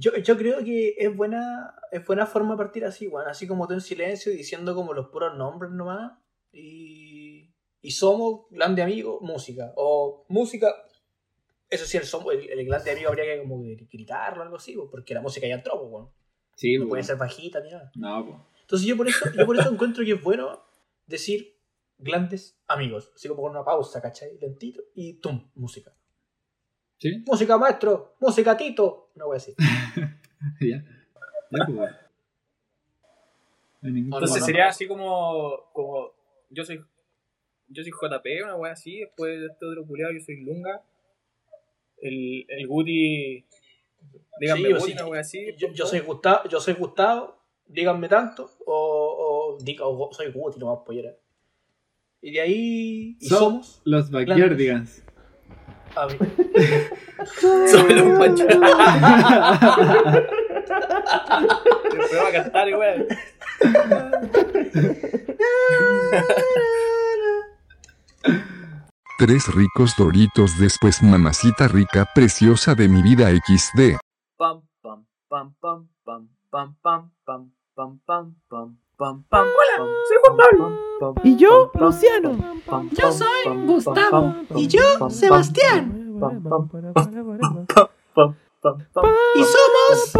Yo, yo creo que es buena, es buena forma de partir así, weón. Así como tú en silencio, diciendo como los puros nombres nomás. Y, y somos grande amigo, música. O música. Eso sí, el, somos, el, el grande amigo habría que como gritarlo o algo así, pues, porque la música ya entró, pues, weón. Sí, No po. puede ser bajita ni nada. No, po. Entonces yo por eso, yo por eso encuentro que es bueno decir grandes amigos. Así como con una pausa, ¿cachai? Lentito. Y tum, música. ¿Sí? Música maestro, música tito. Una wea así. ya. Ya, pues. No Entonces sería así como, como yo soy yo soy JP, una wea así, después de este otro culiado yo soy Lunga. El, el Guti díganme Sí, Guti, sí, una wea así. Yo, yo soy Gustavo, yo soy Gustavo, díganme tanto, o, o, diga- o soy Guti nomás pollera. Y de ahí y So- somos Los Backyardigans. A mí. Panchos. Después va a cantar igual. Tres ricos doritos después mamacita rica preciosa de mi vida XD. Pam pam pam pam pam pam pam pam pam pam pam pam pam. Hola, soy Juan Pablo. Y yo, Luciano. Yo soy Gustavo. Y yo, Sebastián. Y somos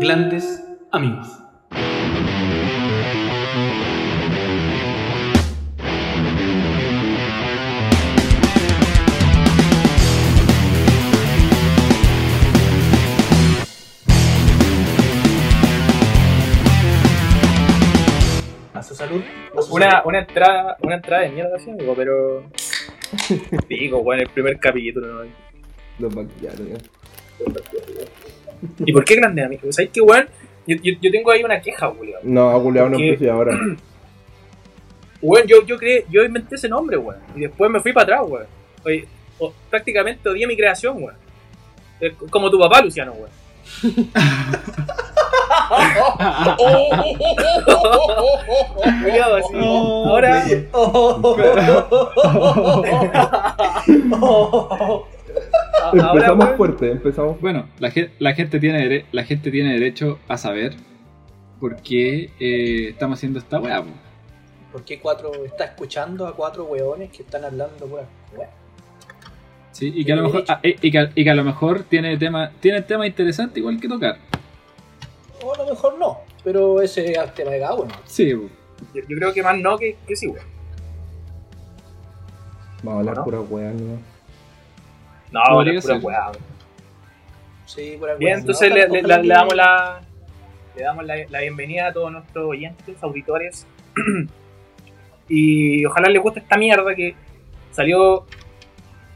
grandes amigos. Salud. a su Una, salud. una entrada, una entrada de mierda, sí, amigo, pero. Digo, bueno, el primer capítulo, ¿no? Los Backyardigans. ¿Y por qué grande amigo? ¿Sabes qué, weón? Yo, yo, yo tengo ahí una queja, weón. No, Aguleado no empecé ahora. Weón, yo, yo, creé, yo inventé ese nombre, weón. Y después me fui para atrás, weón. Oye, prácticamente odié mi creación, weón. Es Como tu papá, Luciano, weón. Cuidado, así. Ahora. Empezamos fuerte, empezamos Bueno, la, la, gente tiene la gente tiene derecho a saber por qué eh, estamos haciendo esta weá. po. ¿Por qué cuatro está escuchando a cuatro weones que están hablando pura wea? Sí, y que a lo mejor, ah, y, y que, y que a lo mejor tiene tema, tiene tema interesante igual que tocar. O a lo mejor no, pero ese es el tema de cada uno. Sí, yo, yo creo que más no que, que sí, weón. Vamos a hablar ¿No? pura weá, ¿no? No, es pura ser. weá, weón. Sí, pura Bien, wea. entonces No, le, la- damos la le damos la, la bienvenida a todos nuestros oyentes, auditores. y ojalá les guste esta mierda que salió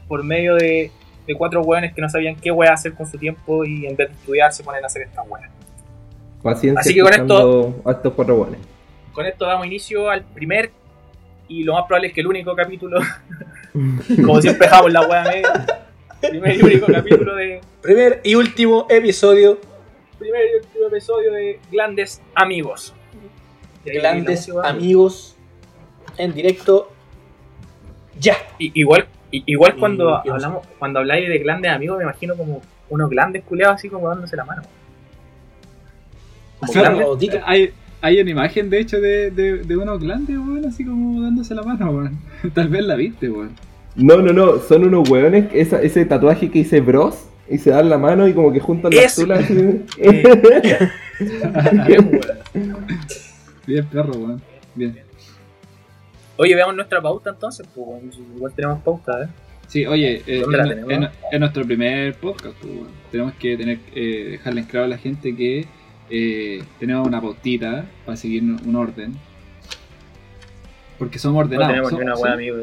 por medio de, de cuatro weones que no sabían qué wea hacer con su tiempo y en vez de estudiar se ponen a hacer esta wea. Paciencia Así que con escuchando a estos cuatro weones. Con esto damos inicio al primer y lo más probable es que el único capítulo, como siempre dejamos la wea media, primer y único capítulo de Primer y último episodio, primer y último episodio de Grandes Amigos. La grandes amigos en directo. Ya. Igual i- igual Y- cuando y- hablamos cuando habláis de grandes amigos me imagino como unos grandes culeados así como dándose la mano. Como Claro, grandes- Dito. Hay, hay una imagen de hecho de, de, de unos grandes, weón, así como dándose la mano, weón. Tal vez la viste, weón. No, no, no, son unos weones, esa- ese tatuaje que dice bros, y se dan la mano y como que juntan las tulas. Bien, weón. Bien, perro, weón. Bien. Oye, veamos nuestra pauta entonces, pues bueno, igual tenemos pauta, ¿eh? Sí, oye, eh, nuestro primer podcast, pues, weón, tenemos que tener eh, dejarle en claro a la gente que eh, tenemos una pautita para seguir un orden. Porque somos No ordenados. ni somos, una somos- weá, amigo.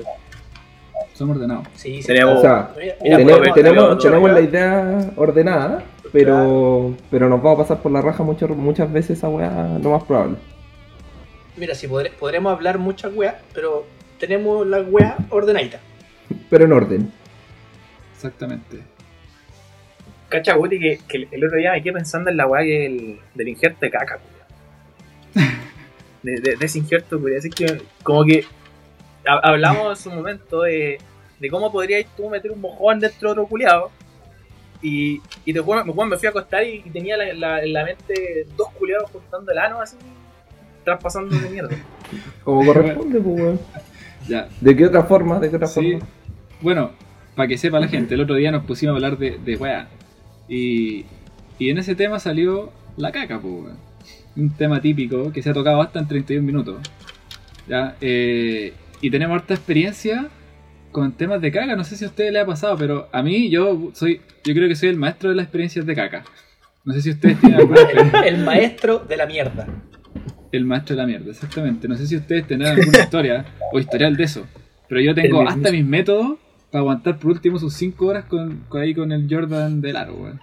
somos ordenados. Sí, sí. Tenemos- O sea, Mira, Mira, tenemos, tenemos, tenemos- tenemos la idea ordenada, pero, pero nos vamos a pasar por la raja muchas, muchas veces esa weá, lo más probable. Mira, si podré- podremos hablar muchas weas, pero tenemos la wea ordenadita. Pero en orden. Exactamente. Cacha, Guti, que, que el otro día me quedé pensando en la weá que el- del injerto de caca, de, de, de ese injerto. Así que, como que ha- hablamos en su momento de, de cómo podrías tú meter un mojón dentro de otro culiado. Y, y te juro, me, me fui a acostar y, y tenía la- la- en la mente dos culiados juntando el ano así, traspasando de mierda. Como corresponde, pues, weón. Ya, ¿De qué otra forma? ¿De qué otra sí. forma? Bueno, para que sepa la gente, el otro día nos pusimos a hablar de, de weá. Y, y en ese tema salió la caca, pues, weón. Un tema típico que se ha tocado hasta en 31 minutos. ¿Ya? Eh, y tenemos harta experiencia con temas de caca. No sé si a ustedes les ha pasado, pero a mí yo soy, yo creo que soy el maestro de las experiencias de caca. No sé si ustedes tienen alguna experiencia. El, maestro de la mierda. El maestro de la mierda, exactamente. No sé si ustedes tienen alguna historia o historial de eso. Pero yo tengo hasta mis métodos para aguantar por último sus 5 horas con, con ahí con el Jordan del aro, weón.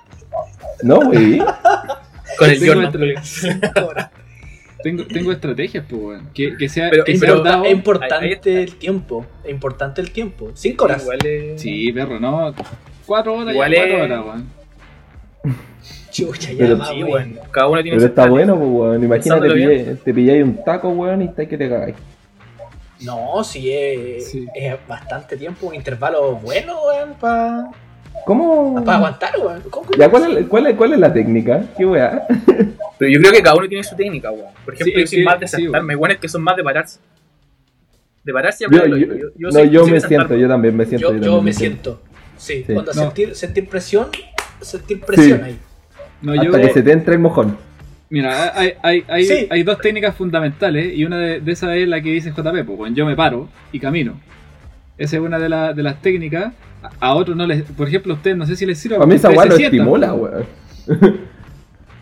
No, güey. Con el Tengo Jordan. Tengo, tengo estrategias, pues, weón. Que, que sea, Pero- que pero- sea dado- Es importante el tiempo. Es importante el tiempo. Cinco horas. Igual es- Sí, perro, no. 4 horas, Igual ya 4 es- horas, weón. Chucha, ya Pero va, Sí, cada uno tiene Pero está bueno, pues, weón. Imagínate, te pilláis un taco, weón, y estáis que te cagáis. No, sí es, Sí. es bastante tiempo, un intervalo bueno, weón, para ¿Cómo? aguantar, weón. ¿Cómo que- ¿Ya cuál es, cuál, es, cuál es la técnica? ¿Qué weá? Pero yo creo que cada uno tiene su técnica, weón. Por ejemplo, Sí, yo soy más de sí, sentarme. weón. Bueno, es que son más de pararse. De pararse y Yo, yo- Yo, no, soy- yo me siento, yo también me siento. Yo, yo también me siento. Sí, Sí. cuando No. sentir, sentir presión, sentir presión Sí. ahí. No, Hasta yo. que se te entre el mojón. Mira, hay, hay, hay, Sí. hay dos técnicas fundamentales y una de, de esas es la que dice JP, pues. Yo me paro y camino. Esa es una de, la- de las técnicas. A, a otros no les. Por ejemplo, a ustedes no sé si les sirve. A mí esa weá lo estimula, pues. weón.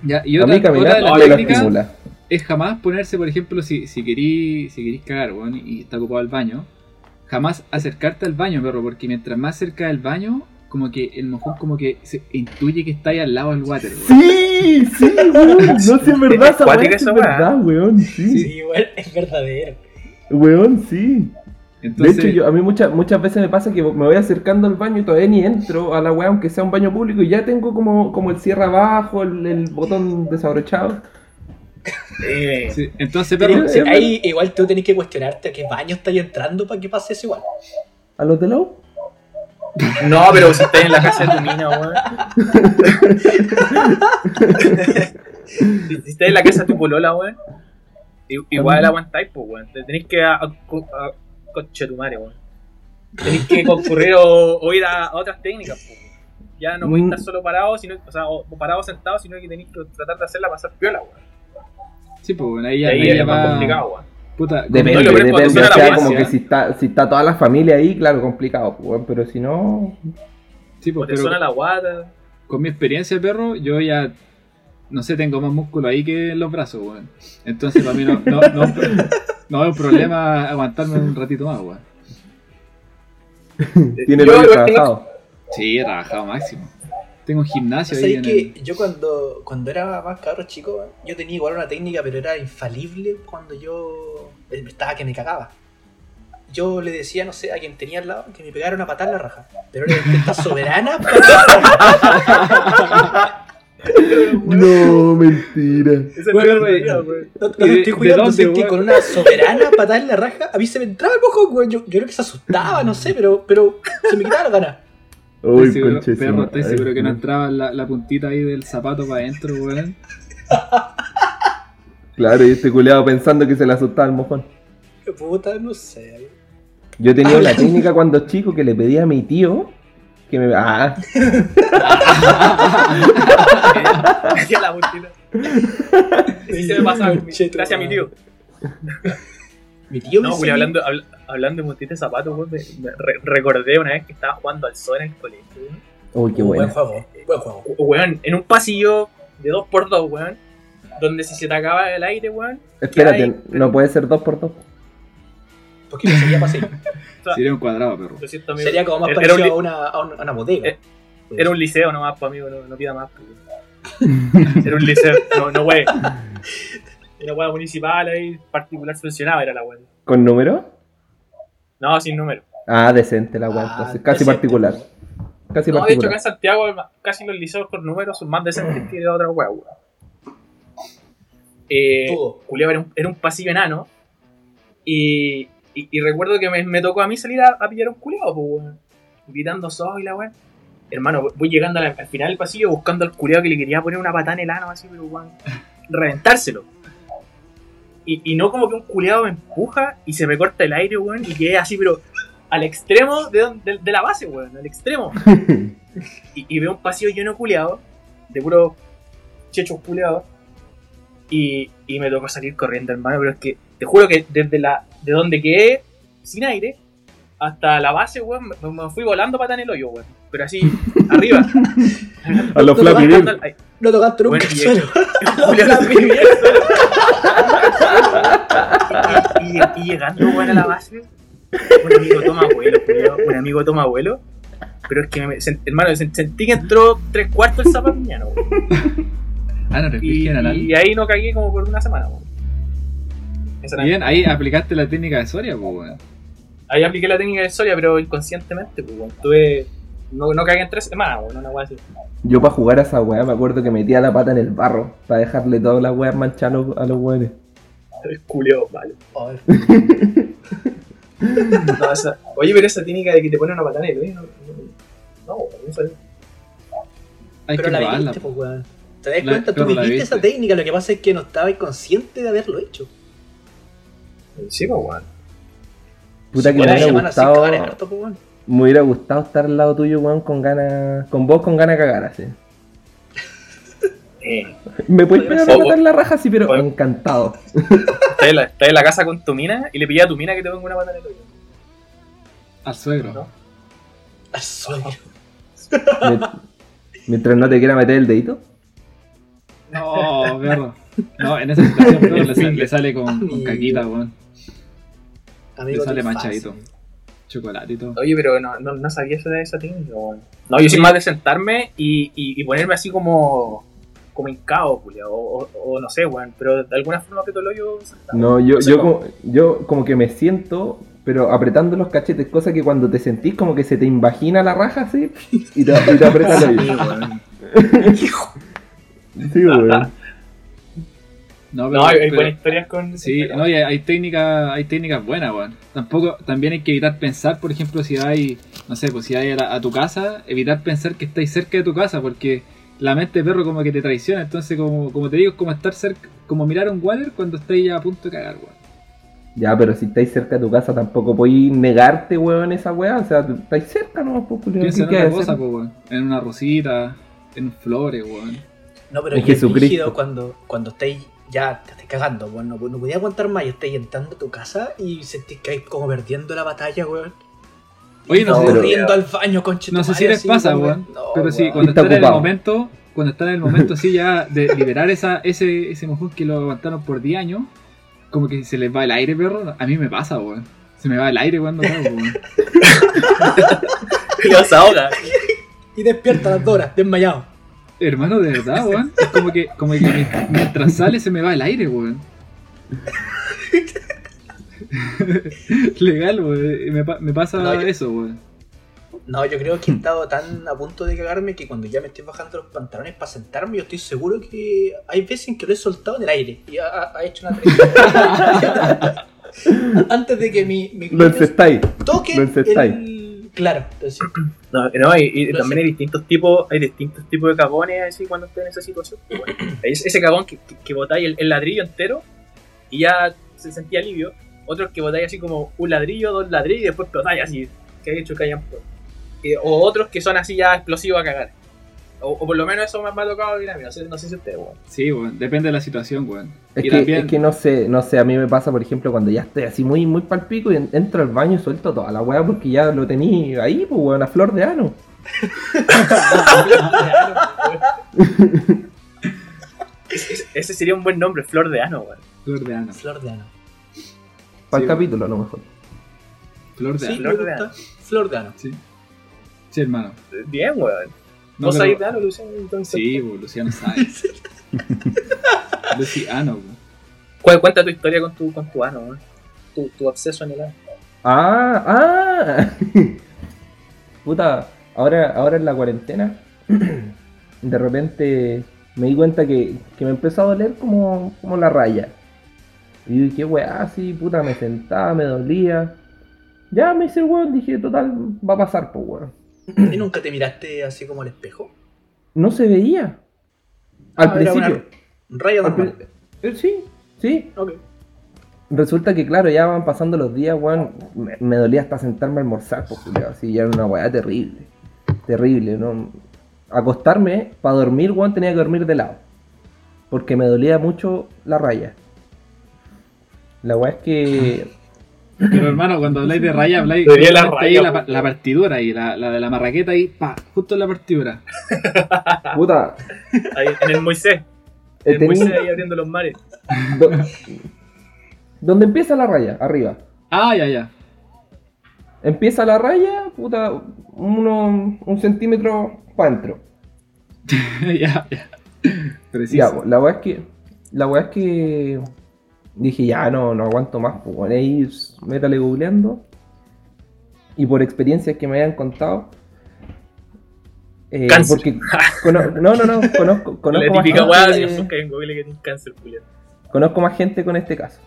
Ya, y A otra, mí caminar otra de las técnicas estimula. es jamás ponerse, por ejemplo, si, si querís si querís cagar, weón, y está ocupado el baño, jamás acercarte al baño, perro, porque mientras más cerca del baño, como que el mojón como que se intuye que está ahí al lado del water, weón. Sí, sí, weón. No sé, es verdad, esa es verdad, weón. Sí, Sí, weón, es verdadero. weón, sí. De hecho, yo, a mí muchas muchas veces me pasa que me voy acercando al baño y todavía ni entro a la weá, aunque sea un baño público, y ya tengo como, como el cierre abajo, el, el botón desabrochado. Eh, sí, entonces, Pero Sí, ahí igual tú tenés que cuestionarte a qué baño estás entrando para que pase eso igual. ¿A los de lado? No, pero si estás en la casa de tu mina, weón. si, estás en la casa de tu polola, weón. Igual aguantáis, pues, weón. Te Tenéis que. A, a, a- tu madre, weón. Tenéis que concurrir o, o ir a, otras técnicas, pues. Ya no podéis Mm. estar solo parado, sino, o sea, o parado o sentado, sino que tenéis que tratar de hacerla pasar piola, weón. sí, pues, bueno, ahí ya, ahí es más complicado, weón. Puta, Depende, No, depende. O sea, como que si está, si está toda la familia ahí, claro, complicado, pues, pero si no. sí, pues, te pero suena la guata. con mi experiencia, perro, yo ya, no sé, tengo más músculo ahí que en los brazos, weón. Entonces, para mí no, no, no, no es un problema aguantarme un ratito más, weón. Tiene tengo- trabajado. Sí, he trabajado máximo. Tengo un gimnasio ahí ¿Sabes en que el... yo cuando, cuando era más cabro chico, yo tenía igual una técnica, pero era infalible cuando yo eh, estaba que me cagaba. Yo le decía, no sé, a quien tenía al lado que me pegara una patada en la raja. Pero era esta soberana patada. No, mentira. Esa Bueno, güey. teoría, weón. No, no ¿Y de- te estoy cuidando, weón? con una soberana patada en la raja, a mí se me entraba el mojón, weón. Yo, yo creo que se asustaba, no sé, pero, pero se me quitaba la gana. Uy, Estoy seguro, perro, que no entraba la, la puntita ahí del zapato para adentro, weón. Claro, y este culeado pensando que se le asustaba el mojón. Puta, no sé. Yo tenía una técnica cuando chico que le pedía a mi tío que me. Ah, Hacía la puntita. Sí se me pasaba. Gracias a mi tío. Mi tío me No, güey, enseñó- hablando, habl- hablando de puntita de zapatos, me re- recordé una vez que estaba jugando al sol en el colegio. uy, qué bueno. Buen juego, buen juego. Weón, en un pasillo de 2x2, weón. Donde si se te acaba el aire, weón. Espérate, no puede ser dos por dos. Porque no sería así. Sería un cuadrado, perro. Lo siento, amigo. Sería como más Era- parecido era, a un, una, a una, a una bodega. Eh, era un liceo nomás, pues, amigo, no, no pida más. pues, Era un liceo, no, no, wey. Una weá municipal ahí, particular funcionaba, era la weá. ¿Con número? No, sin número. Ah, decente la weá, Ah, entonces, casi decente. particular. Casi No, de hecho, acá particular. en Santiago, casi los liceos con números son más decentes que de otra weá, weón. Eh, Todo. Julio era un, era un pasillo enano. Y, Y, y recuerdo que me, me tocó a mí salir a, a pillar un culiado, pues, weón. Gritando soy la weón. Hermano, voy llegando al final del pasillo buscando al culiado que le quería poner una patada en el ano así, pero weón. Reventárselo. Y, y no como que un culiado me empuja y se me corta el aire, weón, y quedé así, pero al extremo de, de, de la base, weón, al extremo. y, y veo un pasillo lleno de culiados, de puro chechos culiados. Y, y me tocó salir corriendo, hermano, pero es que te juro que desde la de donde quedé sin aire hasta la base, weón, me, me fui volando para en el hoyo, weón. Pero así, arriba. A los Flappy no, tocaste nunca Bueno, y- suelo. Julio se vivió y, y- y llegando weón, a la base, un amigo toma vuelo, un amigo toma vuelo. Pero es que, me, hermano, sen- sentí que entró tres cuartos el zapatiñano, weón. Ah, no, Y, y ahí no cagué como por una semana, Bien, ahí aplicaste la técnica de Soria, pues, weón. Ahí apliqué la técnica de Soria, pero inconscientemente, pues. Tuve. No, no cagué en tres semanas, weón, una weá así. Yo para jugar a esa weá me acuerdo que metía la pata en el barro para dejarle todas las weas manchadas a los, a los weones. El culeo, vale. Ay, No, esa- Oye, pero esa técnica de que te ponen una patada en el hoyo, no. No, no, sabía. Hay pero que la probarla. viviste, pues, weón. ¿Te das La- cuenta? Tú viviste esa técnica, lo que pasa es que no estabas consciente de haberlo hecho. Sí, pues, weón. Puta que me hubiera gustado. harto, pues. Me hubiera gustado estar al lado tuyo, weón, con ganas. Con vos con ganas de cagar así. Me puedes pegar Oh, patada en la raja así, pero oh. encantado. estás en, la, estás en la casa con tu mina y le pillé a tu mina que te ponga una patada en el hoyo. Al suegro. ¿No? Al. Mient- Mientras no te quiera meter el dedito. No, perro. No, en esa situación perro, le, sa- le sale con, con caquita, weón. Le sale manchadito. fácil. Chocolate y todo. Oye, pero no, no, no sabía eso de esa técnica, weón. No, yo soy más de sentarme y, y, y ponerme así como. Como hincado, culiao, o, o, o no sé, weón. Pero de alguna forma aprieto el hoyo sentado. No, yo, sé yo, como, yo como que me siento, pero apretando los cachetes, cosa que cuando te sentís como que se te invagina la raja así y te, y te aprieta el Sí, weón. Sí, weón. No, No, hay, hay pero- buenas historias con. Sí, no, y hay, hay técnicas, hay técnicas buenas, weón. Tampoco, también hay que evitar pensar, por ejemplo, si hay, no sé, pues si hay a, la- a tu casa, evitar pensar que estáis cerca de tu casa, porque la mente de perro como que te traiciona, entonces como, como te digo, es como estar cerca, como mirar un water cuando estáis ya a punto de cagar, weón. Ya, pero si estáis cerca de tu casa tampoco podéis negarte, weón, esa weá. O sea, estáis cerca, ¿no? Pues, Piensa en ¿qué otra cosa, hacer? pues, weón. En una rosita, en flores, weón. No, pero es Jesucristo. rígido cuando, cuando estáis ya te estáis cagando, weón. No, no podía aguantar más y estáis entrando a tu casa y sentís que hay como perdiendo la batalla, weón. Oye, no, no, sé, pero- corriendo al baño, conche no sé si les pasa, weón. No, pero sí, cuando Está están en el momento, cuando están en el momento así ya de liberar esa, ese, ese mojón que lo aguantaron por 10 años, como que se les va el aire, perro. A mí me pasa, weón. Se me va el aire cuando cago, weón. Ya se ahoga. Y despierta a las dos horas, desmayado. Hermano, de verdad, weón. Es como que, como que mi- mientras sale se me va el aire, weón. Legal, weón. Me, pa- me pasa No, yo- eso. No, yo creo que he estado tan a punto de cagarme que cuando ya me estoy bajando los pantalones para sentarme, yo estoy seguro que hay veces en que lo he soltado en el aire y ha, hecho una. Antes de que mi, mi Lo toque lo el... Claro, entonces, No, no, y, también hay distintos tipos, hay distintos tipos de cagones así cuando estás en esa situación. bueno. Hay ese ese cagón que, que, que botáis el, el ladrillo entero y ya se sentía alivio. Otros que botáis así como un ladrillo, dos ladrillos y después explotáis así, que hay hecho que hayan eh, O otros que son así ya explosivos a cagar. O, o por lo menos eso me, me ha tocado vivir a mí, no sé, no sé si ustedes, weón. Sí, weón. Depende de la situación, weón. Es Y que, también- es que no sé, no sé, a mí me pasa, por ejemplo, cuando ya estoy así muy, muy palpico y en- entro al baño y suelto toda la weá porque ya lo tení ahí, pues weón, a flor de ano. Ese sería un buen nombre, Flor de Ano, weón. Flor de ano. flor de ano. Para Sí, el capítulo a lo mejor. Flor de Sí, ano. Flor de gusta. Flor de ano. Sí. Sí, hermano. Bien, weón. No, ¿Vos pero- sabés de Ano, Luciano? Entonces, Sí, weón. Luciano sabe. Luciano, weón. Cu- Cuenta tu historia con tu, con tu ano, weón. Tu, tu obseso en el ano. Ah, ah. Puta, ahora, ahora en la cuarentena, de repente me di cuenta que, que me empezó a doler como, como la raya. Y yo dije, weá, así, puta, me sentaba, me dolía. Ya me hice el weón, dije, total, va a pasar, pues weón. ¿Y nunca te miraste así como al espejo? No se veía. Al Ah, principio. Al normal. pri- eh, sí, sí. Ok. Resulta que, claro, ya van pasando los días, weón. Me, me dolía hasta sentarme a almorzar, pues, Así, ya era una weá terrible. Terrible, ¿no? Acostarme, para dormir, weón, tenía que dormir de lado. Porque me dolía mucho la raya. La weá es que. Pero hermano, cuando habláis de raya, habláis Debería la justamente ahí raya, la, la partidura ahí, la, la de la marraqueta ahí, pa, justo en la partidura. Puta. Ahí, en el Moisés. eh, El Moisés ahí abriendo los mares. do- donde empieza la raya, arriba. Ah, ya, ya. Empieza la raya, puta, uno, un centímetro para adentro. ya, ya. Preciso. Ya, la weá es que. La weá es que. Dije, ya no, no aguanto más, pues ahí métale googleando. Y por experiencias que me hayan contado. eh, Cáncer. porque no, no, no, conozco, conozco, más gente, conozco más gente con este caso.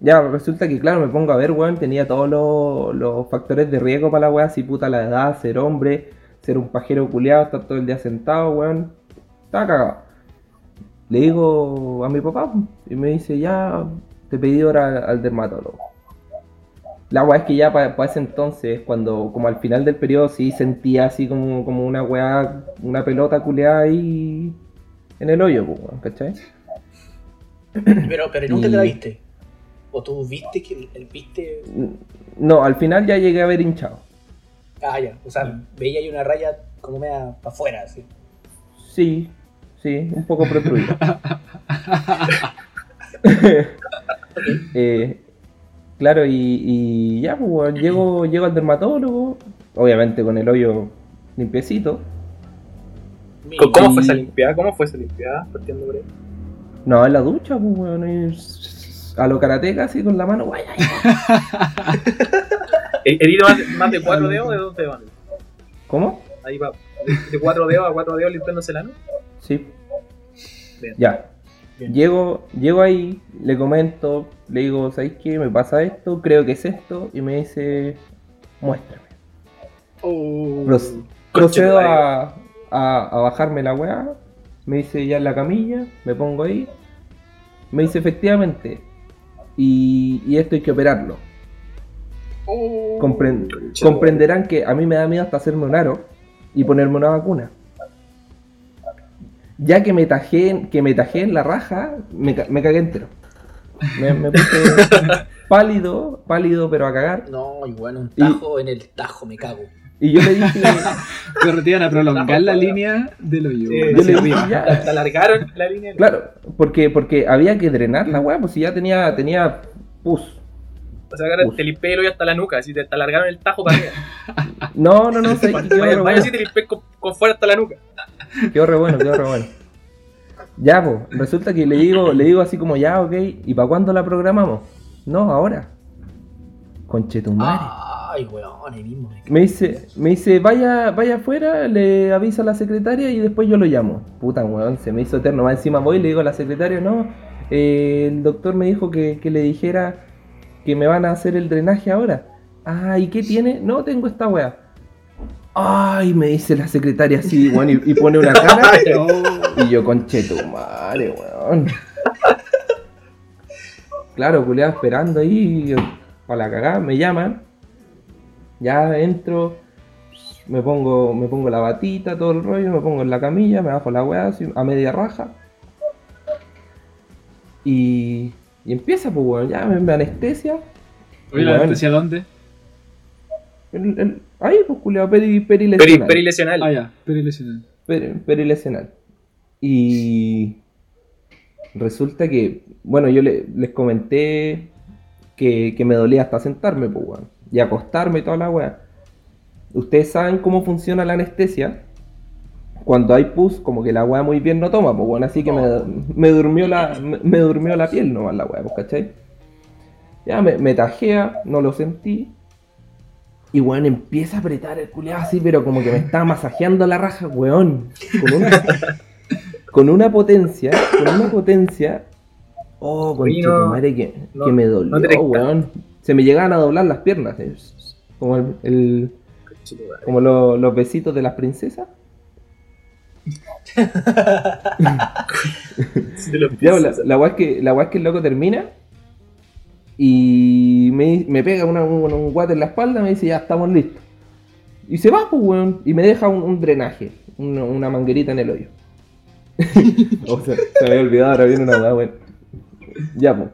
Ya, resulta que, claro, me pongo a ver, weón, tenía todos los, los factores de riesgo para la weá, así puta la edad, ser hombre, ser un pajero culiado, estar todo el día sentado, weón. Estaba cagado. Le digo a mi papá y me dice, ya, te pedí hora al dermatólogo. La weá es que ya para ese entonces, cuando como al final del periodo sí sentía así como, como una weá, una pelota culeada ahí en el hoyo, pues, ¿cachai? Pero, pero nunca Y- te la viste. O tú viste que el, el viste. No, al final ya llegué a ver hinchado. Ah, ya. O sea, veía ahí una raya como media para afuera, así. Sí, sí, un poco Eh, claro, y, y ya, pues, weón, llego, llego al dermatólogo, obviamente con el hoyo limpiecito. ¿Cómo- ¿Cómo Y- fue esa limpiada? ¿Cómo fue esa limpiada? Partiendo por ahí. No, en la ducha, pues, weón, ahí, a lo karateca así con la mano, guay, ay, ¿He- ¿Herido más, de cuatro dedos o de dos dedos? ¿Cómo? Ahí va. De, de cuatro dedos a cuatro dedos limpiándose el ano. Sí. Bien. Ya. Bien. Llego, llego ahí, le comento, le digo, ¿sabéis qué? Me pasa esto, creo que es esto, y me dice, muéstrame. Oh. Proce- procedo a, a, a bajarme la weá, me dice ya en la camilla, me pongo ahí, me dice efectivamente, y, y esto hay que operarlo. Concha, comprenderán que a mí me da miedo hasta hacerme un aro y ponerme una vacuna. Ya que me tajé, en- que me tajé en la raja, me, ca- me cagué entero. Me, me puse pálido, pálido, pero a cagar. No, y bueno, un Y- tajo en el tajo, me cago. Y yo le dije, Pero te iban a prolongar la línea del hoyo. Sí, yo hacia le dije ya. Te alargaron la línea. Claro, porque, porque había que drenar la weá, pues si ya tenía, tenía pus. O sea, ahora Uf. te limpié el hoyo hasta la nuca, así te, te alargaron el tajo para arriba. No, no, no, sé, Vaya, vaya te limpié con, con fuera hasta la nuca. Quedó re bueno, quedó re bueno. Ya, pues, resulta que le digo, le digo así como ya, ok, ¿y para cuándo la programamos? No, ahora. Conchetumare. Ay, weón, ahí mismo. me dice, me dice, vaya, vaya afuera, le avisa a la secretaria y después yo lo llamo. Puta weón, se me hizo eterno. Más encima voy y le digo a la secretaria, no, eh, el doctor me dijo que, que le dijera que me van a hacer el drenaje ahora. Ah, ¿y qué tiene? No, tengo esta weá. Ay, me dice la secretaria así, weón, y, y pone una cara. y yo, conchetumare, weón. Claro, culeado esperando ahí, para la cagada, me llaman. Ya entro, me pongo, me pongo la batita, todo el rollo, me pongo en la camilla, me bajo la weá así, a media raja. Y, y empieza, pues weón, ya me, me anestesia. Oye, ¿la Weón. anestesia dónde? Ahí, pues culeado, peri, Peri, perilesional. perilesional. Ah, ya, perilesional. Peri- perilesional. Y resulta que, bueno, yo le- les comenté que, que me dolía hasta sentarme, pues, weón. Y acostarme y toda la weá. Ustedes saben cómo funciona la anestesia. Cuando hay pus, como que la weá muy bien no toma, pues, weón. Así que me, me durmió la, me, me durmió la piel nomás la weá, pues, ¿cachai? Ya me, me tajea, no lo sentí. Y weón empieza a apretar el culeado así, pero como que me estaba masajeando la raja, weón. Con una, con una potencia, con una potencia Oh, conchito, no- madre, que, no- que me dolió, weón. Se me llegaban a doblar las piernas. eh, Como, el, el- como lo- los besitos de las princesas. La, la weá es que, la weá es que el loco termina y me, me pega una- un, un guate en la espalda y me dice, ya estamos listos. Y se va, pues, weón, y me deja un, un drenaje, una, una manguerita en el hoyo. o sea, se me había olvidado, ahora viene una weá, weón. Ya, pues.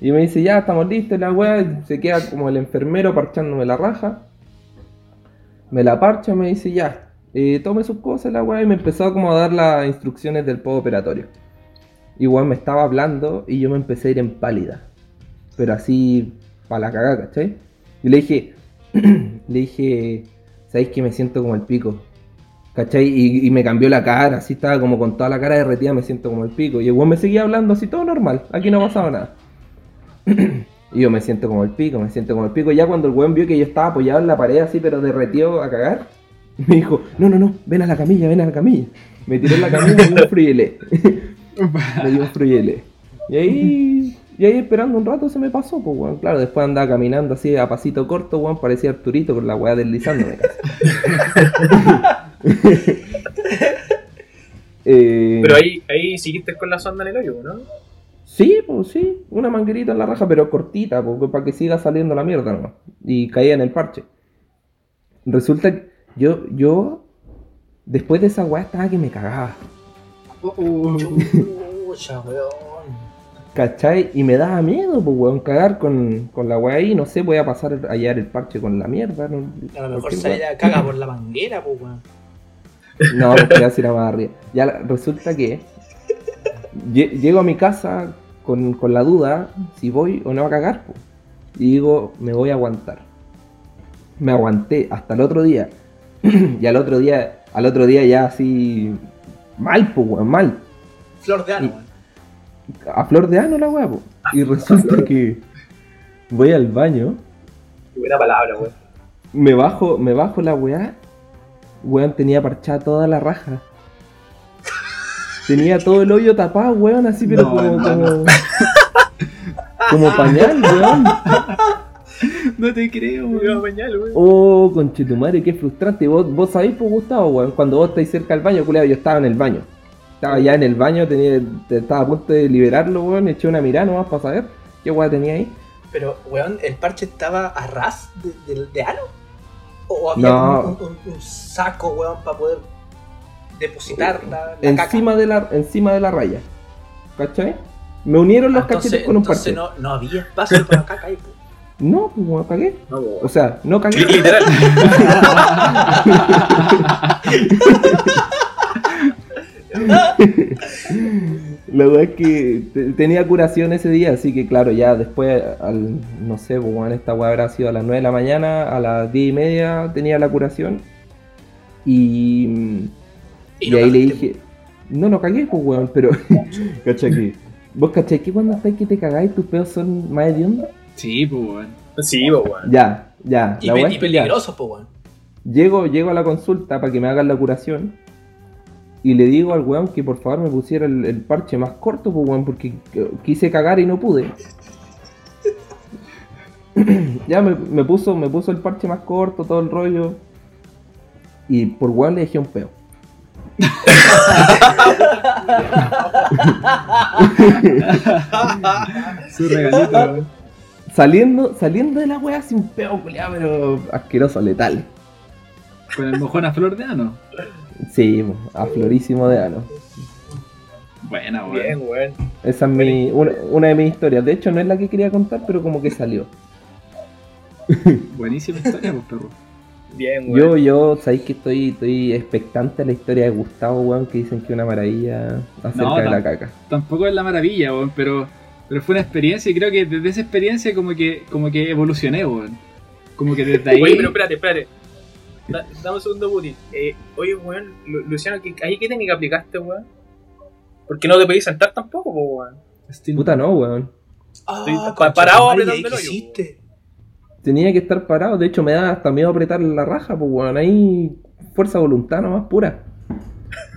Y me dice, ya estamos listos, la weá, se queda como el enfermero parchándome la raja. Me la parcha, me dice, ya, eh, tome sus cosas, la weá, y me empezó como a dar las instrucciones del postoperatorio. Igual me estaba hablando y yo me empecé a ir en pálida. Pero así, para la cagada, ¿cachai? Y le dije, le dije, ¿sabéis que me siento como el pico? ¿Cachai? Y, me cambió la cara, así estaba como con toda la cara derretida, me siento como el pico. Y el weón me seguía hablando así, todo normal, aquí no ha pasado nada. y yo me siento como el pico, me siento como el pico. Y ya cuando el weón vio que yo estaba apoyado en la pared así, pero derretido a cagar, me dijo, no, no, no, ven a la camilla, ven a la camilla. Me tiró en la camilla y me dio un me dio un. Y ahí, y ahí esperando un rato se me pasó, pues weón. Claro, después andaba caminando así a pasito corto, weón, parecía Arturito con la weá deslizándome casi. Eh, Pero ahí, ahí seguiste con la sonda en el hoyo, ¿no? Sí, pues sí, una manguerita en la raja, pero cortita, pues, para que siga saliendo la mierda nomás. Y caía en el parche. Resulta que yo, yo, después de esa weá estaba que me cagaba. Chucha, weón. ¿Cachai? Y me daba miedo, pues, weón, cagar con, con la weá ahí. No sé, voy a pasar a hallar el parche con la mierda. No, A lo mejor la caga por la manguera, pues, weón. No, porque ya se era más arriba. Ya la- resulta que lle- llego a mi casa con, con la duda si voy o no a cagar. po. Y digo, me voy a aguantar. Me aguanté hasta el otro día. y al otro día, al otro día ya así mal, pues, weón, mal. Flor de weón. A flor de ano la weá, po. Y resulta que voy al baño, Qué buena palabra, weón. me bajo, me bajo la weá, weón tenía parchada toda la raja. Tenía todo el hoyo tapado, weón, así, pero No, como, como, como pañal, weón. No te creo, weón. bañar, weón. Oh, conchetumare, qué frustrante. Vos, vos sabéis, pues, Gustavo, weón, cuando vos estáis cerca del baño, culiao, yo estaba en el baño. Estaba ya en el baño, tenía, estaba a punto de liberarlo, weón, eché una mirada nomás para saber qué weá tenía ahí. Pero, weón, ¿el parche estaba a ras de, de- de ano? ¿O había No. como un, un- un saco, weón, para poder depositar la, la encima de la encima de la raya. ¿Cachai? Me unieron los caca? cachetes con un parche. entonces no, no había espacio para caca ahí, pues. No, pues cagué. No, weón. O sea, no cagué. Literal. La verdad es que te- tenía curación ese día, así que claro, ya después, al, no sé, pues weón, esta weá habrá sido a las 9 de la mañana, a las 10 y media tenía la curación. Y, y, no ahí le dije, no, no cagué, pues weón, pero, ¿cachai que? ¿Vos cachai que cuando estáis que te cagáis tus pedos son más hediondos? Sí, pues, weón. Sí, po, weón. Ya, ya. Y, la pe- y pues, weón. Llego, llego a la consulta para que me hagan la curación. Y le digo al weón que por favor me pusiera el, el parche más corto, pues weón, porque quise cagar y no pude. ya me, me puso, me puso el parche más corto, todo el rollo. Y por weón le dejé un peo. Su regalito. Saliendo, saliendo de la weá sin peo, culiao, pero asqueroso, letal. Con el mojón a flor de ano. Sí, aflorísimo de ano. Buena, weón. Bien, weón. Esa es mi, una, una de mis historias. De hecho, no es la que quería contar, pero como que salió. Buenísima historia, pues, perro. Bien, Yo, weón. yo, sabéis que estoy, estoy expectante a la historia de Gustavo, weón, que dicen que es una maravilla acerca No, de la caca. Tampoco es la maravilla, weón, pero, pero fue una experiencia y creo que desde esa experiencia como que, como que evolucioné, weón. Como que desde ahí... Oye, pero espérate, espérate. Da- dame un segundo, Putin. Eh, oye, weón, Lu- Luciano, ¿qué, ¿ahí qué técnica aplicaste, weón? Porque no te podías sentar tampoco, po, weón. Puta no, weón. Ah, pa- parado apretando ¿y el ¿Qué hoyo, hiciste? Tenía que estar parado, de hecho me da hasta miedo apretar la raja, pues weón, ahí fuerza de voluntad nomás pura.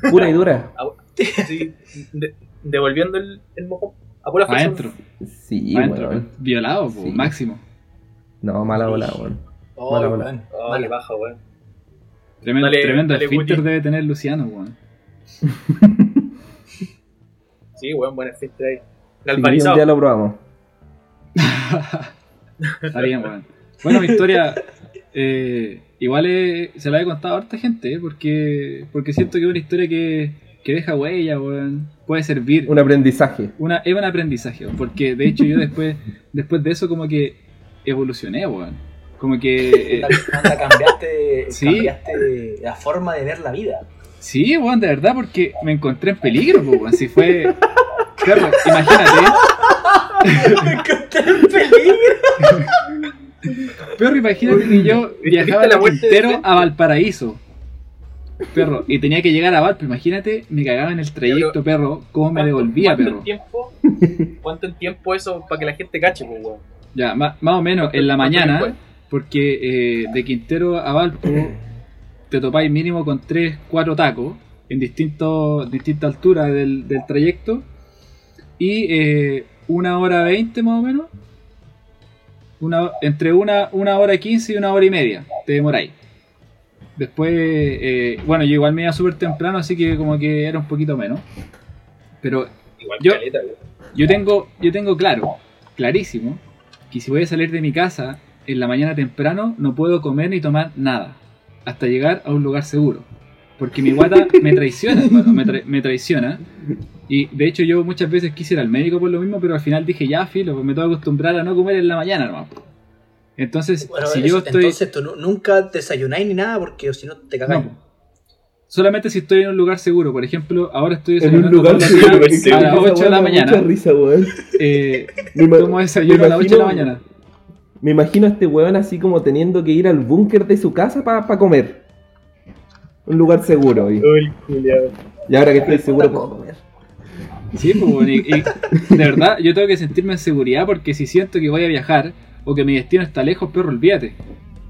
Pura y dura. Sí, de- devolviendo el, el mojón A pura fuerza. Adentro. Sí, Adentro. weón. Violado, po, Sí. máximo. No, mala bola, weón. Oh, Mala bola. weón. Oh, baja, weón. Tremendo, Dale- tremendo dale, Guti. debe tener Luciano, weón. Sí, weón, buen efecto ahí. El Sí, día lo probamos. Está bien, weón. Bueno, mi historia. eh, igual eh, se la he contado a harta gente, eh, porque, porque siento que es una historia que, que deja huella, weón. Puede servir. Un aprendizaje. Una, es un aprendizaje, weón, porque de hecho yo después, después de eso como que evolucioné, weón. Como que... eh, Anda, cambiaste, Sí. cambiaste la forma de ver la vida. sí, weón, de verdad, porque me encontré en peligro, po, weón. Si fue... Claro, imagínate, Me encontré en peligro. perro, imagínate que yo ¿Viste viajaba la de Quintero a Valparaíso. Perro, y tenía que llegar a Valpo, imagínate, me cagaba en el trayecto, perro, cómo me ¿Cuánto- devolvía, cuánto perro. en tiempo? ¿Cuánto en tiempo eso para que la gente cache, pues, weón? Ya, ma- más o menos en la ¿Cuánto mañana, tiempo porque eh, de Quintero a Valpo te topáis mínimo con 3, 4 tacos en distintos, distintas alturas del, del trayecto y eh, una hora 20 más o menos. Una, entre una, una hora 15 y una hora y media te demoráis. Después, eh, bueno, yo igual me iba súper temprano, así que como que era un poquito menos. Pero Igual Yo- caleta, yo tengo, yo tengo claro, clarísimo, que si voy a salir de mi casa en la mañana temprano, no puedo comer ni tomar nada, hasta llegar a un lugar seguro. Porque mi guata me traiciona, me, tra- me traiciona. Y de hecho yo muchas veces quise ir al médico por lo mismo, pero al final dije, ya, filo, pues me tengo que acostumbrar a no comer en la mañana nomás. Entonces, Bueno, si eso- yo estoy... Entonces tú nu- nunca desayunáis ni nada porque si no te cagáis. No, po. solamente si estoy en un lugar seguro. Por ejemplo, ahora estoy En un desayunando lugar seguro. a las esa 8 de weá la me da mañana. Mucha risa, weón. Eh, tomo desayuno a las 8 de la mañana. Me imagino a este weón así como teniendo que ir al búnker de su casa para comer. Un lugar seguro. Y, y ahora que estoy seguro puedo comer. Sí, pues, bueno, y, y de verdad yo tengo que sentirme en seguridad porque si siento que voy a viajar o que mi destino está lejos, perro, olvídate.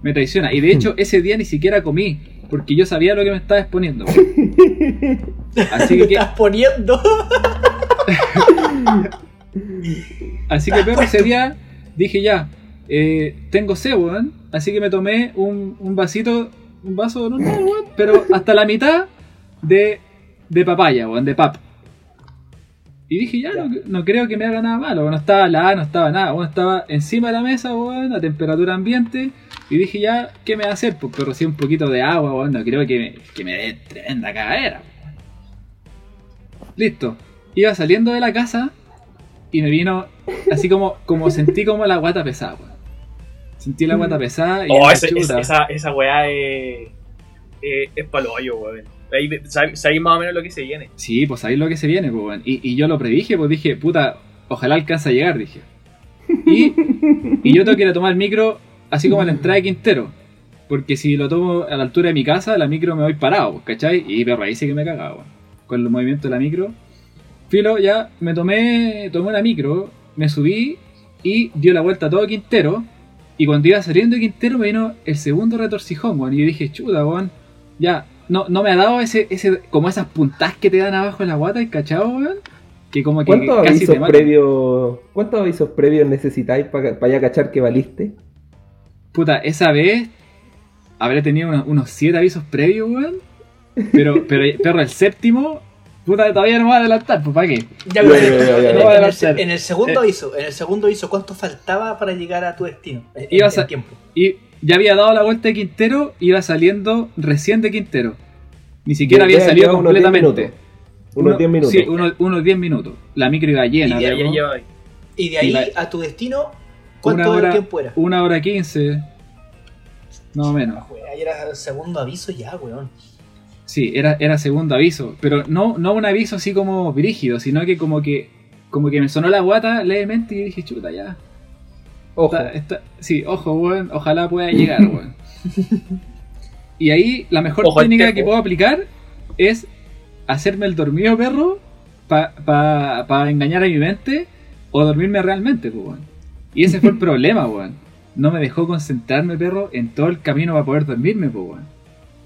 Me traiciona. Y de hecho, ese día ni siquiera comí porque yo sabía lo que me estaba exponiendo. Así ¿Qué que, estás poniendo? así que perro, ese día dije ya, eh, tengo sed, weón. Así que me tomé un, un vasito, un vaso normal, weón, pero hasta la mitad de, de papaya, weón, de pap. Y dije, ya, no, no creo que me haga nada malo. No estaba la no estaba nada. Bueno, estaba encima de la mesa, weón, a temperatura ambiente. Y dije, ya, ¿qué me va a hacer? Pues pero sí un poquito de agua, weón. No creo que me, que me dé tremenda cagadera. Listo. Iba saliendo de la casa y me vino así como, como sentí como la guata pesada, weón. Sentí la guata pesada y Oh, ese- esa, esa weá es. Es, es palo hoyo, weón. Ahí sabéis sabéis más o menos lo que se viene. Sí, pues ahí lo que se viene, pues, weón. y, y yo lo predije, pues dije, puta, ojalá alcance a llegar, dije. Y, y yo tengo que ir a tomar el micro así como a la entrada de Quintero. Porque si lo tomo a la altura de mi casa, la micro me voy parado, pues, ¿cachai? Y perro, ahí sí que me cagaba, weón. Con el movimiento de la micro. Filo, ya me tomé, tomé una micro, me subí y dio la vuelta a todo Quintero. Y cuando iba saliendo de Quintero me vino el segundo retorcijón, weón. Y yo dije, chuta, weón. Ya, no, no me ha dado ese, ese, como esas puntas que te dan abajo en la guata, ¿el cachado, weón? Que como que ¿Cuántos casi avisos te matan. previos ¿Cuántos avisos previos necesitáis para ya cachar que valiste? Puta, esa vez habré tenido unos, unos siete avisos previos, weón. Pero, pero, perro, el séptimo, puta, todavía no me voy a adelantar, pues, ¿para qué? Ya, Ya, en, ya, el, adelantar. en el segundo Eh. aviso, en el segundo aviso, ¿cuánto faltaba para llegar a tu destino? En, Ibas en a- tiempo. Y ya había dado la vuelta de Quintero, iba saliendo recién de Quintero. Ni siquiera había salido lleva unos 10 completamente. minutos. Unos 10 minutos. Sí, unos, unos 10 minutos. La micro iba Y llena, de ahí. Y de ahí Y a tu destino, ¿cuánto hora, tiempo era? una hora quince, más o menos. Ahí era el segundo aviso ya, weón. Sí, era, era segundo aviso, pero no, no un aviso así como brígido, sino que como que como que me sonó la guata levemente y dije, chuta, ya. Ojo. Está- está- sí, ojo, weón, ojalá pueda llegar, weón. y ahí la mejor Ojo técnica que puedo aplicar es hacerme el dormido perro para pa, pa engañar a mi mente o dormirme realmente, pues, weón. Y ese fue el problema, weón. No me dejó concentrarme, perro, en todo el camino para poder dormirme, pues, weón.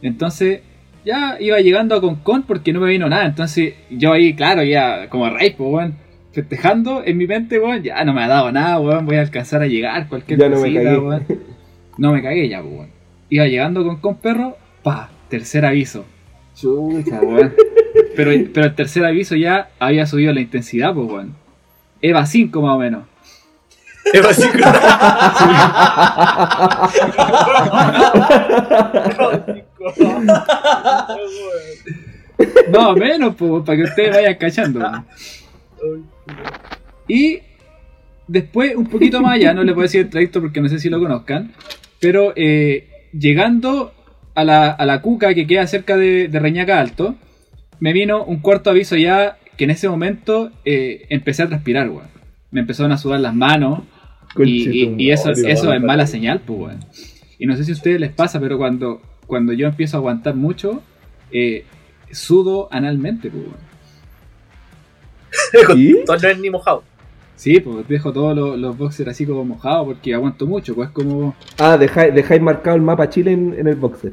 Entonces, ya iba llegando a Concon porque no me vino nada. Entonces, yo ahí, claro, ya como raíz, pues, weón. festejando en mi mente, weón, ya no me ha dado nada, weón, voy a alcanzar a llegar, cualquier Ya no me cosita, cagué. weón. No me cagué ya, pues, weón. Iba llegando con, con perro, pa, tercer aviso. Chucha, weón. Pero, pero el tercer aviso ya había subido la intensidad, pues, weón. Eva 5 más o menos. Es básico. Más o menos, pues, para que ustedes vayan cachando. Y después, un poquito más allá, no le puedo decir el trayecto porque no sé si lo conozcan, pero eh, llegando a la, a la cuca que queda cerca de, de Reñaca Alto, me vino un cuarto aviso ya que en ese momento eh, empecé a transpirar, weón. Me empezaron a sudar las manos y, y- y eso, eso es mala señal, pues, weón. Y no sé si a ustedes les pasa, pero cuando, cuando yo empiezo a aguantar mucho, eh, sudo analmente, pues. ¿Y? Todo no es ni mojado. Sí, pues dejo todos los, los boxers así como mojados porque aguanto mucho, pues como... Ah, dejáis, dejáis marcado el mapa Chile en, en el boxer.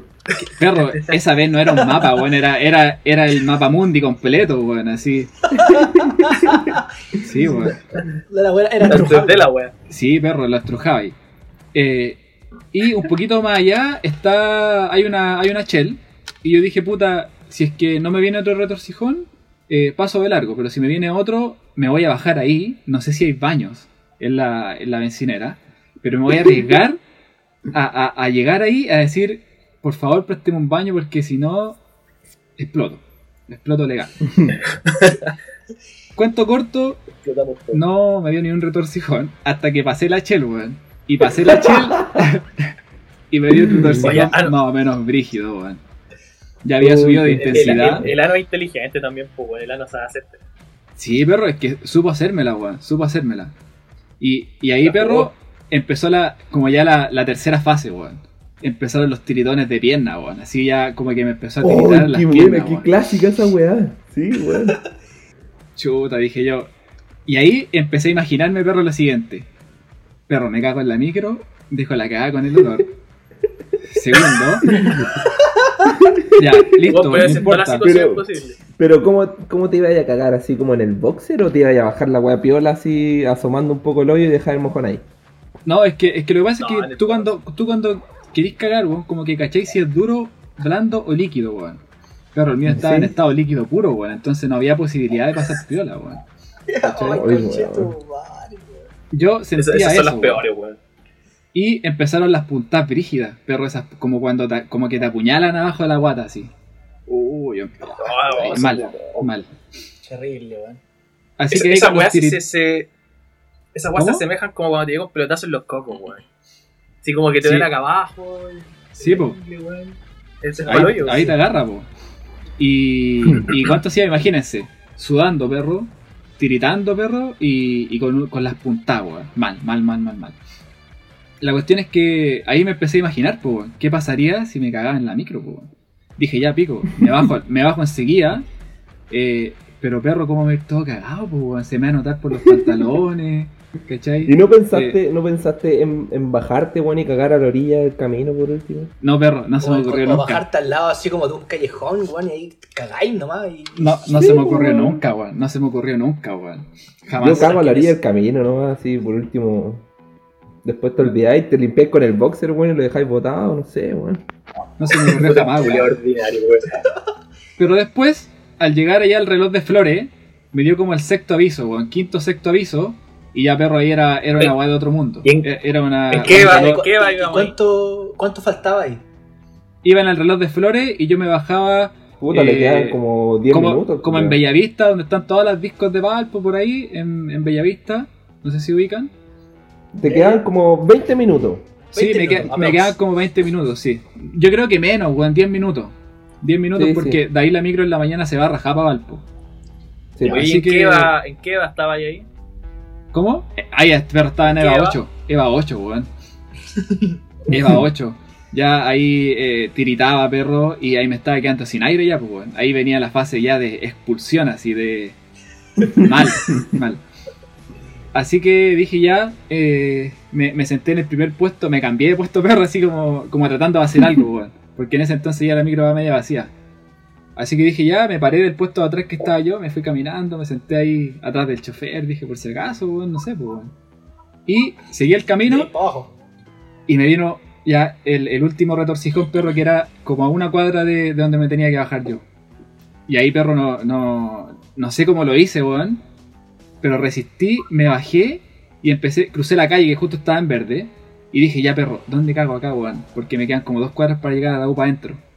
Perro, esa vez no era un mapa, weón, era, era, era el mapa mundi completo, weón, así. Sí, weón. La era Antes trujable. de la wea. Sí, perro, lo estrujaba ahí. Eh, y un poquito más allá está. Hay una, hay una Shell. Y yo dije, puta, si es que no me viene otro retorcijón, eh, paso de largo. Pero si me viene otro, me voy a bajar ahí. No sé si hay baños en la, en la bencinera. Pero me voy a arriesgar a, a- a llegar ahí a decir, por favor, présteme un baño porque si no, exploto. Exploto legal. Cuento corto, no me dio ni un retorcijón hasta que pasé la Shell, weón. Y pasé la Shell y me dio un no. más o menos brígido, weón. Ya había Uy, subido de el- intensidad. el- el ano es inteligente también, pues, weón. El ano sabe hacerte. Sí, perro, es que supo hacérmela, weón. Supo hacérmela. Y, y ahí, La perro, jugó. empezó la, como ya la, la tercera fase, weón. Empezaron los tiritones de pierna, weón. Así ya como que me empezó a ¡Oh, tiritar las qué piernas, buena! ¡Qué weón. clásica esa weá! Sí, weón. Chuta, dije yo. Y ahí empecé a imaginarme, perro, lo siguiente. Perro, me cago en la micro, dejo la cagada con el olor. Segundo. ya, listo, Vos no importa. Pero- ¿cómo, ¿cómo te ibas a cagar? ¿Así como en el boxer o te ibas a bajar la weá piola así asomando un poco el hoyo y dejar el mojón ahí? No, es que, es que lo que pasa No, es en que el tú cuando, tú cuando querís cagar, weón, como que cacháis si es duro, blando o líquido, weón. Claro, el mío estaba ¿Sí? en estado líquido puro, weón. Entonces no había posibilidad de pasar piola, weón. Yo Esas, sentía esas eso, son las weón. peores, weón. Y empezaron las puntas brígidas, perro, esas como cuando te, como que te apuñalan abajo de la guata, así. Uy, yo- Ah, mal, sí, mal. Terrible, weón. Así Esa, que ahí esa con los weá se, tirit- se, se- Esas weas se asemejan como cuando te llega un pelotazo en los cocos, weón. Así como que te Sí. ven acá abajo. y- Sí, po. Ese es Ahí, hoyo, ahí sí. te agarra, po. Y, y cuánto hacía, imagínense, sudando, perro, tiritando, perro, y, y con, con las puntas, weón. Mal, mal, mal, mal, mal. La cuestión es que ahí me empecé a imaginar, po, weón, ¿qué pasaría si me cagaba en la micro, po, weón? Dije, ya, pico, me bajo, me bajo enseguida, eh, pero perro, ¿cómo me todo cagado, po, weón? Se me va a notar por los pantalones, ¿cachai? ¿Y no pensaste, no pensaste en, en bajarte, weón, y cagar a la orilla del camino por último? No, perro, no se me ocurrió o nunca. bajarte al lado así como de un callejón, weón, y ahí cagáis nomás. Y... No, no Sí, se me ocurrió weón. nunca, weón. No se me ocurrió nunca, weón. Yo Jamás. cago a la orilla del camino, ¿no? Así, por último. Después te olvidáis, te limpiáis con el boxer, weón, y lo dejáis botado, no sé, weón. No se me ocurrió jamás, weón. Pero después, al llegar allá al reloj de flores, me dio como el sexto aviso, weón. Quinto, sexto aviso. Y ya perro ahí era, era una ¿En- weá de otro mundo. y en- E- Era una. en qué va- reloj- en qué va, ¿Y digamos, ahí? cuánto, cuánto faltaba ahí? Iba en el reloj de flores y yo me bajaba. Puta, le eh, quedan como 10 como, minutos. como en. Bellavista, donde están todas las discos de Valpo por ahí, en, en Bellavista. No sé si ubican. Te quedan como 20 minutos. Sí, 20 me, aprox. quedan como 20 minutos, sí. Yo creo que menos, weón, 10 minutos. 10 minutos Sí, porque de ahí la micro en la mañana se va a rajar para Valpo. Sí, Oye, Así ¿y ¿en, que- qué va, ¿en qué va estaba ahí? ¿Cómo? Eh, Ahí estaba en ¿Qué EVA Eva? 8. EVA 8, weón. EVA 8. Ya ahí eh, tiritaba, perro, y ahí me estaba quedando sin aire ya, pues, weón. Ahí venía la fase ya de expulsión, así de... Mal, mal. Así que dije ya, eh, me, me senté en el primer puesto, me cambié de puesto perro, así como, como tratando de hacer algo, weón. Porque en ese entonces ya la micro va media vacía. Así que dije, ya, me paré del puesto de atrás que estaba yo, me fui caminando, me senté ahí atrás del chofer, dije, por si acaso, weón, no sé, pues, weón. Y seguí el camino y me vino ya el, el último retorcijón, perro, que era como a una cuadra de, de donde me tenía que bajar yo. Y ahí, perro, no, no, no sé cómo lo hice, weón. Pero resistí, me bajé y empecé, crucé la calle que justo estaba en verde. Y dije, ya, perro, ¿dónde cago acá, weón? Porque me quedan como dos cuadras para llegar a la UPA adentro.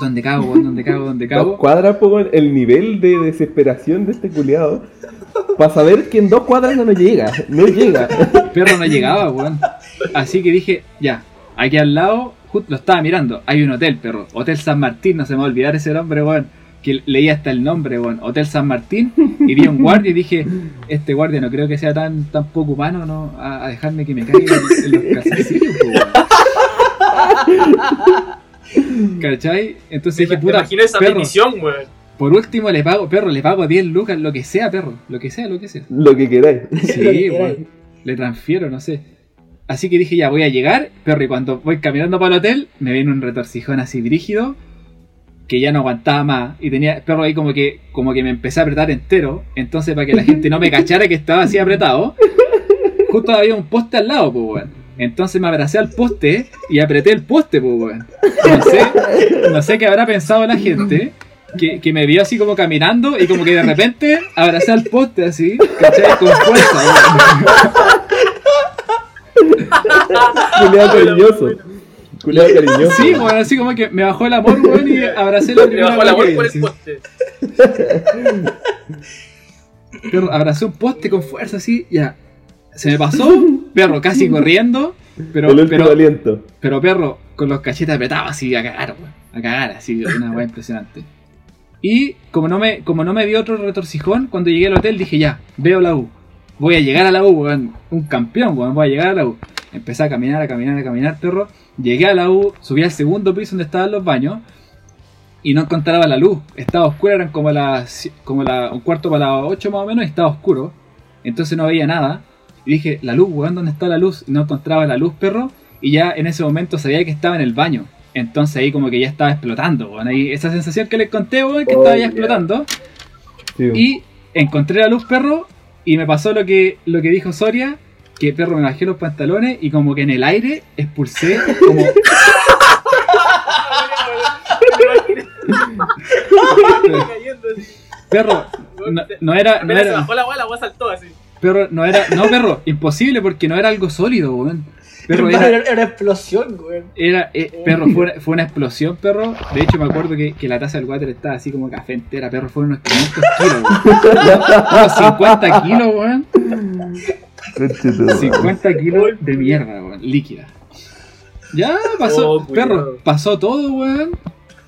¿Dónde cago, weón? ¿Dónde cago? ¿Dónde Dos cago? cuadras, po, el nivel de desesperación de este culiado. Para saber que en dos cuadras no nos llega. No llega. perro no llegaba, weón. Así que dije, ya, aquí al lado, justo lo estaba mirando, hay un hotel, perro. Hotel San Martín, no se me va a olvidar ese nombre, weón. Que leí hasta el nombre, weón. Hotel San Martín. Y vi a un guardia y dije, este guardia no creo que sea tan, tan poco humano, ¿no? A, a dejarme que me caiga en, en los calzoncillos, weón. ¿Cachai? Entonces dije, puta, imagino esa perro, petición, weón. por último le pago, perro, le pago 10 lucas, lo que sea, perro. Lo que sea, lo que sea. Lo que queráis. Sí, weón. Le transfiero, no sé. Así que dije, ya voy a llegar, perro, y cuando voy caminando para el hotel, me viene un retorcijón así brígido, que ya no aguantaba más. Y tenía, perro, ahí como que, como que me empecé a apretar entero. Entonces, para que la gente no me cachara que estaba así apretado, justo había un poste al lado, pues, weón. Entonces me abracé al poste y apreté el poste, pues, weón. No sé, no sé qué habrá pensado la gente. Que, que me vio así como caminando y como que de repente abracé al poste así, ¿cachai? Con fuerza, weón. Culiado cariñoso. Culiado cariñoso. Sí, bueno, así como que me bajó el amor, weón, y abracé la primera bajó la weá que voz vi, por el poste. Perro, abracé un poste con fuerza así, ya. Se me pasó, perro, casi corriendo, pero, el pero, aliento. pero perro, con los cachetes apretados así a cagar, weón. A cagar, así, una weá impresionante. Y como no me, como no me dio otro retorcijón, cuando llegué al hotel dije ya, veo la U. Voy a llegar a la U, weón. Un campeón, weón. Voy a llegar a la U. Empecé a caminar, a caminar, a caminar, perro. Llegué a la U, subí al segundo piso donde estaban los baños. Y no encontraba la luz. Estaba oscura, eran como las. como la, un cuarto para las 8 más o menos, y estaba oscuro. Entonces no veía nada. Y dije, la luz, weón, ¿dónde está la luz? Y no encontraba la luz, perro. Y ya en ese momento sabía que estaba en el baño. Entonces ahí como que ya estaba explotando, weón. Ahí esa sensación que les conté, weón, que Oh, estaba ya yeah. explotando. Sí. Y encontré la luz, perro, y me pasó lo que, lo que dijo Soria, que perro me bajé los pantalones y como que en el aire expulsé como... Perro, no, no era... No era la la saltó así. Perro, no era... No, perro, imposible porque no era algo sólido, weón. Perro, era... era, era una explosión, weón. Era, eh, perro, fue una, fue una explosión, perro. De hecho, me acuerdo que, que la taza del water estaba así como café entera, perro. Fueron unos 500 kilos, weón. Unos 50 kilos, weón. Conchetumare. 50 kilos de mierda, weón, líquida. Ya pasó, Oh, perro, pasó todo, weón.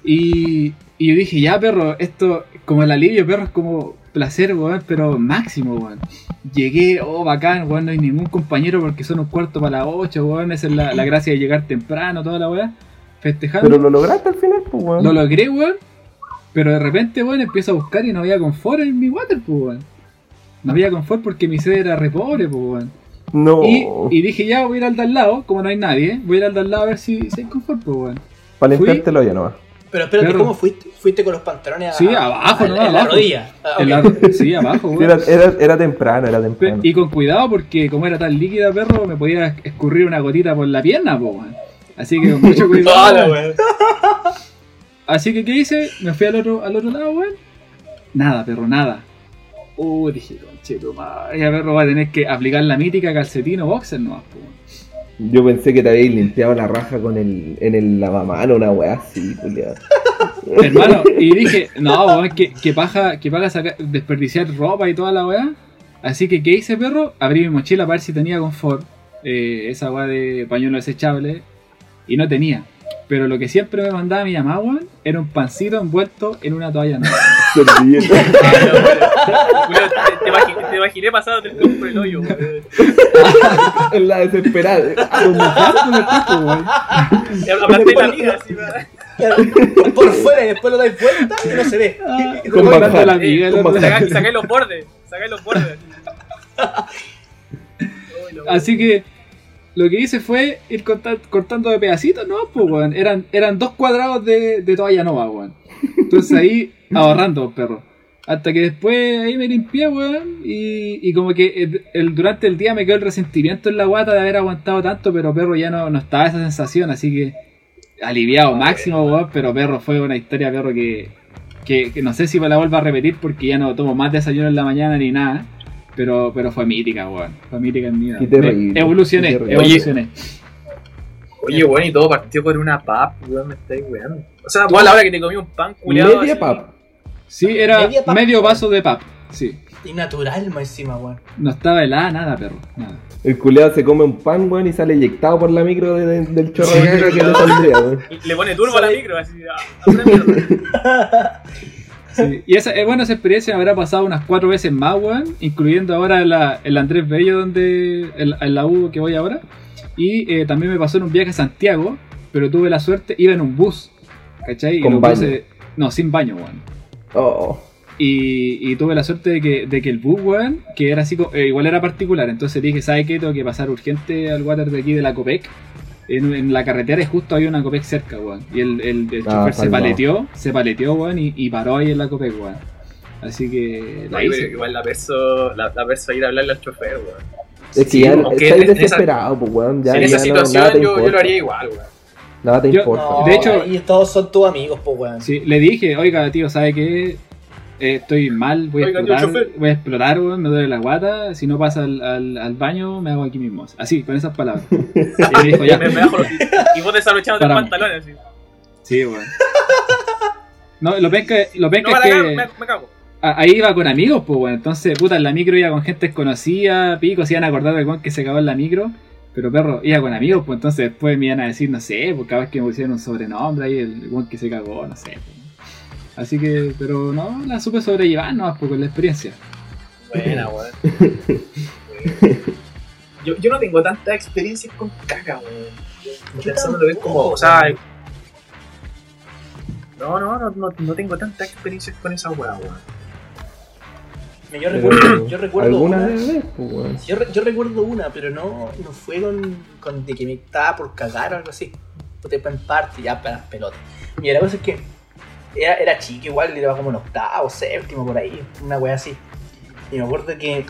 Y, y yo dije, ya, perro, esto, como el alivio, perro, es como placer, weón, pero máximo, weón. Llegué, oh, bacán, weón, no hay ningún compañero porque son un cuarto para las 8, weón. Esa es la, la gracia de llegar temprano, toda la weá. Festejando. Pero lo lograste al final, pues, weón. Lo logré, weón. Pero de repente, weón, empiezo a buscar y no había confort en mi water, pues, weón. No había confort porque mi sede era re pobre, pues, weón. No. Y, y dije, ya voy a ir al de al lado, como no hay nadie, voy a ir al de al lado a ver si, si hay confort, pues, weón. Para limpiártelo ya nomás. Pero espérate, Perro. ¿cómo fuiste? ¿Fuiste con los pantalones a, Sí, abajo, a- ¿no? en la Abajo. rodilla? Ah, la- sí, abajo, Sí, weón. Era, era, era temprano, era temprano. Y con cuidado porque como era tan líquida, perro, me podía escurrir una gotita por la pierna, pues, weón. Así que con mucho cuidado. Así que, ¿qué hice? Me fui al otro, al otro lado, weón. Nada, perro, nada. Uh, dije, madre, ya, perro, va a tener que aplicar la mítica calcetín o boxer nomás, po, weón. Yo pensé que te habíais limpiado la raja con el, en el lavamano, una weá así, culiado. Hermano, y dije, no, weón, que, que paja, que paja sacar- desperdiciar ropa y toda la weá. Así que, ¿qué hice, perro? Abrí mi mochila para ver si tenía confort. eh, esa weá de pañuelo desechable. Y no tenía. Pero lo que siempre me mandaba mi mamá, era un pancito envuelto en una toalla nueva. Servilleta. Te, te imagi- te imaginé pasado del campo por el hoyo, en la desesperada. Con con de la amiga, así, por fuera y después lo dais vuelta y no se ve. Ah, con bajar. Dando la Eh, amiga, el ¿cómo otro. saca- Sacá- Sacáis los bordes, sacáis los bordes. Así que lo que hice fue ir corta- cortando de pedacitos, ¿no? Pues, weón. Eran, eran dos cuadrados de, de toalla nova, weón. Entonces ahí, ahorrando, perro. Hasta que después ahí me limpié, weón. Y, y como que el, el- durante el día me quedó el resentimiento en la guata de haber aguantado tanto, pero perro ya no, no estaba esa sensación, así que aliviado máximo, weón. Pero perro fue una historia, perro, que, que, que no sé si me la vuelvo a repetir porque ya no tomo más desayuno en la mañana ni nada. Pero, pero fue mítica, weón. Fue mítica en mi vida. Evolucioné, evolucioné. Oye, weón, y todo partió por una pap, weón, me estáis weando. O sea, vos a la hora que te comí un pan culiado. Media así, pap. Sí, era pap. medio vaso de pap. Sí. Y natural más encima, weón. No estaba helada, nada, perro. Nada. El culeado se come un pan, weón, y sale eyectado por la micro de- de- del chorro Sí, de que le saldría, weón. Le pone turbo a la micro, así, a, a una mierda. Sí, Y esa, eh, bueno, esa experiencia me habrá pasado unas cuatro veces más, weón, incluyendo ahora la Andrés Bello, donde, en la U que voy ahora. Y eh, también me pasó en un viaje a Santiago, pero tuve la suerte, iba en un bus, ¿cachai? Y Con los baño. buses- no, sin baño, weón. Oh, Y, y tuve la suerte de que, de que el bus, weón, que era así, eh, igual era particular. Entonces dije, ¿sabes qué? Tengo que pasar urgente al water de aquí de la Copec. En, en la carretera y justo había una Copec cerca, weón. Y el, el, el Ah, chofer se paleteó, se paleteó, weón, y, y paró ahí en la Copec, weón. Así que la hice. igual la perso, la, la perso ir a hablarle al chofer, weón. Es que Sí, ya estáis desesperado, pues, weón. Ya, en ya esa no- situación nada te yo, lo haría igual, weón. Nada te Yo- importa. No, De hecho- y todos son tus amigos, pues, weón. Sí, le dije, oiga, tío, ¿sabe qué? Eh, estoy mal, voy a Oiga, explotar, voy a explotar, weón, me duele la guata, si no pasa al, al, al baño, me hago aquí mismo. Así, con esas palabras. Y me dijo, ya, Me, me bajo los- y vos desabrochándote el Para- pantalón, así. sí, weón. No, lo penca, lo penca No, es que... me cago. Ahí iba con amigos, pues, bueno. Entonces, puta, en la micro iba con gente desconocida, pico, se iban a acordar del weón que se cagó en la micro. Pero, perro, iba con amigos, pues entonces después me iban a decir, no sé, pues cada vez que me pusieron un sobrenombre ahí, el weón que se cagó, no sé. pues. Así que, pero no, la supe sobrellevar, no, pues con la experiencia. Buena, weón. Yo, yo no tengo tantas experiencias con caca, weón. Pensándolo bien como, o sea. No, no, no, no, no tengo tantas experiencias con esa weá, weón. Yo recuerdo, yo recuerdo una. vez, pues. Yo, re- yo recuerdo una, pero no, no fue con, con de que me estaba por cagar o algo así. Puta, en parte, ya para las pelotas. Mira, la cosa es que era, era chico igual, era como en octavo, séptimo, por ahí, una wea así. Y me acuerdo que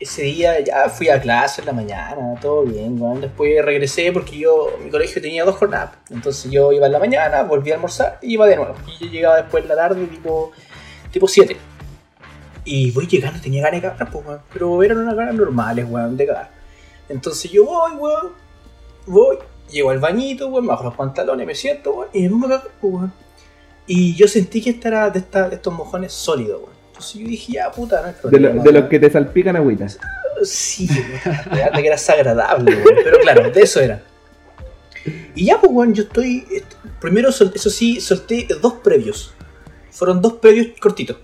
ese día ya fui a clase en la mañana, todo bien, weón. Después regresé porque yo, mi colegio tenía dos jornadas. Entonces yo iba en la mañana, volví a almorzar y iba de nuevo. Y yo llegaba después en la tarde, tipo, tipo 7. Y voy llegando, tenía ganas de cagar, pues, weón. Pero eran unas ganas normales, weón, de cagar. Entonces yo voy, weón. Voy, llego al bañito, weón, me bajo los pantalones, me siento, weón, y me pongo a cagar, pues, weón. Y yo sentí que esta era de, esta- de estos mojones sólidos, weón. Entonces yo dije, ya, puta, no hay De, problema. lo- de los que te salpican agüitas. Sí, weón, que era desagradable, weón. Pero claro, de eso era. Y ya, pues, weón, yo estoy. est- Primero, eso sí, solté dos previos. Fueron dos previos cortitos.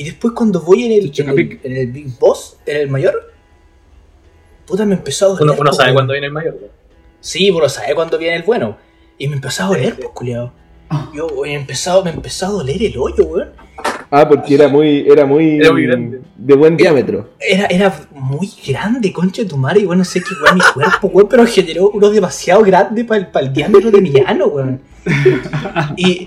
Y después, cuando voy en el, en el, Chocapic. en el Big Boss, en el mayor, puta, me empezó a doler. Uno, uno pues, sabe cuándo viene el mayor, weón. Sí, pero sabe cuándo viene el bueno. Y me empezó a doler, pues, culiado. Yo, weón, empezó, me empezó a doler el hoyo, weón. Ah, porque era muy, era muy, Era muy grande. de buen diámetro. Era, era muy grande, concha de tu madre, y bueno, no sé qué weón mi cuerpo, weón, pero generó uno demasiado grande para el, pa' el diámetro de mi ano, weón. Y,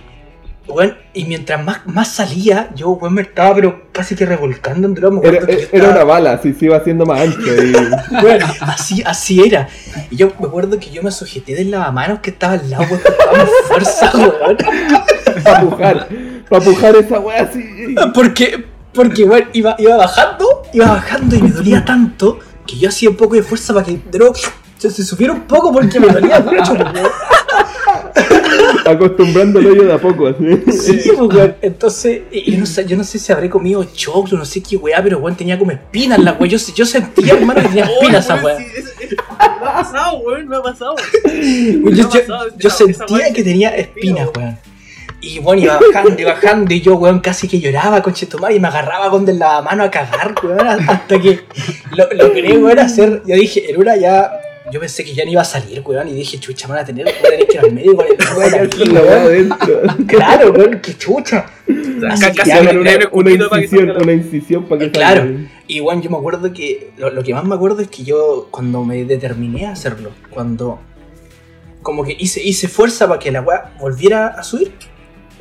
weón, y mientras más, más salía, yo, weón, me estaba pero casi que revolcando en droga. me Era, era estaba- una bala, así se iba haciendo más ancho. Y... Weón, así, así era. Y yo me acuerdo que yo me sujeté del lavamanos que estaba al lado, toda mi fuerza, weón. para pujar, para pujar esa wea así. Porque, porque weón, iba, iba bajando, iba bajando y me dolía tanto que yo hacía un poco de fuerza para que de nuevo se, se subiera un poco porque me dolía mucho, el hoyo de a poco, así. Sí, pues, weón. Entonces, yo no, sé, yo no sé si habré comido choclo, no sé qué weá, pero weón tenía como espinas la weá. Yo, yo sentía, hermano, que tenía espinas esa weá. Me ha pasado, weón, me ha pasado. Yo, yo- yo sentía que tenía espina, espinas, weón. Y bueno, iba bajando y bajando y yo, weón, casi que lloraba, conchetumar, y me agarraba con del lavamano a cagar, weón, hasta que lo logré, weón, hacer, yo dije, en una ya yo pensé que ya no iba a salir, weón, y dije, chucha, me van a tener, voy a tener que ir al médico. Voy a quedar con la weón. adentro. Claro, weón, qué chucha. Así que- Una, una para incisión, salga la- una incisión para que Claro. salga. Y bueno, yo me acuerdo que lo, lo que más me acuerdo es que yo cuando me determiné a hacerlo, cuando como que hice, hice fuerza para que la weá volviera a subir.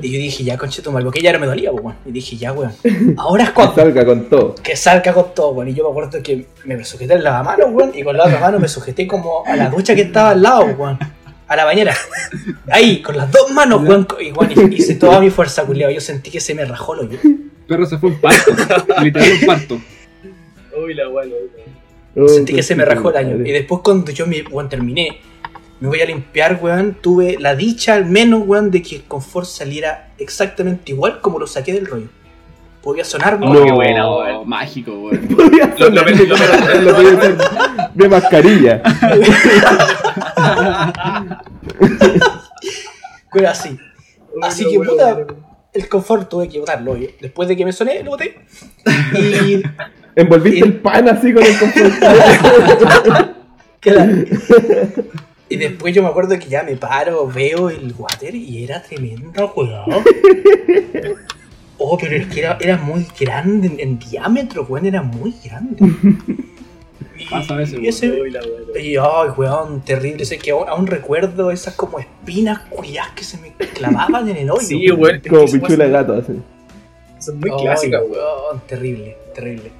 Y yo dije, ya conche tu madre, porque ya no me dolía, weón. Y dije, ya, weón. Ahora es Que cuando salga con todo. que salga con todo, weón. Y yo me acuerdo que me sujeté en la mano, weón. Y con la otra mano me sujeté como a la ducha que estaba al lado, weón. A la bañera. Ahí, con las dos manos, weón. Y, weón, hice toda mi fuerza, culiao. Yo sentí que se me rajó lo yo. Perro se fue un parto. literal un parto. Uy, la. Oh, Sentí que se me rajó el año. Y después cuando yo me, weón, terminé, me voy a limpiar, weón, tuve la dicha al menos, weón, de que el confort saliera exactamente igual como lo saqué del rollo. Podía sonar, Oh, weón. qué buena, weón. Mágico, weón. Podía Lo- lo- sonar lo- lo- lo podía hacer de mascarilla. Weón, así. Uy, Así que, puta, el confort tuve que botarlo, oye. Después de que me soné, lo boté. Y. Envolviste Y- el pan así con el confort. claro. Y después yo me acuerdo que ya me paro, veo el water y era tremendo, weón. Oh, pero es que era, era muy grande en, en diámetro, weón, era muy grande. Y, Pasa a veces, y ese, la y, ay, weón, terrible. Sé que aún, aún recuerdo esas como espinas culiadas que se me clavaban en el hoyo. Sí, weón. Como pichula gato así. Son muy Ay, clásicas, weón. weón. Terrible, terrible.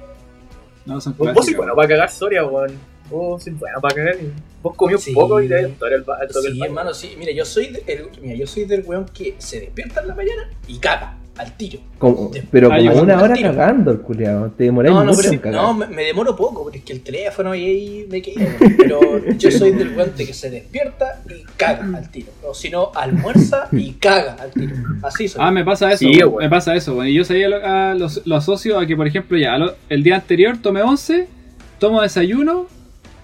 No, son Vos vos clásicas. sois bueno para cagar Soria, weón. Vos sois bueno para cagar. y- Vos comí un Sí. poco y te el, el Sí, baño. hermano, sí. Mira, yo soy, de- el, mira, yo soy del weón que se despierta en la mañana y caga al tiro. Como- pero como una hora cagando el culiao. Te demoráis No, no, mucho pero, en cagar. no me, me demoro poco, porque es que el teléfono y ahí me quedé. weón. Pero yo soy del weón de que se despierta y caga al tiro. O si no, almuerza y caga al tiro. Así soy. Ah, me pasa eso, Sí, me pasa eso. Y yo sabía lo, a- lo, lo asocio a que, por ejemplo, ya lo- el día anterior tomé 11, tomo desayuno,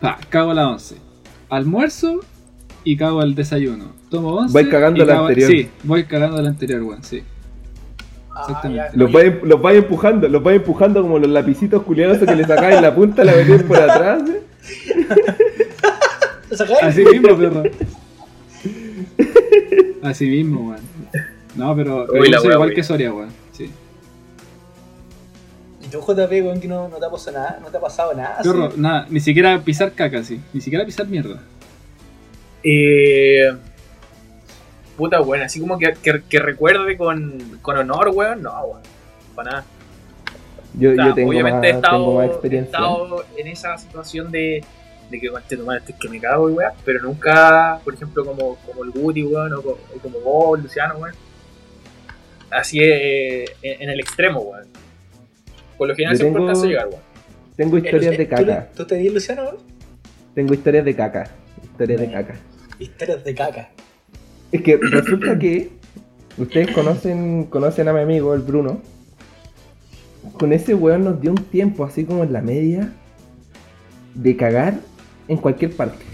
pa, cago a la 11. Almuerzo y cago al desayuno. Tomo 11. Vais cagando y la cago- anterior. Sí, voy cagando la anterior, weón, sí. Ah, exactamente. Los vais, los empujando, los vais empujando como los lapicitos culiados que le sacáis la punta, la metéis por atrás. ¿eh? Así mismo, perro. Así mismo, weón. No, pero, pero Uy, wea, igual que Soria, weón. Sí. Tú, JP, weón, que no, no te ha pasado nada, no te ha pasado nada. así? Perro, nada, ni siquiera pisar caca, sí. Ni siquiera pisar mierda. Eh, puta, weón. Así como que, que, que recuerde con, con honor, weón. No, weón. Para nada. Yo, O sea, yo tengo, más, obviamente he estado, tengo más he estado en esa situación de, de que conche tu madre, estoy que me cago y weón, pero nunca, por ejemplo, como, como el Guti, weón, o, co- o como vos, Luciano, weón. Así eh, en, en el extremo, weón. Por lo general siempre tengo- llegar, weón. Tengo historias de Luciano, ¿tú le- caca. ¿Tú te di Luciano? weón? Tengo historias de caca. Historias de caca. Historias de caca. Es que resulta que ustedes conocen, conocen a mi amigo, el Bruno. Con ese weón nos dio un tiempo, así como en la media, de cagar en cualquier parte.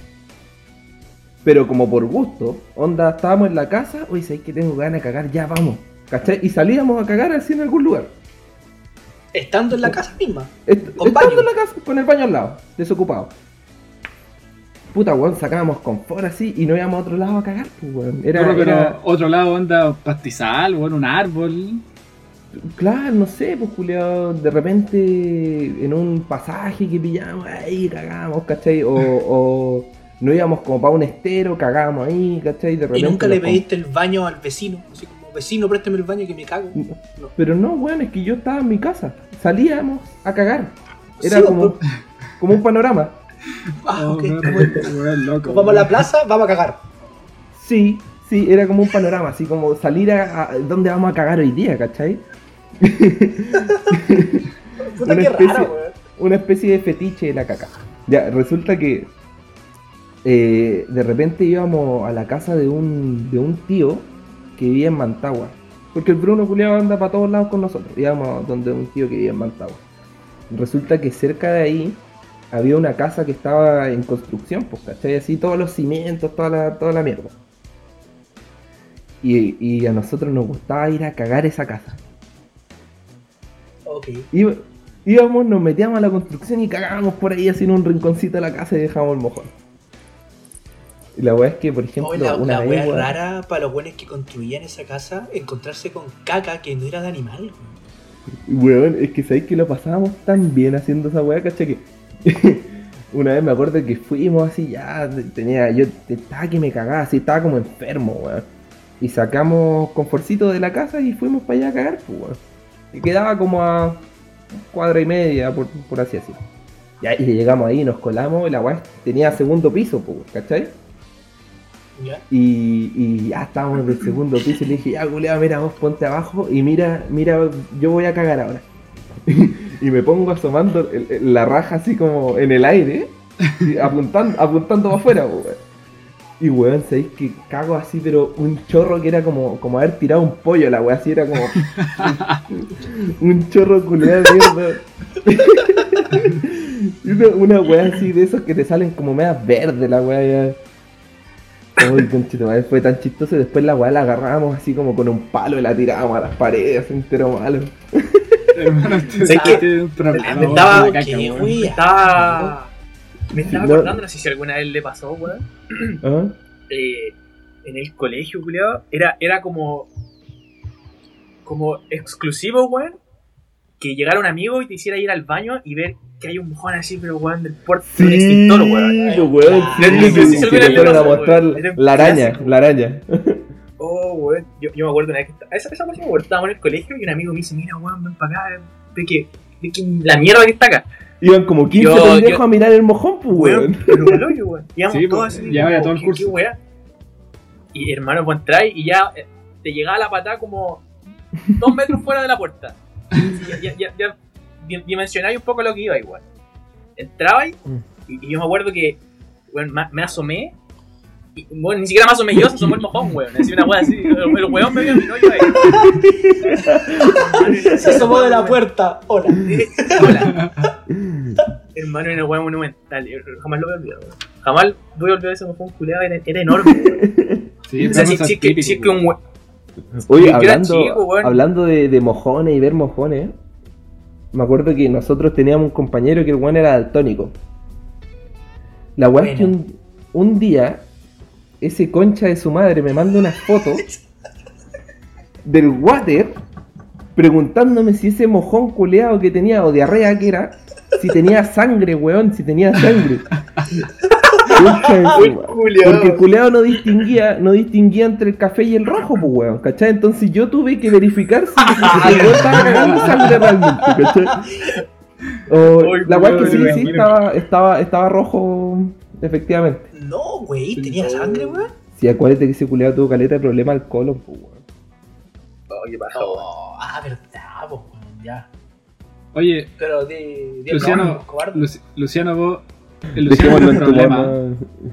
Pero como por gusto, onda, estábamos en la casa, oye, sabes que tengo ganas de cagar, ya vamos. ¿Cachai? Y salíamos a cagar así en algún lugar. Estando en la casa misma. Est- Con estando baño. en la casa, con el baño al lado, desocupado. Puta, weón, sacábamos confort así y no íbamos a otro lado a cagar, pues, weón. Era, Perro, pero era- otro lado onda pastizal, weón, un árbol. Claro, no sé, pues Julio, de repente en un pasaje que pillamos ahí, cagamos, ¿cachai? O, o no íbamos como para un estero, cagamos ahí, ¿cachai? De Y repente nunca le pediste el baño al vecino. Así vecino, préstame el baño que me cago. No. Pero no, weón, es que yo estaba en mi casa, salíamos a cagar. Era Sí, como, pues, como un panorama. Ah, Oh, weón, loco. vamos a la plaza, vamos a cagar. Sí, sí, era como un panorama, así como salir a, a- dónde vamos a cagar hoy día, ¿cachai? Puta, Una qué especie- raro, weón. una especie de fetiche de la caca. Ya, resulta que eh, de repente íbamos a la casa de un, de un tío que vivía en Mantagua. Porque el Bruno Culeado anda para todos lados con nosotros. Íbamos donde un tío que vivía en Mantagua. Resulta que cerca de ahí había una casa que estaba en construcción, pues, ¿cachai? Así todos los cimientos, toda la, toda la mierda. Y, y a nosotros nos gustaba ir a cagar esa casa. Ok. Íbamos, nos metíamos a la construcción y cagábamos por ahí así en un rinconcito de la casa y dejábamos el mojón. Y la weá es que, por ejemplo, Oh, la, una la vez, wea rara para los buenos que construían esa casa, encontrarse con caca que no era de animal. weón. Es que sabéis que lo pasábamos tan bien haciendo esa weá, ¿cachai? Que una vez me acuerdo que fuimos así, ya tenía, yo estaba que me cagaba, así, estaba como enfermo, weón. Y sacamos conforcito de la casa y fuimos para allá a cagar, pues, weón. Y quedaba como a cuadra y media, por, por así decirlo. Ya, y llegamos ahí, nos colamos, y la weá tenía segundo piso, pues, ¿cachai? Y, ya estábamos en el segundo piso y le dije, ya culeado, mira vos ponte abajo y mira, mira, yo voy a cagar ahora. y me pongo asomando la raja así como en el aire, apuntando, apuntando para afuera, weón. Y weón, sabéis que cago así, pero un chorro que era como, como haber tirado un pollo, la weá así era como un chorro culeado mierda. Una, weá así de esos que te salen como medias verdes, la weá. Uy, conchito, madre, fue tan chistoso y después la weá la agarrábamos así como con un palo y la tirábamos a las paredes, entero malo. Hermano, tiene un problema Me estaba-. Me estaba acordando, no sé si alguna vez le pasó, weón. ¿Ah? eh, en el colegio, culiado, era, era como. como exclusivo, weón. Que llegara un amigo y te hiciera ir al baño y ver que hay un mojón así, pero weón, del puerto del extintor, weón. weón, sí, fueron a mostrar la araña, la araña. Oh, weón. Yo, yo me acuerdo una vez que esta- esa, esa cosa, weón, estábamos en el colegio y un amigo me dice, mira, weón, ven para acá, ve que, ve que la mierda que está acá. Iban como 15 Yo- pendejos yo- a mirar el mojón, pues, Weón, pero el hoyo, weón. Íbamos Sí, todos pues, así. llevaba ya como, todo el ¿qué- curso. qué? Y hermano, pues entráis y ya eh, te llegaba la patada como dos metros fuera de la puerta. Y ya, ya, ya, ya dimensionáis un poco lo que iba igual. Entrabais y, y yo me acuerdo que weón, me, me asomé. Y, bueno, ni siquiera me asomé yo, se asomó el mojón, weón. Así una weá así. El, weón me vio en mi hoyo ahí. Se asomó de la puerta. Hola. Hola. Hermano, era una weá monumental. Yo Jamás lo voy a olvidar, weón. Jamás voy a olvidar ese mojón culeado. Era, era enorme, weón. Sí, O sea, si, si que, si es que un weón. we- Oye, hablando, chico, hablando de, de mojones y ver mojones, me acuerdo que nosotros teníamos un compañero que el weón era daltónico. La weá es que un día, ese concha de su madre me manda una foto del water preguntándome si ese mojón culeado que tenía, o diarrea que era, si tenía sangre, weón, si tenía sangre. De. Porque el culeado no distinguía, no distinguía entre el café y el rojo, pues weón, ¿cachai? Entonces yo tuve que verificar si el weón estaba cagando sangre realmente, ¿cachai? O, Ay, la weá que sí, sí, estaba, estaba, estaba rojo, efectivamente. No, güey, tenía sangre, weón. Sí, acuérdate que ese culeado tuvo caleta de problema al colon, pues weón. Oh, qué paja. Oh, ah, verdad, pues, weón, ya. Oye, Pero di, di el Luciano, Luciano, vos. Luciano tiene un problema.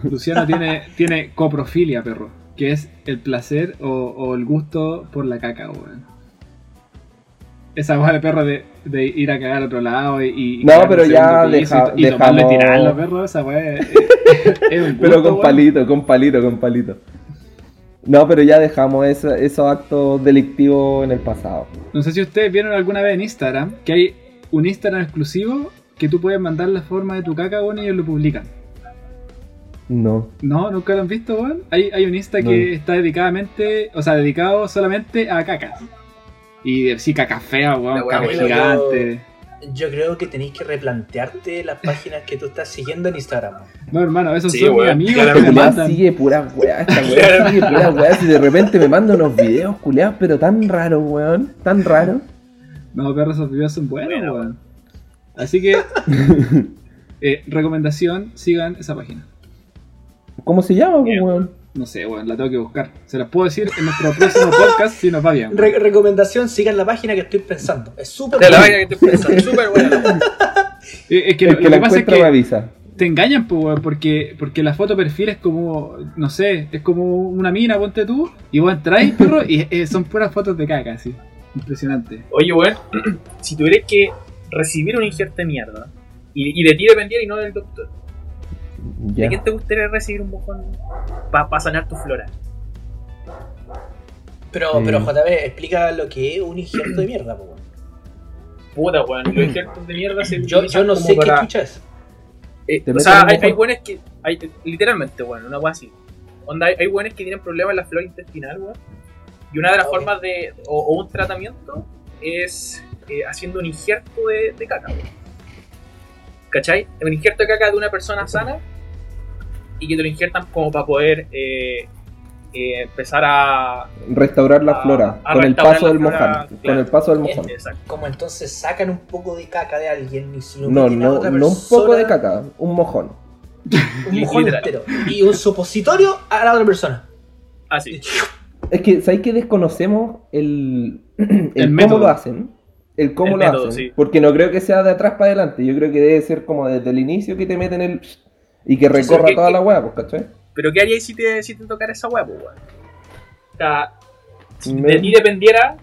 Luciano tiene, tiene coprofilia, perro. Que es el placer o, o el gusto por la caca, weón. Esa weá de perro de, de ir a cagar a otro lado y. y No, pero ya deja- y, y dejamos- tirarlo, perro. Esa weá es, es un gusto, Pero con weón. palito, con palito, con palito. No, pero ya dejamos eso- esos actos delictivos en el pasado. No sé si ustedes vieron alguna vez en Instagram que hay un Instagram exclusivo que tú puedes mandar la forma de tu caca, weón, y ellos lo publican. No. No, nunca lo han visto, weón. Hay, hay un Insta No. que está dedicadamente, o sea, dedicado solamente a cacas. Y sí, caca fea, weón, caca gigante. Yo creo que tenéis que replantearte las páginas que tú estás siguiendo en Instagram. No, hermano, esos Sí, son mis weón, amigos que me sigue pura weá, esta weá sigue pura weá. Si de repente me manda unos videos culeados, pero tan raros, weón. Tan raros. No, perro, esos videos son buenos, Bueno, weón. Así que, eh, recomendación, sigan esa página. ¿Cómo se llama, Bien. weón? No sé, weón, la tengo que buscar. Se las puedo decir en nuestro próximo podcast si nos va bien. Re- recomendación, sigan la página que estoy pensando. Es súper De la buena. vaina que te pensando, súper buena. Eh, Es que El lo, que lo la que pasa es que avisa. te engañan, pues, weón, porque, porque la foto perfil es como, no sé, es como una mina, ponte tú, y vos entráis, perro, y eh, son puras fotos de caca, así. Impresionante. Oye, weón, si tuvieras que recibir un injerto de mierda y, y de ti dependiera y no del doctor. ¿de quién te gustaría recibir un mojón para sanar tu flora? Pero, Eh. pero JB, explica lo que es un injerto de mierda, po, weón. Puta, weón, los injertos de mierda se Yo, yo no sé qué para- chucha es. Eh, o sea, hay, hay buenas que. Hay, literalmente, bueno, una weá así. Onda, hay, hay weones que tienen problemas en la flora intestinal, weón. Y una de las formas de. O, o un tratamiento es eh, haciendo un injerto de, de caca. ¿Cachai? Un injerto de caca de una persona sana y que te lo injertan como para poder eh, eh, empezar a. Restaurar la A- flora a con el paso la del flora, mojón. Con el paso del mojón. Exacto. Como entonces sacan un poco de caca de alguien y lo No, no, otra no un poco de caca, un mojón. Un mojón entero. Y un supositorio a la otra persona. Así. Es que, ¿sabéis que desconocemos el, el, cómo método. lo hacen? El cómo El lo método, hacen. sí. Porque no creo que sea de atrás para adelante. Yo creo que debe ser como desde el inicio que te meten el. Y que recorra que- toda que- la hueá, pues, ¿cachai? Pero ¿qué haríais si te, si te tocara esa weá, pues, weón? O sea, si Me- de ti dependiera,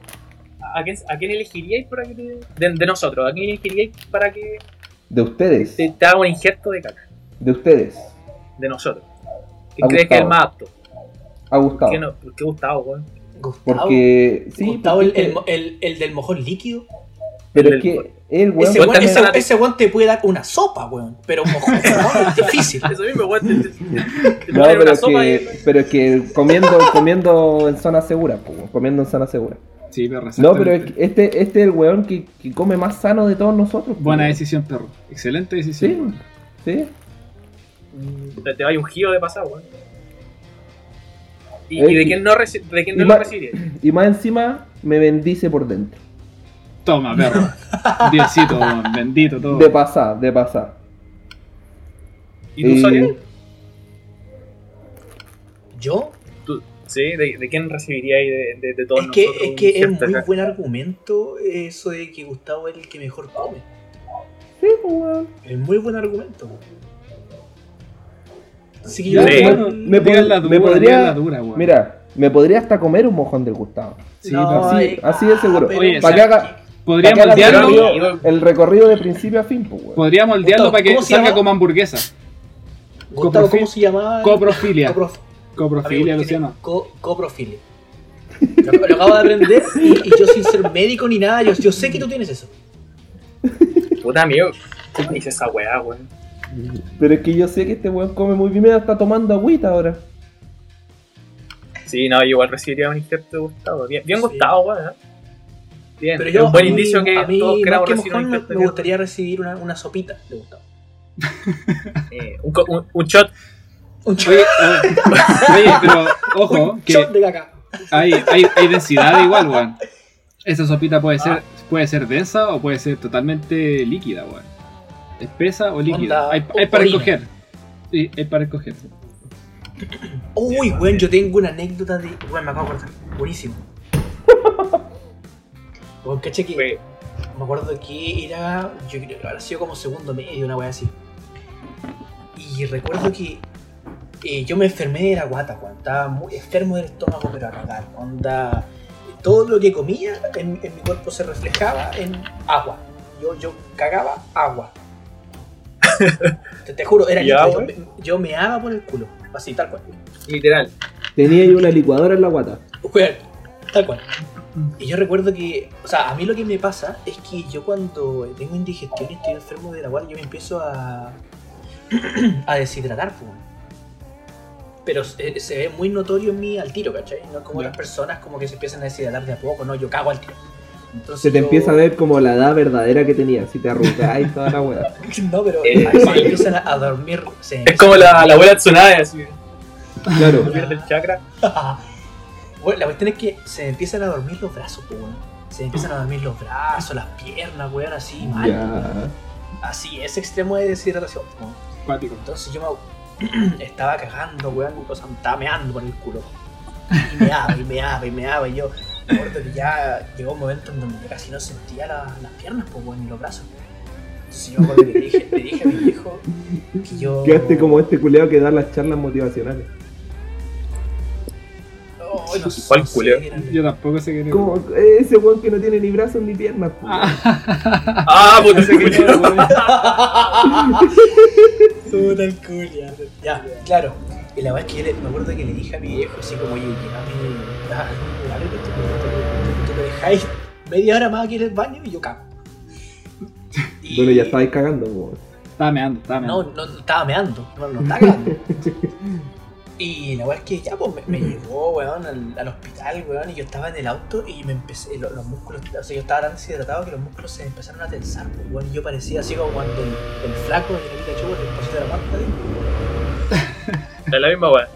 ¿a quién, a quién elegiríais para que te, de, de nosotros? ¿A quién elegiríais para que De ustedes. te, te haga un injerto de caca? De ustedes. De nosotros. A ¿Quién crees que es el Gustavo. más apto? Ha gustado. ¿Qué, no? ¿Por qué Gustavo, weón? Gustavo. Porque. Sí, Gustavo, el, porque- el, el- el del mojón líquido. pero el es que el weón. Ese weón, también ese, ese weón te puede dar una sopa, weón. Pero mojón es difícil. Eso mismo, weón. Te, te, te- No, pero es, que, y- pero es que comiendo, comiendo en zona segura, weón, comiendo en zona segura. Sí, perro. No, pero es exactamente. que este, este es el weón que, que come más sano de todos nosotros. Buena decisión, perro. Excelente Sí, decisión. sí. te, te vaya un giro de pasado, weón. ¿Y, Eh, y de quién no, reci- de quién y no lo recibirías? Y más encima me bendice por dentro. Toma, perro. Diosito, bendito todo. De pasar, de pasar. ¿Y tú, Eh, Sonia? Yo, Tú- ¿Sí? ¿De, de quién recibiríais de, de, de todos es que, nosotros es que es muy buen argumento eso de que Gustavo es el que mejor come. Sí, pues. Es muy buen argumento. Yo Sí. igual- me- me Digan pod- la dura, me podría- la dura. Mira, me podría hasta comer un mojón del Gustavo. Sí, No, perro. así- eh, así de seguro. pero- Oye, Para que haga, Podría moldearlo, el recorrido de principio a fin, pues, weón. podría moldearlo Gustavo, para que ¿cómo salga como hamburguesa. Gustavo, coprofil- ¿cómo se llamaba? Coprofilia. Coprof- Coprofilia, Luciano. Co coprofilia. Lo, lo acabo de aprender y, y yo sin ser médico ni nada, yo, yo sé que tú tienes eso. Puta amigo, ¿qué me dice esa weá, weón? Pero es que yo sé que este weón come muy bien. Mira, está tomando agüita ahora. Sí, no, yo igual recibiría un injerto de Gustavo. Bien, bien Sí. Gustavo, weón. ¿eh? Bien, Pero es yo, un buen a mí- indicio que a mí, todos queramos que recibir un me, gustaría recibir una, una sopita de Gustavo. eh, un, co- un, un shot. Un shot, Oye, pero ojo, un que shot de caca. hay, hay, hay densidad igual, weón. Esa sopita puede ser, puede ser densa o puede ser totalmente líquida, weón. Espesa o líquida. Hay, hay para escoger. Sí, hay para escoger. Uy, weón, yo tengo una anécdota de. Weón, me acabo de acordar. Buenísimo. Weón, caché que. Me acuerdo que era. Yo creo que habrá sido como segundo medio, una wea así. Y recuerdo que. eh, yo me enfermé de la guata, weón. Estaba muy enfermo del estómago, pero a cagar. Onda. Todo lo que comía en, en mi cuerpo se reflejaba en agua. Yo, yo cagaba agua. Te, te juro, era ¿Y yo, me- meaba por el culo. Así, tal cual. Literal. Tenía yo una licuadora en la guata. Weón, tal cual. Y yo recuerdo que, o sea, a mí lo que me pasa es que yo cuando tengo indigestión y estoy enfermo de la guata, yo me empiezo a, a deshidratar, pues. Pero se, se ve muy notorio en mí al tiro, ¿cachai? No es como Ya. las personas como que se empiezan a deshidratar de a poco, no, yo cago al tiro. Entonces Se te yo- empieza a ver como la edad verdadera que tenía. Si te arrugas y toda la weá. No, pero Eh, se sí. empiezan a, dormir. se Es como la, la abuela Tsunade, así. Claro. Pierde el chakra. Bueno, la cuestión es que se empiezan a dormir los brazos, pues, weón. Se empiezan a dormir los brazos, las piernas, weón, así, mal. Ya. Así, ese extremo de deshidratación. Entonces yo me estaba cagando, weón, o sea, me estaba meando por el culo. Y meaba, y meaba, y meaba, y yo me acuerdo que ya llegó un momento en donde casi no sentía la- las piernas, pues, weón, ni los brazos. Entonces yo me acuerdo que le dije, le dije a mi viejo que yo... Quedaste como este culeado que da las charlas motivacionales. Ay, no. Yo tampoco sé qué Como ese weón que no tiene ni brazos ni piernas. po. Ah, puta, ese que Puta el culia. Ya, claro. Y la verdad es que yo le- me acuerdo que le dije a mi viejo así como, oye, tú me dejáis media hora más aquí en el baño y yo cago. Y- Bueno, ya estabais cagando. po. Estaba meando, estaba No, meando. no, no estaba meando, no, no estaba cagando. Y la weá es que ya, pues me, me llevó, weón, al, al hospital, weón, y yo estaba en el auto y me empecé, lo- los, músculos, o sea, yo estaba tan deshidratado que los músculos se empezaron a tensar, pues, weón, y yo parecía así como cuando el, el flaco de la Pikachu, el esposito de la muerte, Es la misma weá.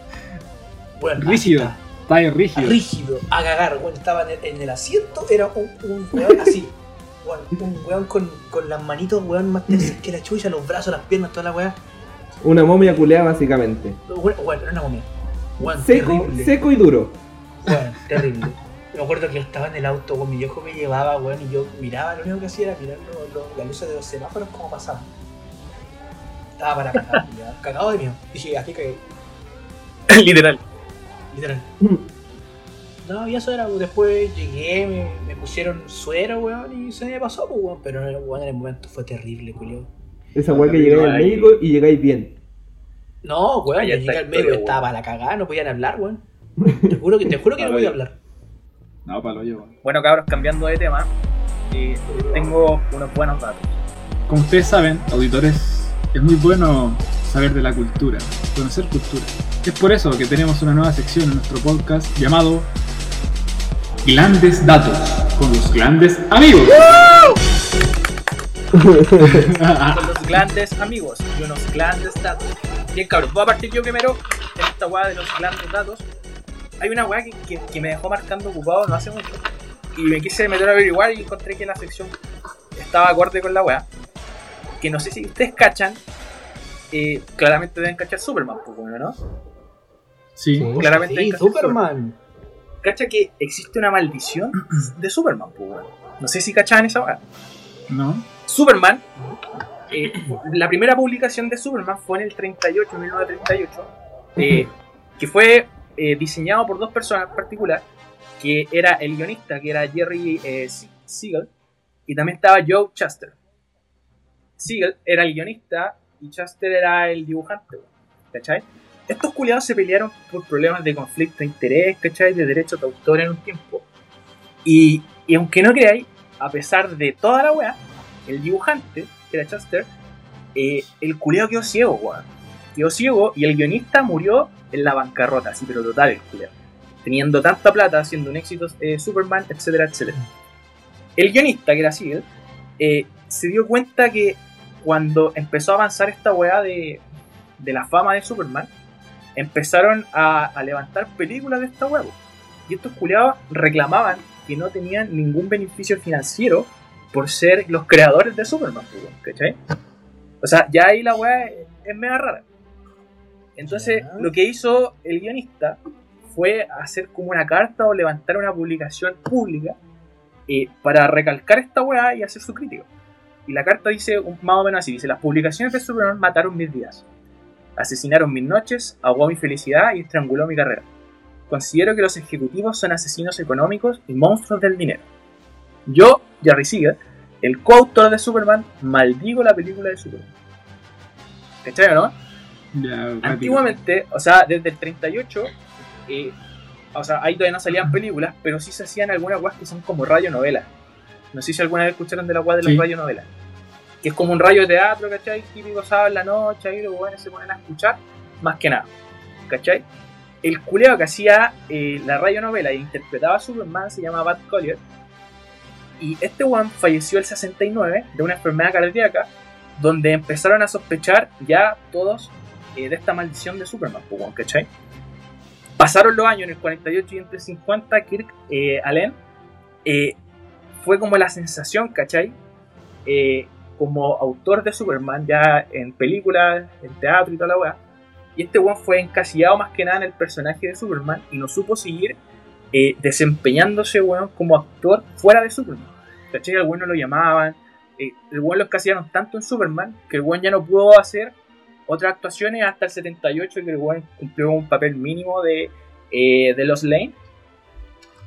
weón, Rígido. Está ahí rígido. rígido, a cagar, weón, estaba en el, en el asiento, era un, un weón así, weón, un weón con, con las manitos, weón, más tensas que la chucha, los brazos, las piernas, toda la weá, Una momia culeada básicamente. weón, weón, era una momia, weón, Seco, terrible. seco y duro. Weón, terrible. Me acuerdo que yo estaba en el auto, con mi viejo me llevaba, weón, y yo miraba, lo único que hacía era mirar lo- lo- las luces de los semáforos como pasaban. Estaba para cagar, cagado de miedo. Dije, aquí cagué, Literal. literal. No, y eso era, pues, después llegué, me, me pusieron suero, weón, y se me pasó, pues, weón, pero weón, en el momento fue terrible, culio. Esa weá que llegáis al médico y llegáis bien. No, weón, yo está llegué al weón. estaba para la cagada, no podían hablar, weón. Te juro que, te juro que no podía ya. hablar. No, palo yo. Bueno, cabros, cambiando de tema, eh, tengo unos buenos datos. Como ustedes saben, auditores, es muy bueno saber de la cultura, conocer cultura. Es por eso que tenemos una nueva sección en nuestro podcast llamado Grandes Datos con los grandes amigos. Con los grandes amigos y unos grandes datos. Bien, cabros, voy a partir yo primero en esta weá de los grandes datos. Hay una weá que, que- que me dejó marcando ocupado no hace mucho. Y me quise meter a averiguar y encontré que la sección estaba acorde con la weá. Que no sé si ustedes cachan. Eh, claramente deben cachar Superman, pues bueno, ¿no? Sí. Claramente Sí, cachar Superman. Cacha que existe una maldición de Superman, pues bueno. No sé si cachaban esa weá. ¿no? Superman, eh, la primera publicación de Superman fue en el 38, 1938, eh, que fue eh, diseñado por dos personas en particular, que era el guionista, que era Jerry eh, Sie- Siegel, y también estaba Joe Chester. Siegel era el guionista y Chester era el dibujante, ¿cachai? Estos culiados se pelearon por problemas de conflicto de interés, ¿cachai? De derechos de autor en un tiempo. Y, y aunque no creáis, a pesar de toda la weá, el dibujante, que era Chester, eh, el culiao quedó ciego, weón. Quedó ciego y el guionista murió en la bancarrota, así, pero total el culiao. Teniendo tanta plata, haciendo un éxito eh, Superman, etcétera, etcétera. El guionista, que era Siegel, eh, se dio cuenta que cuando empezó a avanzar esta weá de, de la fama de Superman, empezaron a, a levantar películas de esta weá. Y estos culiados reclamaban que no tenían ningún beneficio financiero por ser los creadores de Superman, ¿cachai? O sea, ya ahí la weá es, es mega rara. Entonces, lo que hizo el guionista fue hacer como una carta o levantar una publicación pública eh, para recalcar esta weá y hacer su crítica. Y la carta dice un- más o menos así: dice, las publicaciones de Superman mataron mis días, asesinaron mis noches, ahogó mi felicidad y estranguló mi carrera. Considero que los ejecutivos son asesinos económicos y monstruos del dinero. Yo, Jerry Siegel, el coautor de Superman, maldigo la película de Superman. ¿Cachai o no? Antiguamente, o sea, desde el 38, eh, o sea, ahí todavía no salían películas, pero sí se hacían algunas weas que son como radionovelas. No sé si alguna vez escucharon de la wea de las Sí. radionovelas. Que es como un radio de teatro, ¿cachai? Típico sábado en la noche, ahí los weones se ponen a escuchar, más que nada. ¿Cachai? El culeo que hacía eh, la radionovela e interpretaba a Superman se llama Bad Collier. Y este weón falleció el 69 de una enfermedad cardíaca, donde empezaron a sospechar ya todos eh, de esta maldición de Superman, pues, ¿cachai? Pasaron los años, en el 48 y entre 50, Kirk eh, Allen eh, fue como la sensación, ¿cachai? Eh, como autor de Superman, ya en películas, en teatro y toda la weá. Y este weón fue encasillado más que nada en el personaje de Superman y no supo seguir eh, desempeñándose, weón, como actor fuera de Superman. ¿Cachai? Al weón lo llamaban. eh, el weón lo encasillaron tanto en Superman que el weón ya no pudo hacer otras actuaciones hasta el 78 que el weón cumplió un papel mínimo de, eh, de Lane.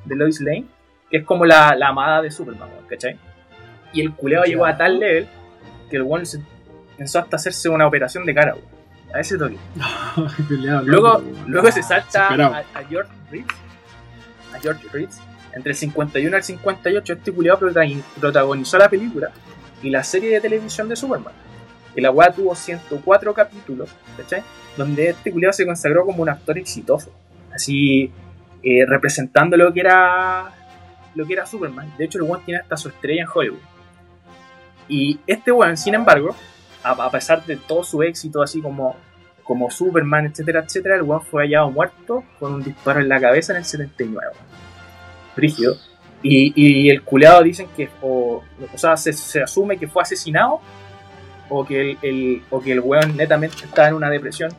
De Lois Lane, que es como la, la amada de Superman, ¿cachai? Y el culeo Ya. llegó a tal level que el se- pensó hasta hacerse una operación de cara, weón. A ese toque. Luego, loco, luego se salta a, a George Reeves. A George Reeves. Entre el 51 y el 58, este culiado protagonizó la película y la serie de televisión de Superman. Y la weá tuvo 104 capítulos, ¿cachai? Donde este culiado se consagró como un actor exitoso. Así, eh, representando lo que era lo que era Superman. De hecho, el weón tiene hasta su estrella en Hollywood. Y este weón, sin embargo, a, a pesar de todo su éxito, así como, como Superman, etcétera, etcétera, el weón fue hallado muerto con un disparo en la cabeza en el 79. Brígido. Y, y el culeado dicen que, o, o sea, se, se asume que fue asesinado o que el, el- o que el weón netamente estaba en una depresión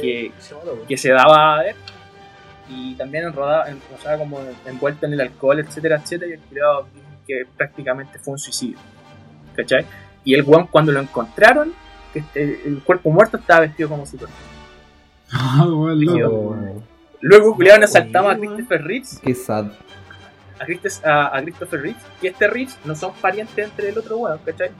que- se que se daba a ver y también enrodado, en, o sea, como envuelto en el alcohol, etcétera, etcétera, y el culiao dijo que prácticamente fue un suicidio. ¿Cachai? Y el weón cuando lo encontraron, que este- el cuerpo muerto estaba vestido como Superman. Ah. Oh, Luego culiao nos saltamos a. Christopher Reeves, qué sad. a, Christ- a- a Christopher Reeves, y este Reeves no son parientes entre el otro weón, ¿cachai?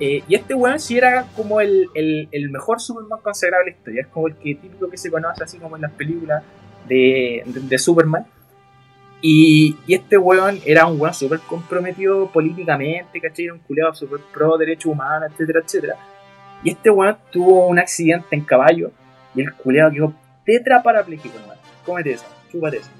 Eh, y este weón sí era como el, el, el mejor Superman consagrado de la historia, es como el que típico que se conoce así como en las películas de, de, de Superman. Y, y este weón era un weón súper comprometido políticamente, ¿cachai? Era un culeado súper pro derechos humanos, etcétera, etcétera. Y este weón tuvo un accidente en caballo y el culeado quedó tetraparapléjico, hermano. Cómete eso, chúpate eso.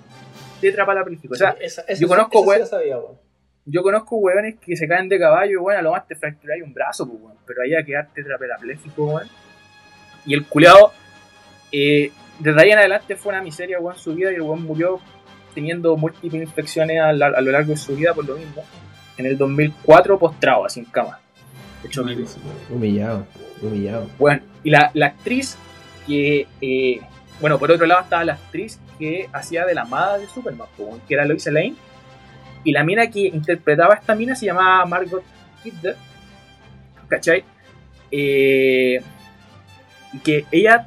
Tetraparapléjico. O sea, Esa- esa yo conozco, esa sí weón. la sabía, weón. yo conozco weones que se caen de caballo y bueno, a lo más te fracturáis un brazo, pues, weón. Pero ahí a quedar tetraparapléjico, weón. Y el culeado, eh, desde ahí en adelante fue una miseria, weón, su vida y el weón murió teniendo múltiples infecciones a, la- a lo largo de su vida por lo mismo. En el 2004 postrado, así en cama. Hecho. Humillado, humillado. Bueno, y la, la actriz que, eh, bueno, por otro lado estaba la actriz que hacía de la amada de Superman, que era Lois Lane. Y la mina que interpretaba a esta mina se llamaba Margot Kidder. ¿Cachai? Eh, y que ella,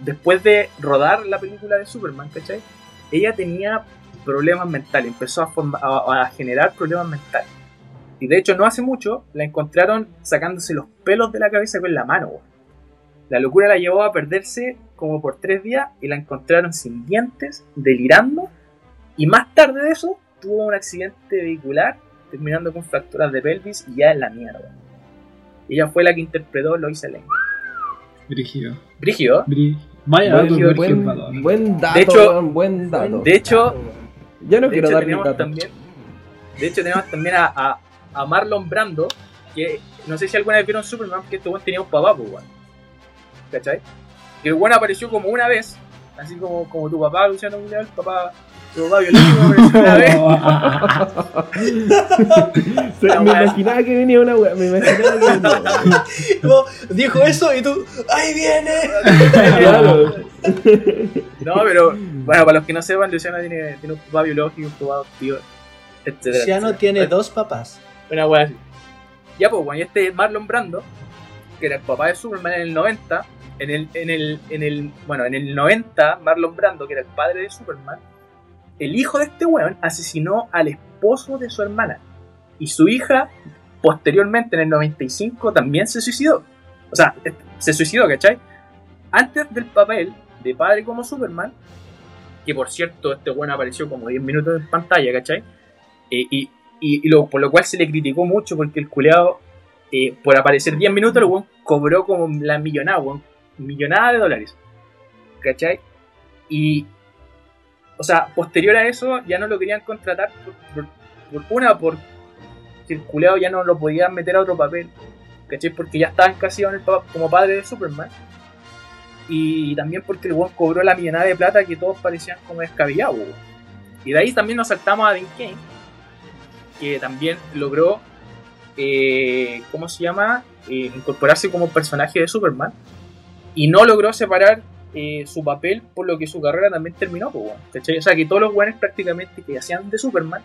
después de rodar la película de Superman, ¿cachai? Ella tenía problemas mentales, empezó a, generar problemas mentales. Y de hecho, no hace mucho la encontraron sacándose los pelos de la cabeza con la mano. La locura la llevó a perderse como por tres días y la encontraron sin dientes, delirando. Y más tarde de eso, tuvo un accidente vehicular, terminando con fracturas de pelvis y ya en la mierda. Ella fue la que interpretó Lois Lane. Brígido. Brígido. Brí- Vaya Buen, dato, Brígido, Brígido, buen, Valor. buen dato, De hecho- buen dato. De hecho, Yo no de quiero hecho dar mi tenemos dato. también, de hecho tenemos también a, a, a Marlon Brando, que no sé si alguna vez vieron Superman, que este weón tenía un papá, pues weón. ¿Cachai? Que el weón apareció como una vez, así como, como tu papá, Luciano Muñoz, el papá, tu papá biológico apareció una vez. Se- La me imaginaba que venía una wea, me imaginaba que venía. Vos Dijo eso y tú, ¡ahí viene! Claro. No, pero bueno, para los que no sepan, Luciano tiene, tiene un papá biológico, un papá adoptivo, etcétera. Luciano etcétera. tiene dos papás. Una wea así. Ya, pues, bueno, y este Marlon Brando, que era el papá de Superman en el 90, en el, en el, en el, bueno, en el 90, Marlon Brando, que era el padre de Superman, el hijo de este weón asesinó al esposo de su hermana. Y su hija, posteriormente, en el 95, también se suicidó. O sea, se suicidó, ¿cachai? Antes del papel de padre como Superman, que por cierto, este weón apareció como 10 minutos en pantalla, ¿cachai? Eh, y, y, y por lo cual se le criticó mucho porque el culeado, eh, por aparecer 10 minutos, el weón cobró como la millonada, weón, millonada de dólares. ¿Cachai? Y, o sea, posterior a eso, ya no lo querían contratar por, una, por culeado ya no lo podían meter a otro papel, ¿cachai? Porque ya estaba encasillado en el como padre de Superman. Y también porque el weón cobró la millonada de plata que todos parecían como descabellados. Y de ahí también nos saltamos a Dean Kane, que también logró, eh, ¿cómo se llama? Eh, incorporarse como personaje de Superman. Y no logró separar eh, su papel, por lo que su carrera también terminó. Pues, ¿cachai? O sea, que todos los buenos prácticamente que hacían de Superman,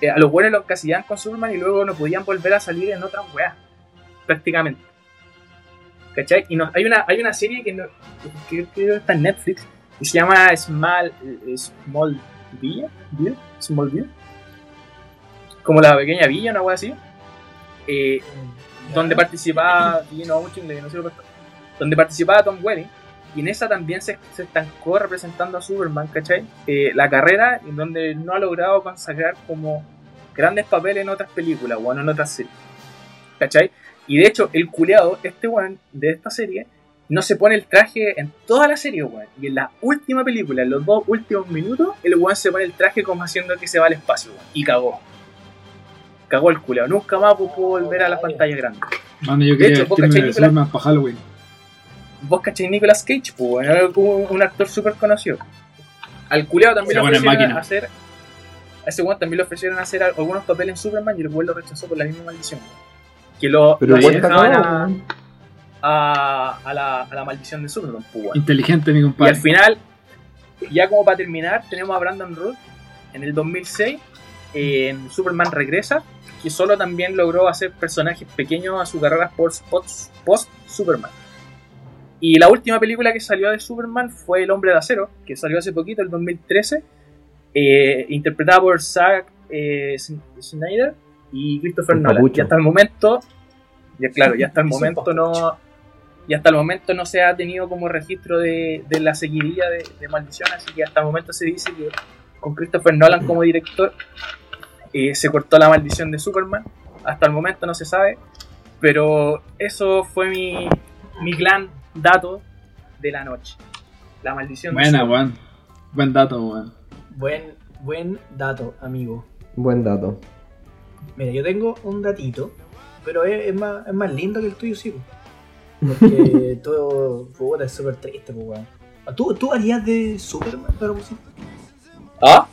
eh, a los buenos los encasillaban con Superman y luego no podían volver a salir en otras weas, prácticamente. ¿Cachai? Y no, hay, una, hay una serie que, no, que que está en Netflix, que se llama Small, eh, Small Villa, Villa, Small Villa, como la pequeña villa, una wea así, eh, donde participaba, y no mucho inglés, no sé lo que donde participaba Tom Welling, y en esa también se, se estancó representando a Superman, ¿cachai? Eh, la carrera, en donde no ha logrado consagrar como grandes papeles en otras películas, o en otras series. ¿Cachai? Y de hecho, el culeado, este weón de esta serie, no se pone el traje en toda la serie, weón. Y en la última película, en los dos últimos minutos, el weón se pone el traje como haciendo que se va al espacio, weón. Y cagó. Cagó el culeado. Nunca más pudo volver a la pantalla grande. Mano, yo De quería hecho, vestirme de. Superman para Halloween. Vos cachai Nicolas Cage, pues, era un actor súper conocido. Al culeado también en ofrecieron hacer. A ese weón también le ofrecieron hacer algunos papeles en Superman y el weón lo rechazó por la misma maldición. Que lo, Pero lo a, a, a la, a la maldición de Superman, pues. Inteligente, mi Y compadre. al final, ya como para terminar, tenemos a Brandon Root en el 2006 en Superman Regresa, que solo también logró hacer personajes pequeños a su carrera post, post, post Superman. Y la última película que salió de Superman fue El Hombre de Acero, que salió hace poquito, el 2013, eh, interpretada por Zack eh, Snyder y Christopher El Nolan. papucho. Y hasta el momento, ya claro, ya hasta el momento no, y hasta el momento no se ha tenido como registro de, de la seguidilla de, de Maldición, así que hasta el momento se dice que con Christopher Nolan como director eh, se cortó la maldición de Superman. Hasta el momento no se sabe, pero eso fue mi, mi gran dato de la noche. La maldición de Buena, weón. Buen dato, weón. Buen, buen dato, amigo. Buen dato. Mira, yo tengo un datito, pero es, es más, es más lindo que el tuyo, sí. po. Porque todo puta, es súper triste, pues, weón. ¿Tú, ¿Tú harías de Superman, pero pues, sí? ¿Ah?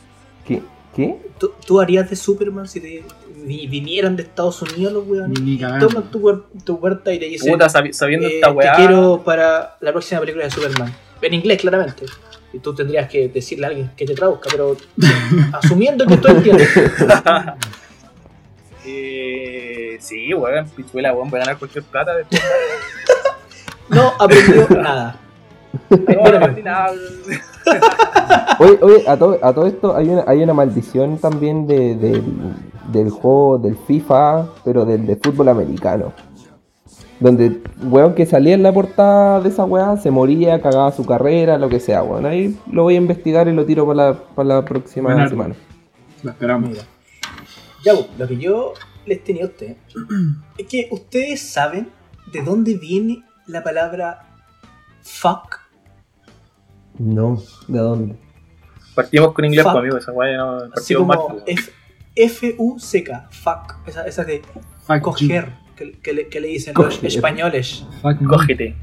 ¿Qué? ¿Tú, tú harías de Superman si te vi- vinieran de Estados Unidos los weones? Ni. Toman tu, tu puerta y te dicen, Puta, sabi- sabiendo eh, esta te weá. quiero para la próxima película de Superman. En inglés, claramente. Y tú tendrías que decirle a alguien que te traduzca, pero asumiendo que tú entiendes. eh, sí, weón, pichuela, weón, voy a ganar cualquier plata después. No aprendió nada. No, no aprendí nada. Oye, oye a, todo, a todo esto hay una, hay una maldición también de, del- del juego del FIFA, pero del de fútbol americano. Donde, weón, que salía en la portada de esa weá, se moría, cagaba su carrera, lo que sea, weón. Ahí lo voy a investigar y lo tiro para la, para la próxima Buenardo. semana. Lo esperamos. Mira. Ya, pues, lo que yo les tenía a ustedes es que ustedes saben de dónde viene la palabra fuck. No, ¿de dónde? Partimos con inglés, pues, amigo, esa weá no partimos mal. como pues. F-U-C-K, fuck. Esa, esa de Fuck coger, que, que le, que le dicen los españoles. Fuck me. Cógete.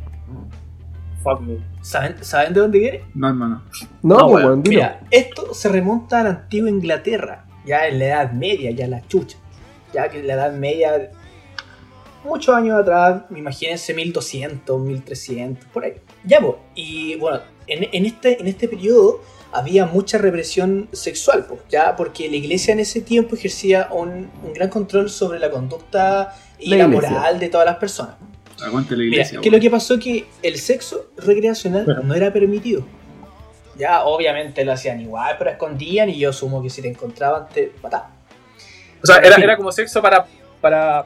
Fuck me. ¿Saben, ¿Saben de dónde viene? No, hermano. No, No, dilo. Mira, esto se remonta a la antigua Inglaterra, ya en la Edad Media, ya la chucha. Ya que en la Edad Media, muchos años atrás, imagínense 1200, 1300, por ahí. Ya, pues, y bueno, en, en este, en este periodo había mucha represión sexual, pues, ya porque la iglesia en ese tiempo ejercía un, un gran control sobre la conducta y La moral de todas las personas. Aguante la Mira, iglesia, que weón. lo que pasó que el sexo recreacional Bueno. no era permitido. Ya, obviamente lo hacían igual, pero escondían y yo asumo que si te encontraban te mataban. O sea, era, era como sexo para, para,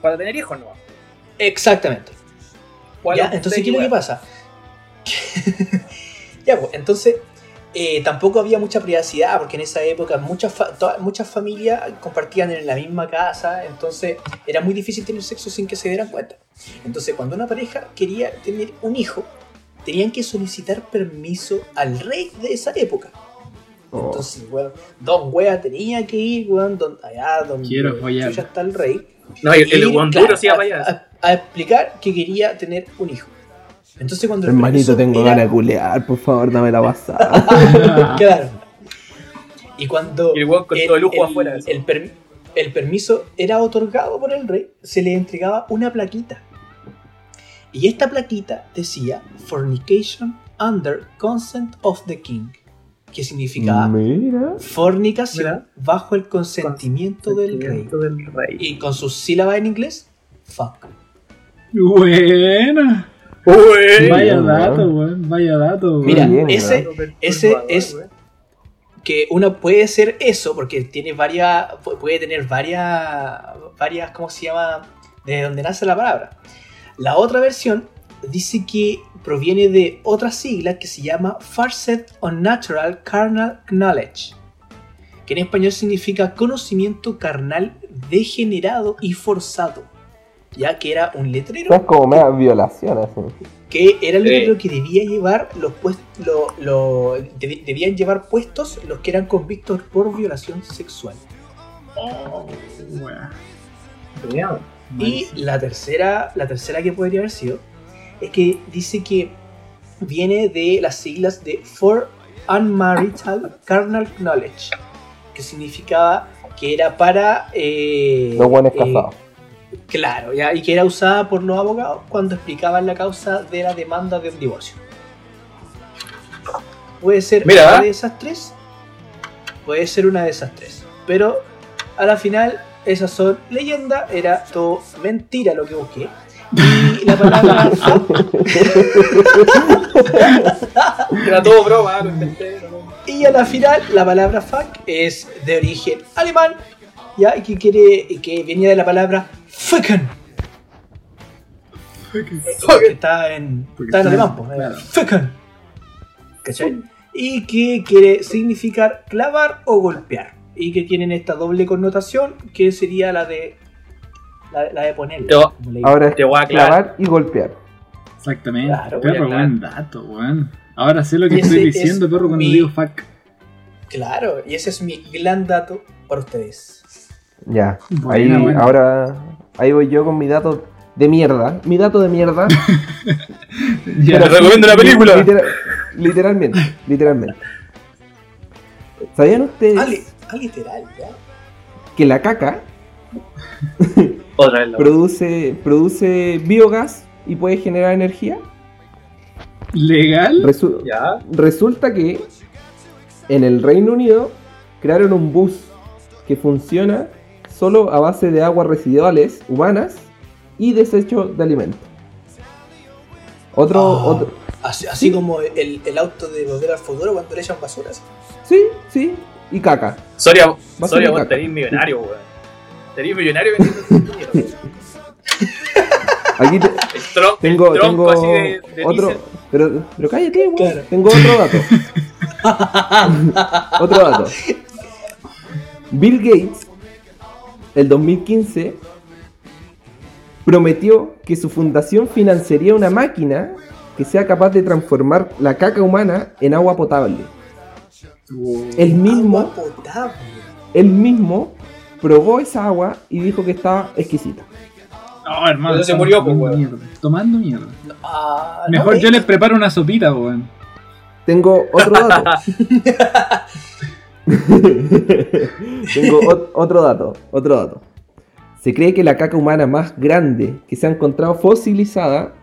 para tener hijos, ¿no? Exactamente. ¿Cuál Ya, es entonces, ¿qué es lo que pasa? ya, pues, entonces, eh, tampoco había mucha privacidad, porque en esa época muchas, fa- muchas familias compartían en la misma casa, entonces era muy difícil tener sexo sin que se dieran cuenta. Entonces, cuando una pareja quería tener un hijo, tenían que solicitar permiso al rey de esa época. Oh. Entonces, weón, Don Wea tenía que ir, weón, don, allá donde Quiero chucha está el rey. No, el, el ir, claro, a- a explicar que quería tener un hijo. Entonces cuando el Hermanito, tengo era- ganas de culear, por favor, dame la pasada. Claro. Y cuando Y el con todo el lujo afuera. el per- el permiso era otorgado por el rey, se le entregaba una plaquita. Y esta plaquita decía Fornication under consent of the king. Que significaba Mira. fornicación Mira. bajo el consentimiento del rey. Consentimiento del rey. Y con sus sílabas en inglés, fuck. Buena. Uy, Vaya dato, weón. Vaya dato, weón. Mira, bien, ese, weón. ese es que uno puede ser eso porque tiene varias pu- puede tener varias varias cómo se llama de donde nace la palabra la otra versión dice que proviene de otra sigla que se llama Farset Unnatural Carnal Knowledge que en español significa conocimiento carnal degenerado y forzado ya que era un letrero es como mega violación, así. que era el Sí. letrero que debía llevar los puestos, lo, lo- debían llevar puestos los que eran convictos por violación sexual. Wea. Y la tercera, la tercera que podría haber sido es que dice que viene de las siglas de For Unmarital Carnal Knowledge, que significaba que era para eh, Los buenos eh, casados. Claro, ya, y que era usada por los abogados cuando explicaban la causa de la demanda de un divorcio. Puede ser Mira. una de esas tres, puede ser una de esas tres, pero a la final esas son leyendas, era todo mentira lo que busqué. Y la palabra Era todo broma, no. Y a la final, la palabra fuck es de origen alemán, ya, y que quiere, que venía de la palabra está en, Porque está en está- alemán, pues, claro. fucken. ¿Cachai? Y que quiere significar clavar o golpear. Y que tienen esta doble connotación, que sería la de la, la de le- Ahora es Te voy a clavar y golpear. Exactamente. Claro, perro, buen dato, weón. Ahora sé lo que estoy diciendo, es perro, cuando mi- digo fuck. Claro, y ese es mi gran dato para ustedes. Ya. Buena, ahí, buena. ahora, ahí voy yo con mi dato de mierda. Mi dato de mierda. Ya. Te recomiendo la película. Litera- literalmente, literalmente. ¿Sabían ustedes Ah, li- ah, literal, ya. que la caca Otra vez la produce, produce biogás y puede generar energía? ¿Legal? Resu- Ya. Resulta que en el Reino Unido crearon un bus que funciona solo a base de aguas residuales humanas y desechos de alimentos. Otro, Ah. otro, Así, así como el, el auto de volver al futuro cuando le echan basuras. sí, sí, y caca. Soria, Va a ser Soria, vos tenés millonario, weón. Tenés millonario vendiendo mierda. Aquí te- El, tron- tengo, el tronco tengo así de, de otro, pero, pero cállate, weón. Claro. Tengo otro dato. otro dato. Bill Gates, el 2015, prometió que su fundación financiaría una máquina que sea capaz de transformar la caca humana en agua potable. Él mismo, Agua potable. él mismo probó esa agua y dijo que estaba exquisita. No, hermano. Se murió, pues, tomando weón. mierda. Tomando mierda. Ah, no Mejor me- yo les preparo una sopita, weón. Tengo otro dato. Tengo ot- otro dato, otro dato. Se cree que la caca humana más grande que se ha encontrado fosilizada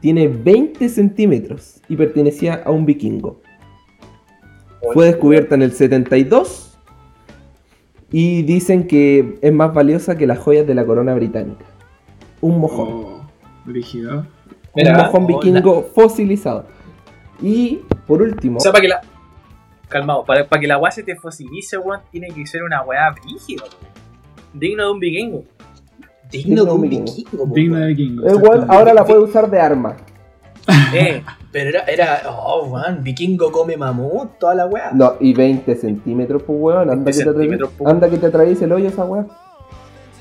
tiene 20 centímetros y pertenecía a un vikingo. Fue descubierta en el 72 y dicen que es más valiosa que las joyas de la corona británica. Un mojón. Oh, un mojón oh, vikingo fosilizado. Y por último, O sea, para que la. Calmado, para, para que la weá se te fosilice, weón, tiene que ser una weá brígida, weón. Digno de un vikingo. Digno de un Vikingo. Digno de vikingo. Eh, weón, exactamente. ahora la puede usar de arma. Eh, Pero era, era, oh, weón, vikingo come mamut, toda la weá. No, y 20 centímetros, pues weón. Anda, 20 que te centímetros, pues. anda que te atraviese el hoyo esa weón.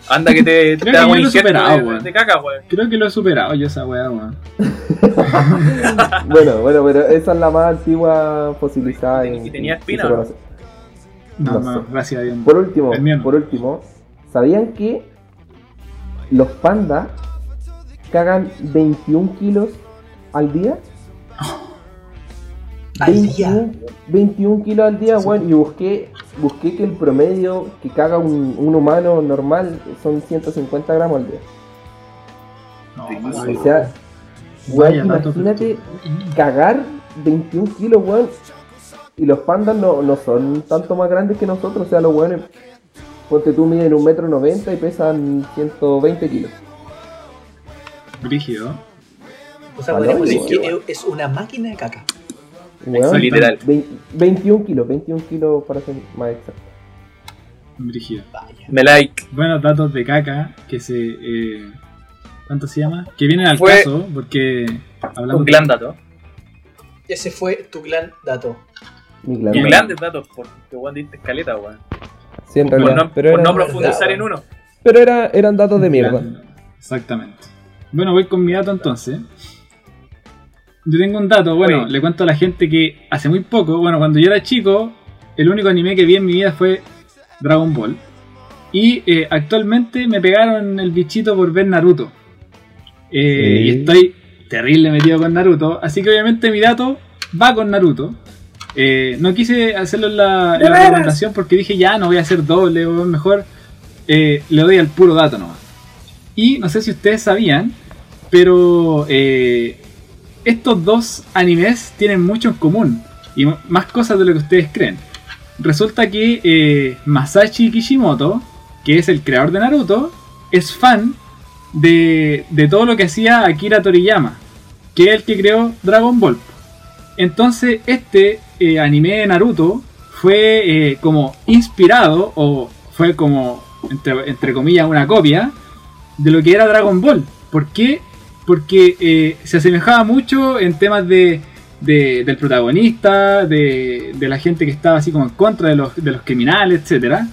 Anda que te, te Creo que haga yo un superado, de, weón. de caca, weón. Creo que lo he superado yo esa weá, weón. bueno, bueno, pero esa es la más antigua fosilizada. ¿Y en- tenía espina no? No, No sé. gracias a Dios. Por último, por último, ¿sabían que los pandas cagan 21 kilos al día? Al día. 21, 21 kilos al día, weón. Y busqué, busqué que el promedio que caga un, un humano normal son 150 gramos al día. No, O sea, imagínate cagar 21 kilos, weón. Y los pandas no, no son tanto más grandes que nosotros. O sea, los weones, ponte tú, miden un metro noventa y pesan 120 kilos. Brígido. O sea, Valor, podríamos decir weón. que es una máquina de caca. Weón, literal. vein- 21 kilos, 21 kilos para ser más exacto. Brígido. Me like. Buenos datos de caca que se. Eh, ¿Cuánto se llama? Que vienen al Fue caso porque. Hablamos Un gran dato. Ese fue tu gran dato. Mi claro. Bien. grandes datos, porque weón diste escaleta, weón. Sí, en Por no, pero por era- no profundizar en uno. pero era- eran datos de mierda. Gran- Exactamente. Bueno, voy con mi dato entonces. Yo tengo un dato, bueno, Oye. le cuento a la gente que hace muy poco, bueno, cuando yo era chico, el único anime que vi en mi vida fue Dragon Ball. Y eh, actualmente me pegaron el bichito por ver Naruto. Eh, Sí. Y estoy terrible metido con Naruto, así que obviamente mi dato va con Naruto. Eh, no quise hacerlo en la, en la recomendación porque dije ya no voy a hacer doble, o mejor eh, le doy al puro dato nomás. Y no sé si ustedes sabían, pero eh, estos dos animes tienen mucho en común y más cosas de lo que ustedes creen. Resulta que eh, Masashi Kishimoto, que es el creador de Naruto, es fan de, de todo lo que hacía Akira Toriyama, que es el que creó Dragon Ball. Entonces, este eh, anime de Naruto fue eh, como inspirado, o fue como, entre, entre comillas, una copia de lo que era Dragon Ball. ¿Por qué? Porque eh, se asemejaba mucho en temas de, de- del protagonista, de, la gente que estaba así como en contra de los, de los criminales, etcétera.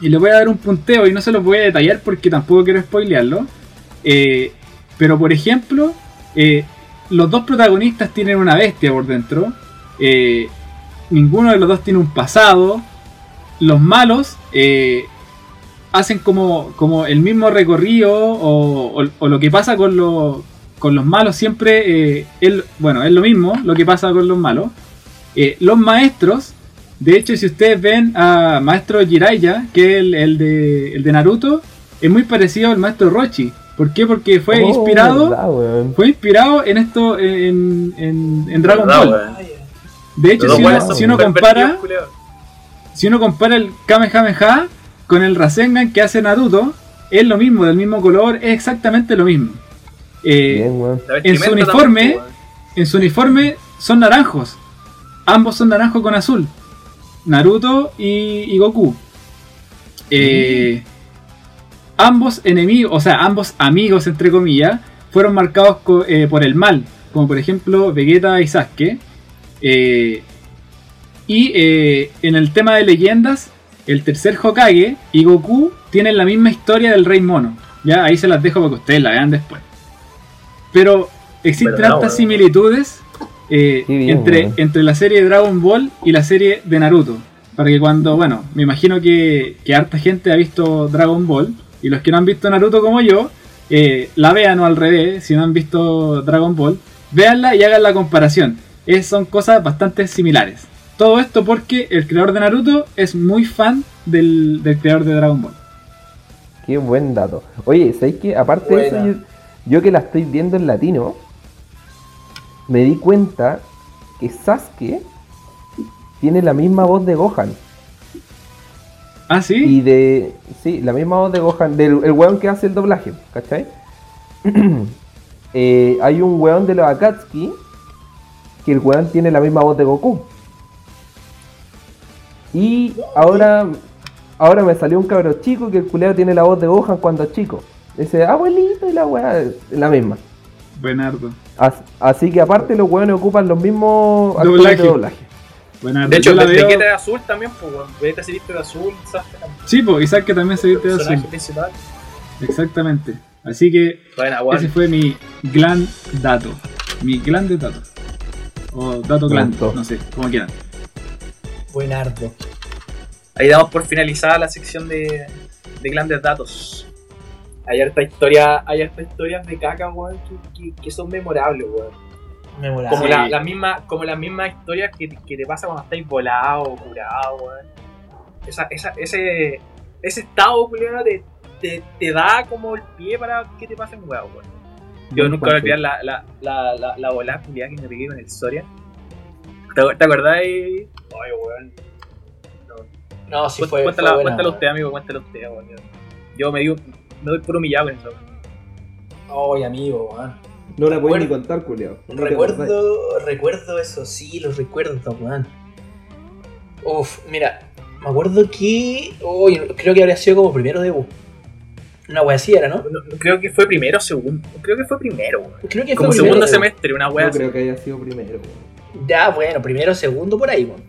Y le voy a dar un punteo y no se los voy a detallar porque tampoco quiero spoilearlo. Eh, pero por ejemplo, eh, los dos protagonistas tienen una bestia por dentro. ninguno de los dos tiene un pasado. Los malos hacen como, como el mismo recorrido o, o- o lo que pasa con, los con los malos siempre eh, es, bueno, es lo mismo lo que pasa con los malos. Eh, los maestros, de hecho si ustedes ven a maestro Jiraiya, que es el, el de, el de Naruto, es muy parecido al maestro Rochi. ¿Por qué? Porque fue Oh, inspirado verdad, fue inspirado en esto en, en, en Dragon ¿Verdad, Ball. weón? De hecho, si uno, si uno compara, si uno compara el Kamehameha con el Rasengan que hace Naruto, es lo mismo, del mismo color, es exactamente lo mismo. Eh, Bien, en su uniforme, también, weón. en su uniforme son naranjos. Ambos son naranjos con azul. Naruto y, y Goku. Eh, Ambos enemigos, o sea, ambos amigos, entre comillas, fueron marcados co- eh, por el mal. Como por ejemplo Vegeta y Sasuke. Eh, y eh, en el tema de leyendas, el tercer Hokage y Goku tienen la misma historia del Rey Mono. Ya ahí se las dejo para que ustedes la vean después. Pero existen tantas similitudes eh, bien, entre, entre la serie de Dragon Ball y la serie de Naruto. Para que cuando, bueno, me imagino que, que harta gente ha visto Dragon Ball y los que no han visto Naruto como yo, eh, la vean o al revés, si no han visto Dragon Ball, véanla y hagan la comparación. Es- son cosas bastante similares. Todo esto porque el creador de Naruto es muy fan del, del creador de Dragon Ball. Qué buen dato. Oye, ¿sabéis que aparte de eso, yo que la estoy viendo en latino, me di cuenta que Sasuke tiene la misma voz de Gohan. Ah, sí. Y de. Sí, la misma voz de Gohan, del el weón que hace el doblaje, ¿cachai? Eh, hay un weón de los Akatsuki que el weón tiene la misma voz de Goku. Y ahora, ahora me salió un cabro chico que el culeo tiene la voz de Gohan cuando es chico. Ese abuelito y la weá, la misma. Buenardo. As- Así que aparte los weones ocupan los mismos actores Doblaje. de doblaje. Buenardo. De hecho, la veo- de azul también, pues, weón. Vegeta se viste de azul, también. Sí, pues, Isaac que también se viste de azul. principal. Exactamente. Así que Bueno, ese fue mi gran dato. Mi gran de dato. O dato gran, Dato. no sé, como quieran. Buenardo. Ahí damos por finalizada la sección de, de grandes datos. Hay harta historia, hay harta historias de caca, weón, que, que- que son memorables, weón. Memorable. Como, la, la misma, como las mismas historias que, que te pasa cuando estáis volado o curado, weón. Esa, esa, ese, ese estado, culiado, te, te, te da como el pie para que te pasen weón, weón. Yo Buen nunca voy a olvidar la, la, la, la, la volada culiada que me pegué con el Soria. ¿Te, te acordás? Ay, weón. No, sí Cuént- fue. cuéntala, fue buena, cuéntalo weón. usted, amigo, cuéntalo usted, weón. Yo me, digo, me doy por humillado con eso. Ay, amigo, weón. No la puedes ni contar, culeo. Recuerdo, recuerdo eso, sí, los recuerdo, weón. Uf, mira, me acuerdo que. Uy, creo que habría sido como primero debut. Una wea así era, ¿no? No, no, creo que fue primero o segundo. Creo que fue primero, weón. Creo que Como fue segundo primero debut. semestre, una wea No así. creo que haya sido primero. weón. Ya, bueno, primero, segundo por ahí, weón.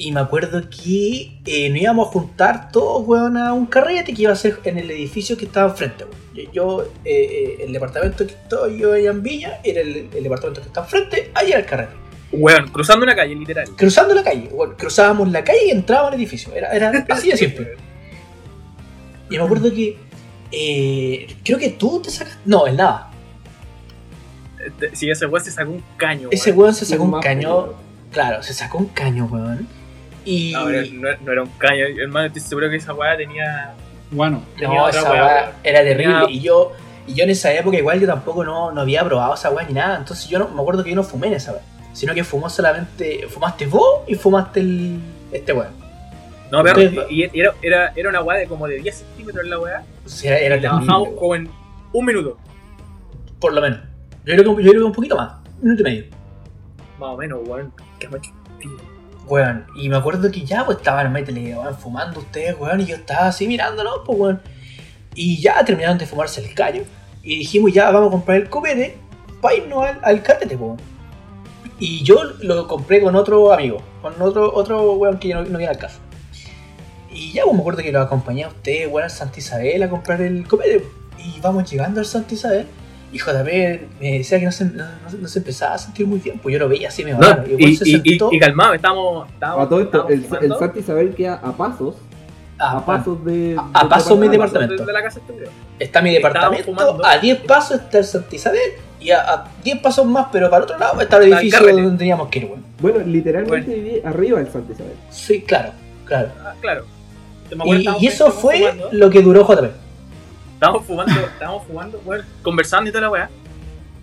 Y me acuerdo que eh, nos íbamos a juntar todos, weón, a un carrete que iba a ser en el edificio que estaba enfrente, weón. Yo, yo, eh, eh, el departamento que estoy yo allá en Villa, era el, el departamento que está enfrente, ahí era el carrete. Weón, cruzando una calle, literal. Cruzando la calle, weón, cruzábamos la calle y entrábamos al edificio. Era, era así de simple. Y me acuerdo que, eh, creo que tú te sacas... No, el nada. Este, Sí, ese weón se sacó un caño. Ese weón. se sacó un caño. Claro, se sacó un caño, weón. Y. No, pero no, no era un caño. Hermano, estoy seguro que esa weá tenía. Bueno, tenía No, otra esa weá, weá era terrible. Tenía- Y yo, y yo en esa época igual yo tampoco no, no había probado esa weá ni nada. Entonces yo no me acuerdo que yo no fumé en esa weá. Sino que fumó solamente. Fumaste vos y fumaste el. este weón. No, pero Ustedes- y, y era, era, era una weá de como de 10 centímetros la weá. O sea, era y la terrible. bajamos weón. como en un minuto. Por lo menos. Yo creo, que, yo creo que un poquito más. Un minuto y medio. Más o menos, weón. Que macho. Weón, y me acuerdo que ya pues estaban métele, weón, fumando ustedes, weón, y yo estaba así mirándolos, pues weón. Y ya terminaron de fumarse el caño. Y dijimos, ya vamos a comprar el copete para irnos al, al carrete, pues weón. Y yo lo compré con otro amigo, con otro, otro weón que no, no viene al caso. Y ya pues me acuerdo que lo acompañé a ustedes, weón, al Santa Isabel a comprar el copete. Y vamos llegando al Santa Isabel. Y JP me decía que no se, no, no- no se empezaba a sentir muy bien, pues yo lo veía así, me No, raro. Y, y, y, calmado, estábamos. estábamos A todo esto, estábamos el, el Santa Isabel queda a pasos. Ah, A pasos de. A- a de pasos mi departamento. de la casa weón. Está mi departamento, a 10 pasos está el Santa Isabel y a, a 10 pasos más, pero para el otro lado está el edificio carrete. donde teníamos que ir, weón. Bueno, literalmente Bueno. viví arriba del Santa Isabel. Sí, claro, claro. Ah, claro. Y, eso fue lo que duró JP. Estábamos fumando, estábamos fumando, weón, conversando y toda la weá.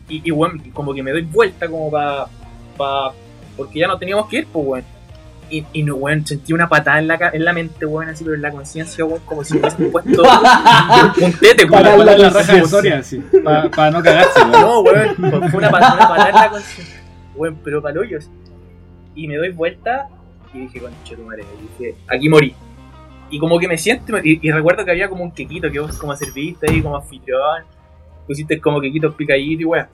Y, y weón, como que me doy vuelta como para. Pa, porque ya no teníamos que ir, pues weón. Y, y no, weón, sentí una patada en la, en la mente, weón, así, pero en la conciencia, weón, como si me hubiesen puesto un tete, weón. ¿cuál la la raja? Sí, para no cagarse, weón. No, weón, fue una patada, una patada en la conciencia. Weón, pero palollos. Y me doy vuelta y dije, conche tu madre, y dije, aquí morí. Y como que me siento, y, y recuerdo que había como un quequito que vos como serviste ahí, como anfitrión. Pusiste como quequitos picaditos y weón.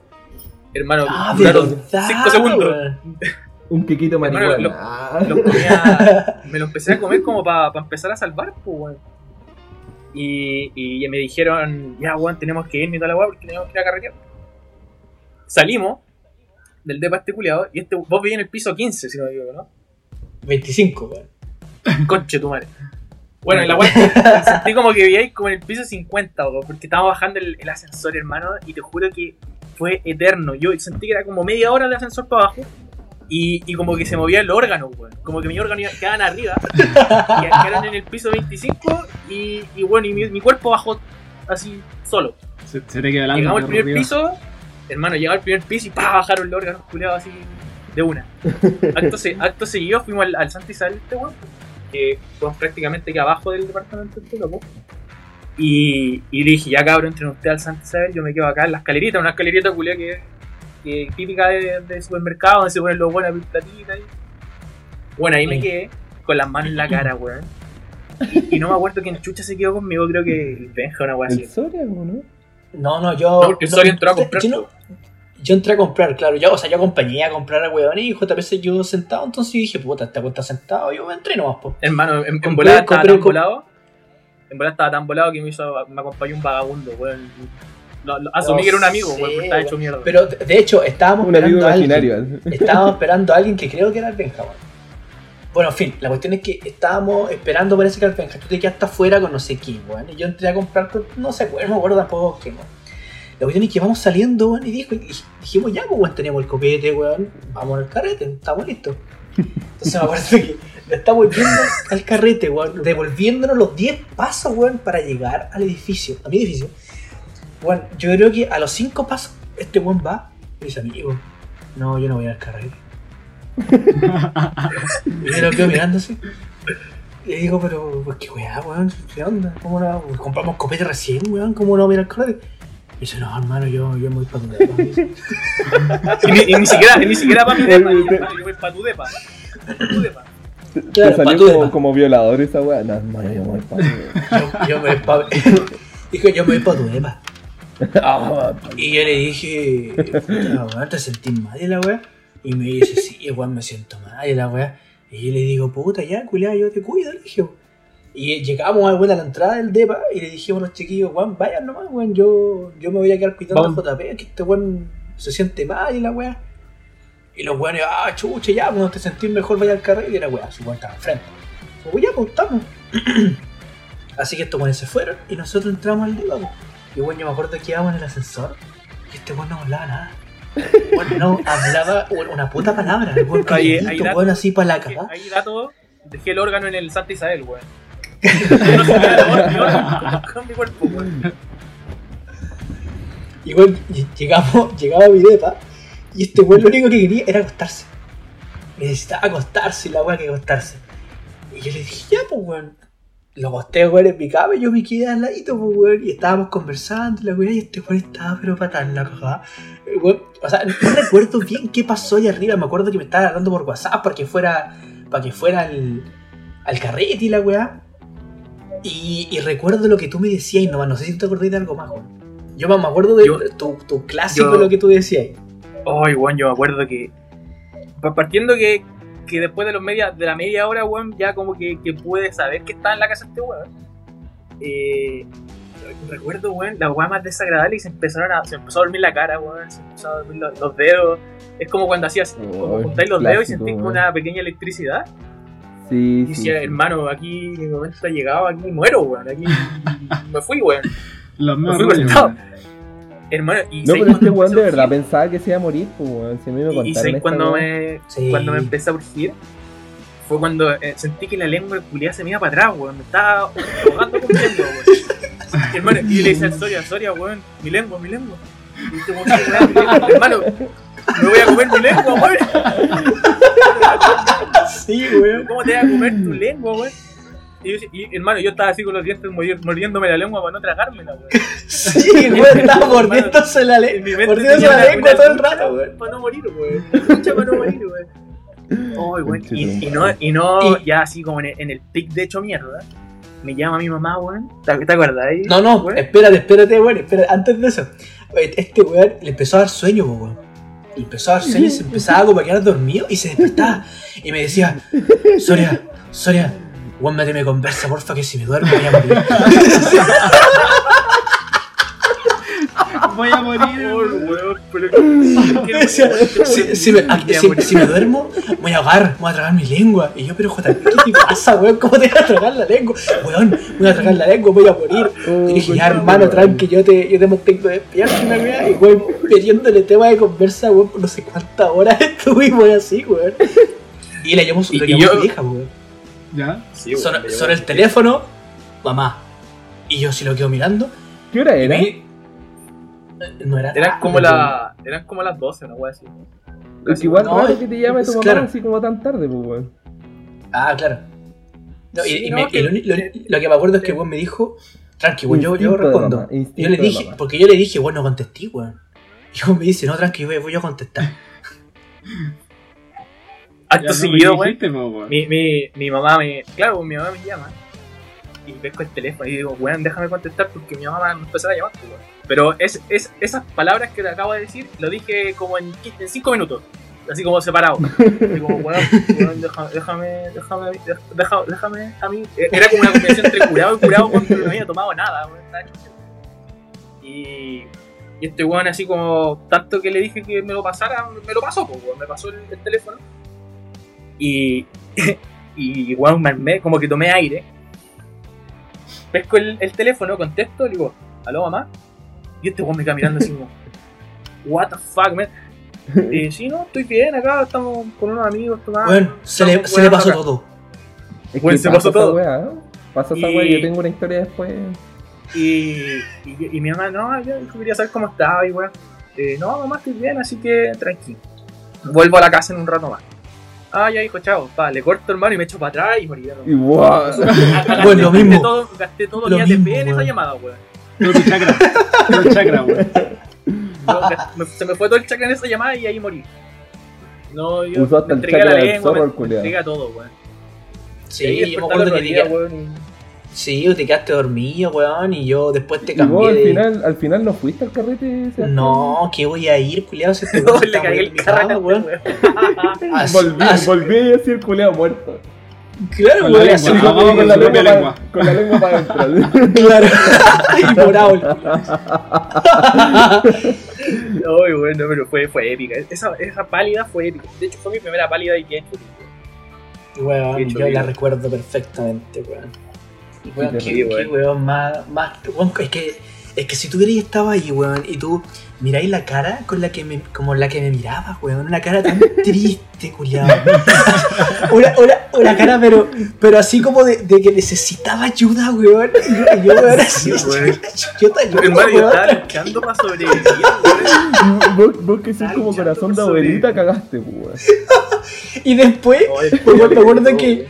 Hermano, Ah, duraron verdad, 5 segundos. weón. Un Hermano, marihuana. lo- Ah. Lo comía, me lo empecé a comer como para empezar a salvar, pues, weón. Y, y me dijeron, ya, weón, tenemos que ir y toda la weá porque tenemos que ir a carretear. Salimos del depa este culiado y este, vos veías en el piso 15, si no me equivoco, ¿no? 25, weón. Conche tu madre. Bueno, en la weá sentí como que veíais como en el piso 50, weón, porque estaba bajando el, el ascensor, hermano, y te juro que fue eterno. Yo sentí que era como media hora de ascensor para abajo. Y, y como que se movía el órgano, weón. Como que mis órganos quedaban arriba. y quedaron en el piso 25. Y, y bueno, y mi, mi cuerpo bajó así solo. Se, se te queda. Llegamos al primer arriba. piso, hermano, llegaba al primer piso y pa, bajaron los órganos culiados así de una. Acto, se, acto seguido fuimos al, al Santa Isabel este weón, que fuimos prácticamente aquí abajo del departamento loco. Y, y le dije, ya cabrón, entren ustedes al Santa Isabel, yo me quedo acá en la escalerita, una escalerita culia que, que típica de, de supermercado, donde se ponen los buenos platitas y. Bueno, ahí me quedé con las manos en la cara, weón. Y, y no me acuerdo quién chucha se quedó conmigo, creo que el Benja, una weá así. ¿El Soria o no? No, no, yo. No, porque el Soria entró a comprar. Yo, no- yo entré a comprar, claro. Yo, o sea, yo acompañé a comprar a weón y JP se quedó sentado. Entonces dije, puta, weón está sentado. Yo me entré nomás, po. Hermano, en, en Compré- volada estaba tan volado. En volada estaba tan volado que me hizo, me acompañó un vagabundo, weón. Lo- lo- asumí No que era un amigo, sé, weón, porque estaba hecho mierda. Pero de hecho, estábamos Un amigo esperando a alguien. imaginario. Estábamos esperando a alguien que creo que era el Benja, weón. Bueno, en fin, la cuestión es que estábamos esperando parece que el Benja. Tú te quedaste afuera con no sé quién, weón. Y yo entré a comprar, con- no sé, weón, no me acuerdo tampoco quién, weón. La cuestión es que vamos saliendo, weón, y, dijo, dijimos, ya, pues, weón, tenemos el copete, weón, vamos al carrete, estamos listos. Entonces me acuerdo que lo estamos viendo al carrete, weón, devolviéndonos los 10 pasos, weón, para llegar al edificio, a mi edificio. Weón, yo creo que a los 5 pasos, este weón va y dice, amigo, no, yo no voy al carrete. y yo lo quedo mirando así. Y digo, pero, pues qué weá, weón, ¿qué onda? ¿Cómo no? Compramos copete recién, weón, ¿cómo no voy al carrete? Y dice, no, hermano, yo, yo me voy para tu depa". Y, ni, y ni siquiera, ni siquiera para mi depa, "Hermano, yo voy para tu depa. Pa' tu depa. Claro, Te salió tu como, depa. como violador esa weá. No, no, yo me voy pa' tu depa. yo, yo me voy pa... Dijo, yo me voy para tu depa. Ah, Y yo le dije, puta, weón, ¿te sentís mal y la weá? Y me dice, sí, weón, me siento mal y la weá. Y yo le digo, puta, ya, culiado, yo te cuido, le dije. Y llegamos a, bueno, a la entrada del depa y le dijimos a los chiquillos, weón, vayan nomás, weón, yo, yo me voy a quedar cuidando Vamos. a JP, que este weón se siente mal y la weá. Y los weones, ah, chuche, ya, cuando te sentís mejor vaya al carril y la weá, su weón estaba enfrente. Como ya, pues estamos. Así que estos weones se fueron y nosotros entramos al depa, pues. Y bueno, yo me acuerdo que íbamos en el ascensor y este weón no hablaba nada. Bueno, no hablaba weón, una puta palabra, el weón weón, así para la cagada. Ahí dato, dejé el órgano en el Santa Isabel, weón. Y bueno, ll- llegamos, llegaba a mi depa y este weón lo único que quería era acostarse. Necesitaba acostarse y la weá que acostarse. Y yo le dije, ya pues weón. Lo acosté weón en mi cama y yo me quedé al ladito, pues weón. Y estábamos conversando la weá y este weón estaba pero patán la cagada. Eh, O sea, no recuerdo bien qué pasó ahí arriba. Me acuerdo que me estaba hablando por WhatsApp para que fuera. Para que fuera al, al carrete y la weá. Y, y recuerdo lo que tú me decías y nomás, no sé si te acordás de algo más, weón. Yo me acuerdo de Yo- tu, tu clásico yo- lo que tú decías. Ay, weón, yo me acuerdo que. pa- Partiendo que, que después de los media, de la media hora, weón, ya como que, que pude saber que estaba en la casa este weón. Eh, recuerdo, weón, la weá más desagradable y se empezaron a, se empezó a dormir la cara, weón, se empezó a dormir los, los dedos. Es como cuando hacías, como Oh, juntáis los dedos y clásico, sentís como una pequeña electricidad. Sí, Y sí, decía, sí. hermano, aquí mi momento ha llegado, aquí muero, weón, aquí me fui, weón. Los Me fui cortado. Hermano, y No, ¿sabes pero este weón de verdad pensaba que se iba a morir, pues weón. Si me Y- Y contaron ¿sabes esta cuando me, Sí. cuando me empecé a urgir? Fue cuando eh, sentí que la lengua culiada se me iba para atrás, weón. Me estaba ahogando con mi lengua, weón. Hermano, y yo le decía a Soria, Soria, weón, mi lengua, mi lengua. Y este weón, "Sí, weón, mi lengua". hermano, me voy a comer mi lengua, weón. Sí, weón. ¿Cómo te vas a comer tu lengua, weón? Y, yo- y, hermano, yo estaba así con los dientes mordiéndome la lengua para no tragármela, weón. Sí, weón, estaba mordiéndose la mente Mordiéndose la lengua todo el rato, weón. Para no morir, weón. Una lucha para no morir, weón. Ay, weón. Y, y no, y no Y- ya así como en el, en el pic de hecho mierda. Me llama mi mamá, weón. ¿Te, te acuerdas ahí? No, no, weón? espérate, espérate, weón. Espérate. Antes de eso, este weón le empezó a dar sueño, weón. Le empezó a dar sueño y se empezaba como a quedar dormido y se despertaba. Y me decía, Soria, Soria, weón, méteme conversa, porfa, que si me duermo voy a morir. Voy a morir. Me si, me, me duermo, voy a ahogar, voy a tragar mi lengua. Y yo, pero JP, ¿qué te pasa, weón? ¿Cómo te vas a tragar la lengua? Weón, voy a tragar la lengua, voy a morir. Oh, Y dije, ya hermano, tranqui, yo te, yo te mantengo despierto y. Y weón, metiéndole tema de conversa, weón, por no sé cuántas horas estuvimos así, weón. Y le llamó su, vieja, weón. ¿Ya? Sí, me llegó. el teléfono, mamá. Y yo si lo quedo mirando, ¿Qué hora y era? vi- no era Eran tarde, como, weón. la, eran como las 12, una wea así. Es que igual No, raro que te llame tu es mamá claro. así como tan tarde, pues weón. Ah, claro. No, y, Sí, y no, me- que- y lo, uni- lo- lo que me acuerdo es que weón me dijo, tranqui, weón, yo, yo respondo. mamá, Yo le dije, porque yo le dije, bueno, contesté, weón. Y weón me dice, no, tranqui, voy, voy a contestar. Acto no, seguido, ¿qué weón. weón? Mi, mi mamá me. Claro, mi mamá me llama. Y pesco el teléfono y digo, weón, déjame contestar porque mi mamá me empezó a llamar, pues. Pero es, es, esas palabras que te acabo de decir, lo dije como en 5 minutos. Así como separado. Como, weón, weón, déjame, déjame, déjame, a mí. Era como una combinación entre curado y curado cuando no había tomado nada. Y, y este weón así como, tanto que le dije que me lo pasara, me lo pasó, pues. Me pasó el, el teléfono. Y, y weón, me armé, como que tomé aire. Pesco el, el teléfono, contesto, le digo, ¿aló mamá? Y este weón me queda mirando así como, ¿What the fuck, man? Y sí, no, estoy bien acá, estamos con unos amigos tomando. Weón, se le, se pasó acá". todo. Es Weón, que se pasó esa todo. weá, ¿eh? Pasa esa Y- weá, yo tengo una historia después. Y, y, y mi mamá, no, yo quería saber cómo estaba y weón. Eh, no, mamá, estoy bien, así que tranquilo. Vuelvo a la casa en un rato más. Ah, ya hijo, chao. Pa, le corto hermano y me echo para atrás y morí. Y wow. Bueno, lo gasté mismo. Todo, gasté todo Lo mi mismo, ATP en esa llamada, weón. Todo tu chakra. Todo tu chakra, weón. Se me fue todo el chakra en esa llamada y ahí morí. No, yo Usó hasta me el entregué a la chakra del lengua, zorro, me, el me entregué a todo, weón. Sí, Y ahí yo me acuerdo el que día, weón, Sí, te quedaste dormido, weón, y yo después te Y vos cambié al de... final, al final no fuiste al carrete, Sebastián? No, que voy a ir, culiado, si este No, le cagué el carrete, weón. weón. Así- Volví, así- volví y así el culeado muerto. Claro, Con la weón, lengua, Sí, Ah, con, vamos, con la lengua lengua. con la lengua para adentro. Claro. y morado. Ay, bueno, pero fue, fue épica. Esa, esa pálida fue épica. De hecho, fue mi primera pálida y que Weón, yo la recuerdo perfectamente, weón. Weón, Sí, qué, weón. qué weón más, más weón, es que es que si tú hubieras estado ahí, weón, y tú miráis la cara con la que me, como la que me mirabas, weón, una cara tan triste, culiado. Una, una, una cara, pero, pero así como de, de que necesitaba ayuda, weón. Y yo, yo weón, así, Sí, weón. yo te ayudo, Hermano, yo weón. estaba luchando para sobrevivir, weón. vos, vos que sos Estaba como corazón de abuelita, cagaste, weón. Y después, Pues, me acuerdo que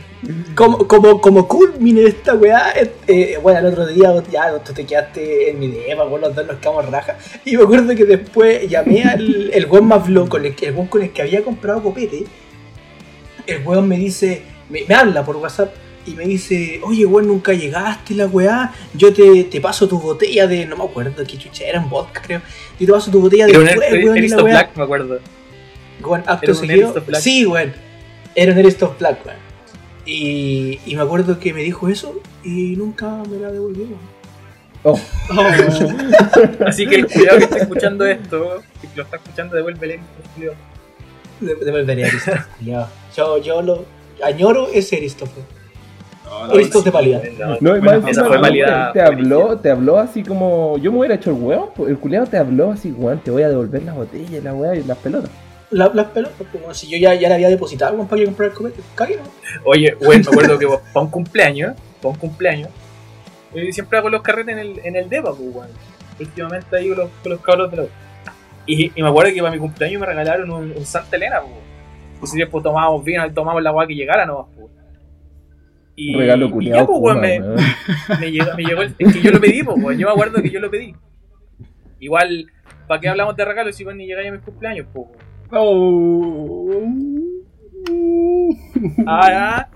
como, como, como culmine esta weá, eh, eh, bueno, el otro día ya tú te quedaste en mi depa, weón, los dos nos quedamos raja. Y me acuerdo que después llamé al el weón más flow, con el, el weón con el que había comprado copete. El weón me dice, me, me habla por WhatsApp y me dice, oye weón, nunca llegaste la weá, yo te, te paso tu botella de, no me acuerdo qué chucha, era en vodka creo. Y te paso tu botella de Era un weón, y la Eristo weá. Black, me acuerdo. Weón, acto seguido. Sí, weón. Era un Erist of Black, weón. Y, y me acuerdo que me dijo eso y nunca me la devolvió. weón. Oh, Así que el cuidado que está escuchando esto, que lo está escuchando, devuélvele. culiao. De- Devolvería a. Yo, yo lo añoro ese Black. No, de pálida. No, Bueno, más esa fue te- válida. te, habló, te habló así como. Yo me hubiera hecho el pues, el culeado te habló así, weón, te voy a devolver las botellas, la weá y las pelotas. La- las pelotas, pues, weón, si yo ya, ya la había depositado para que comprar el copete. Cague, ¿no? Oye, güey, me acuerdo que para un cumpleaños, para un cumpleaños, yo siempre hago los carretes en el, en el DEPA, pues, weón. Últimamente ahí con los, con los cabros de la y, y me acuerdo que para mi cumpleaños me regalaron un, un Santa Elena, pues. Pues si después tomábamos vino, tomamos la agua que llegara nomás, pues. Y, Regalo y culiado. ya, pues, me, me llegó, me llegó el, es que yo lo pedí, pues. Yo me acuerdo que yo lo pedí. Igual, ¿para qué hablamos de regalos si van ni llegáis a mis cumpleaños, pues? Oh. Ah, ya.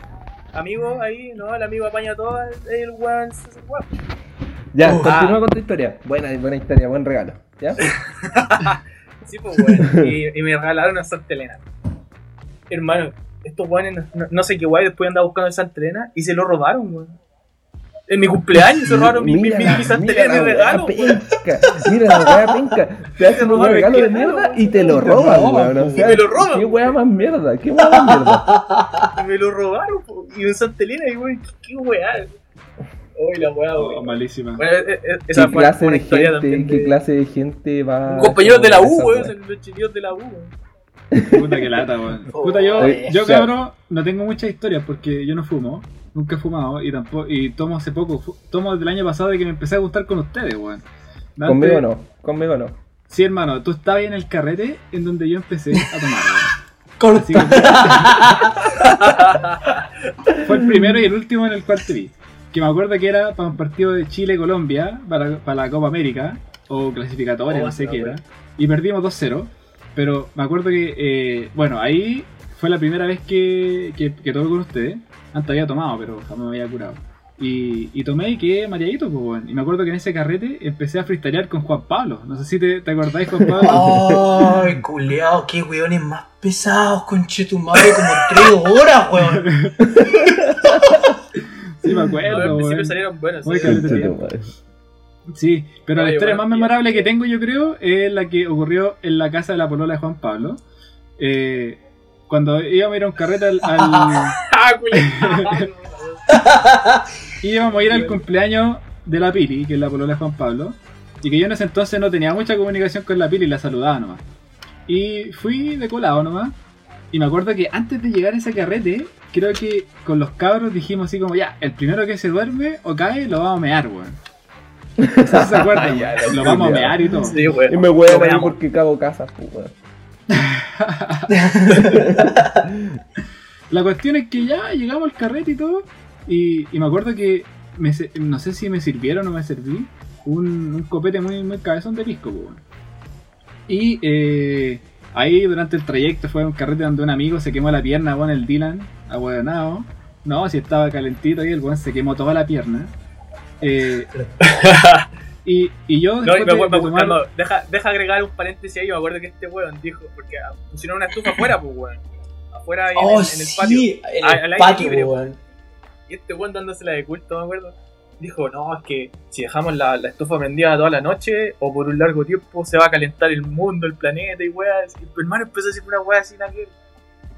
Amigo, ahí, no, el amigo apaña todo, el, weón. Ya, Uh, continúa ah. con tu historia. Buena, buena historia, buen regalo. ¿Ya? Sí, pues, weón. Y, y me regalaron una Santa Elena. Hermano, estos weones no, no- no sé qué guay, después andaba buscando el Santa Elena y se lo robaron, weón. En mi cumpleaños se robaron mi, mi, mi, mi regalo, penca. Mira la weá penca. Te hacen un regalo de mierda y te lo roban, weón. O sea, Me lo roban, Qué weá más mierda, qué weá más mierda. Y me lo robaron, po. y un Santa Elena, y weón, qué, weá. Uy, la weá, Oh, weón. malísima. Bueno, eh, eh, esa ¿Qué fue clase de gente, qué clase de gente va. Compañeros de la U, weón, los chiquillos de la U, weón. Puta que lata, weón. Puta, yo, Oye, yo cabrón, no tengo muchas historias porque yo no fumo. Nunca he fumado y tampoco y tomo hace poco. Tomo desde el año pasado de que me empecé a gustar con ustedes, weón. Antes- Conmigo no, conmigo no. Sí, hermano, tú estabas ahí en el carrete en donde yo empecé a tomar, Así que- Fue el primero y el último en el cual te vi. Que me acuerdo que era para un partido de Chile-Colombia, para, para la Copa América, o clasificatoria, Oh, no sé no, qué era. Y perdimos 2-0. Pero me acuerdo que, eh, bueno, ahí fue la primera vez que, que, que tomé con ustedes. Antes había tomado, pero jamás me había curado. Y, y tomé y quedé mareadito, pues, weón. Y me acuerdo que en ese carrete empecé a freestylear con Juan Pablo. No sé si te, te acordáis, Juan Pablo. Ay, culeado, qué weones más pesados, conchetumare, como tres horas, weón. sí, me No, acuerdo, al principio salieron buenos. Muy sí. tu madre. Pero la historia bueno, más memorable que tengo, yo creo, es la que ocurrió en la casa de la polola de Juan Pablo. Eh, cuando íbamos a ir a un carrete al, al- Ah, culiao. íbamos a ir al cumpleaños de la Pili, que es la polola de Juan Pablo, y que yo en ese entonces no tenía mucha comunicación con la Pili, la saludaba nomás. Y fui de colado nomás. Y me acuerdo que antes de llegar a ese carrete, creo que con los cabros dijimos así como, ya, el primero que se duerme o cae, lo vamos a mear, weón. Se acuerdan, Ya, lo vamos a mear y todo. Sí, weón. Y me voy a porque cago casas, pues, weón. La cuestión es que ya llegamos al carrete y todo. Y, y me acuerdo que me no sé si me sirvieron o me serví un, un copete muy, muy cabezón de pisco. po. Y eh, ahí durante el trayecto fue un carrete donde un amigo se quemó la pierna con el Dylan, ahueonado. No, si estaba calentito y el weón se quemó toda la pierna. Eh, y, y yo No, y después me de- acuerdo, de tomar- no, deja, deja agregar un paréntesis ahí, me acuerdo que este weón dijo, porque ah, pusieron una estufa afuera, pues weón. Afuera ahí en, Oh, el- en el sí, patio. en el al patio, libre, weón. Y este weón dándosela de culto, me acuerdo. Dijo, no, es que si dejamos la, la estufa prendida toda la noche o por un largo tiempo se va a calentar el mundo, el planeta y. Y tu hermano empezó a decir una wea así, nada que...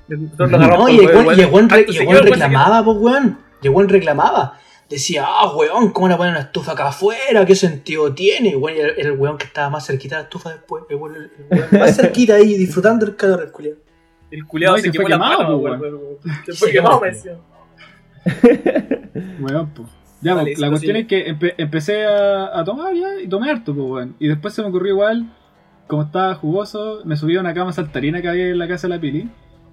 No, y el weón- el el el reclamaba, pues weón. Y el weón reclamaba. Decía, ah, weón, ¿cómo le ponen una estufa acá afuera? ¿Qué sentido tiene? Y weón, y el, el weón que estaba más cerquita de la estufa después. El weón, el weón más cerquita ahí, disfrutando el calor del culiao. El culiado No, se se quemó fue la quemado, mano, pues, weón. Se fue quemado, me decía. Weón, po. Ya, sí, la cuestión sí. es que empe- empecé a, a tomar ya y tomé harto, pues, weón. Y después se me ocurrió igual, como estaba jugoso, me subí a una cama saltarina que había en la casa de la Pili.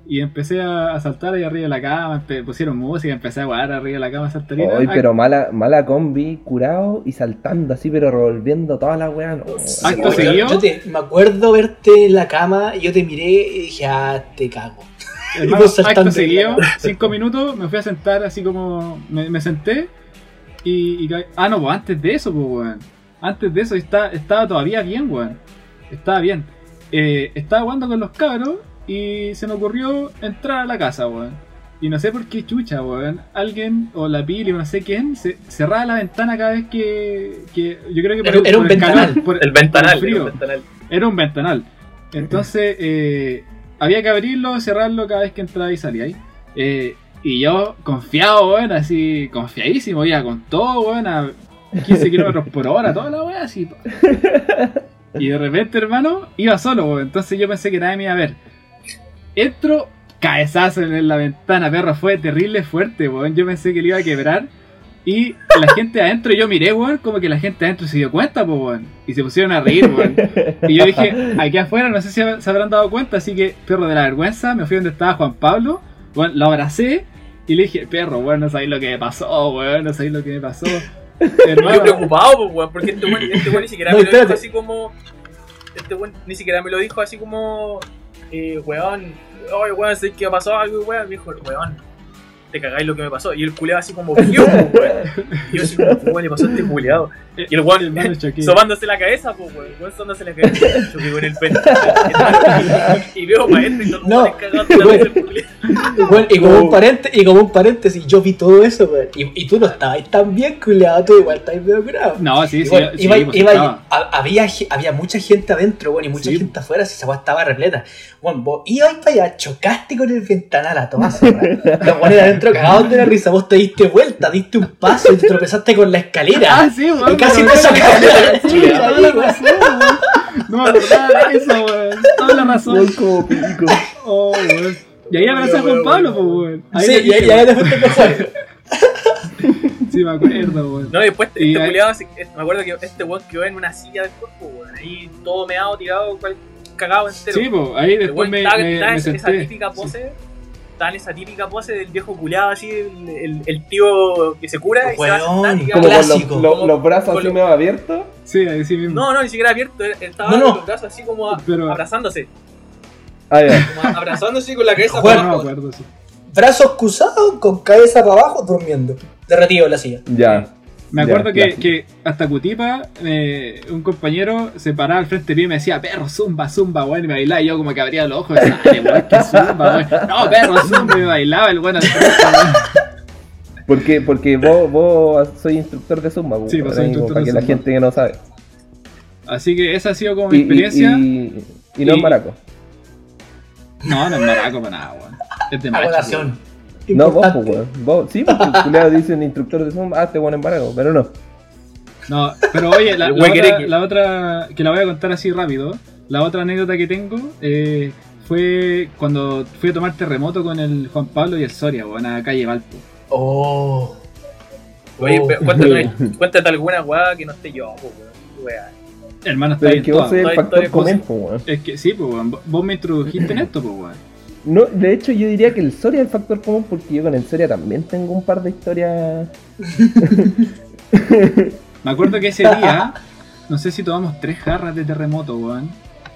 Y empecé a, a saltar ahí arriba de la cama, pusieron música, empecé a jugar arriba de la cama saltarina. Hoy, Ah, pero mala, mala combi, curado y saltando así, pero revolviendo toda la weá. No, Acto yo- seguido. Yo te, me acuerdo verte en la cama y yo te miré y dije, ah, te cago. Hermano, acto seguido, cinco minutos, me fui a sentar así como. Me, me senté y, y Ah, no, pues antes de eso, pues, weón. Antes de eso está, estaba todavía bien, weón. Estaba bien. Eh, estaba jugando con los cabros y se me ocurrió entrar a la casa, weón. Y no sé por qué chucha, weón. Alguien, o la pili, o no sé quién, se cerraba la ventana cada vez que. que yo creo que por, Era- el- era un el calor, ventanal. por- El por el ventanal, frío. el ventanal. Era un ventanal. Entonces, eh, había que abrirlo, cerrarlo cada vez que entraba y salía ahí. Eh, y yo, confiado, weón, así, confiadísimo, iba con todo, weón, a 15 kilómetros por hora, toda la weá, así. Y de repente, hermano, iba solo, weón. Entonces yo pensé que nadie me iba a ver. Entro, cabezazo en la ventana, perro, fue terrible fuerte, weón. Yo pensé que le iba a quebrar. Y la gente adentro, yo miré, weón, como que la gente adentro se dio cuenta, pues, weón. Y se pusieron a reír, weón. Y yo dije, aquí afuera no sé si se habrán dado cuenta, así que, perro de la vergüenza, me fui donde estaba Juan Pablo, weón, lo abracé y le dije, perro, weón, no sabéis lo que me pasó, weón, no sabéis lo que me pasó. Yo Hermano, preocupado, pues, weón, porque este weón, este weón ni siquiera No, me lo dijo así como. Este weón ni siquiera me lo dijo así como. Eh, weón, oye, weón, sé que pasó algo, weón. Me dijo, weón, te cagáis lo que me pasó. Y el culeado así como, ¿qué hubo, weón? Y yo así como, ¿qué weón le pasó a este culeado? Y el weón, sobándose la cabeza, pues, weón. El weón sobándose la cabeza. Choqué con el pene. Y veo para adentro y todo No, weón la culiao. Weón, y, como un parente, y como un paréntesis, yo vi todo eso, weón. Y, y tú no estabas tan bien, culiado, tú igual estabas medio curado. No, sí, sí, Igual, sí, iba- pues, iba- había, había mucha gente adentro, bueno, y mucha Sí. gente afuera, si esa weá estaba repleta. Bueno, vos ibas para allá, chocaste con el ventanal a toda zorra. Los de adentro cagados de la risa, vos te diste vuelta, diste un paso y te tropezaste con la escalera. Ah, sí, weón. Y casi te sacaste la razón. No me acordaba de eso, weón. Toda la razón. Como pico. Oh, weón. Y ahí abrazé a Juan Pablo, pues, weón. Sí, y ahí ya te fuiste con. Sí, me acuerdo, weón. No, y después Y este ahí- culiado, me acuerdo que este weón quedó en una silla del cuerpo, weón. Ahí todo meado, tirado, cual- cagado entero. Sí, pues, ahí después me, esa típica pose. En esa típica pose del viejo culiado así, el, el- el tío que se cura y se va a Weón, sentar y Como va- con Clásico. los, brazos Con así lo- medio abiertos. Sí, ahí sí mismo. No, no, ni siquiera abierto, estaba No, no. con los brazos así como a- Pero- abrazándose. Ah, ya. Como abrazándose con la cabeza Bueno, no para me abajo. acuerdo, sí. Brazos cruzados, con cabeza para abajo, durmiendo. Derretido en la silla. Ya. Me acuerdo que, que hasta Cutipa, eh, un compañero se paraba al frente de mí y me decía, perro, zumba, zumba, weón, y me bailaba. Y yo como que abría los ojos y decía, dale, weón, que zumba, weón. No, perro, zumba, y me bailaba el weón al frente, weón. Porque, porque vos, vos soy instructor de Zumba, Sí, pues, soy ahí, instructor para de que la gente que no sabe. Así que esa ha sido como mi Y, experiencia. y, y no Y- es maraco. No, no es maraco para nada, weón. Es de macho. No, vos, pues, weón. Vos, sí, porque el culiado dice un instructor de Zumba, ah, te bueno en maraco, pero no. No, pero oye, la, otra, huequereque. la otra, que la voy a contar así rápido, la otra anécdota que tengo eh, fue cuando fui a tomar terremoto con el Juan Pablo y el Soria, weón, a calle Valpo. Oh. Oye, Oh. cuéntate, cuéntate alguna weá que no esté yo, po, weón. Weá. Hermano, está Pero bien es que vos el factor pues, weón. Es que sí, pues, weón, vos me introdujiste en esto, pues, weón. No, de hecho, yo diría que el Soria es el factor común porque yo con el Soria también tengo un par de historias. Me acuerdo que ese día, no sé si tomamos tres jarras de terremoto, weón.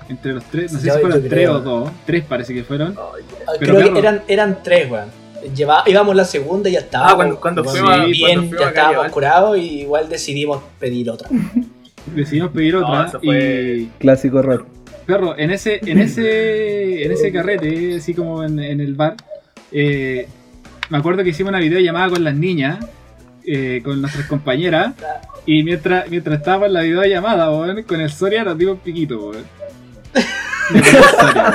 Entre los tres, no sé Yo- si fueron tres creo. o dos, tres parece que fueron. Pero, Creo que eran, eran tres, weón. Lleva, íbamos la segunda y ya estábamos. Ah, cuando- cuando fuimos bien, cuando fuimos ya estábamos curados y igual decidimos pedir otra. Decidimos pedir No, otra eso fue- y Clásico error. Perro, en ese, en ese, en ese carrete, así como en, el bar, eh, me acuerdo que hicimos una videollamada con las niñas, eh, con nuestras compañeras, y mientras, mientras estábamos en la videollamada, weón, con el Soria nos dimos piquito, weón. Me Soria.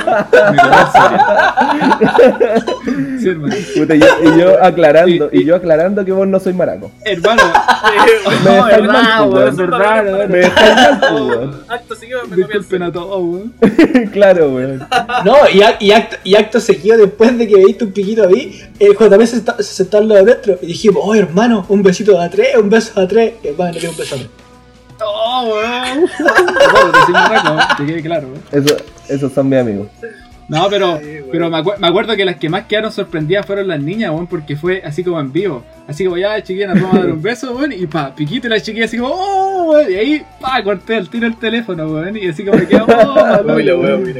Sí, hermano. Puta, y, yo, y yo aclarando, Y- y- y yo aclarando que vos no soy maraco. Hermano, Me No, dejáis mal, weón, weón. Me dejáis mal, weón. Acto seguido me disculpen comienzo. a todos, weón. Claro, weón. No, y, ac- y, acto, y acto seguido, después de que veiste un piquito a mí, el JP se, está- se sentó al lado nuestro y dijimos, oh hermano, un besito a tres, un beso a tres. Hermano, dio un beso a tres. ¡Oh, weón! No, que soy marraco, que quede claro, weón. Eso, esos son mis amigos. No, pero, Sí, pero me, acu- me acuerdo que las que más quedaron sorprendidas fueron las niñas, weón, porque fue así como en vivo. Así como, ya, chiquillas, nos vamos a dar un beso, weón, y pa, piquito y las chiquillas así como, oh, weón, y ahí, pa, corté el tiro el teléfono, weón, y así como me quedó, oh, la weón.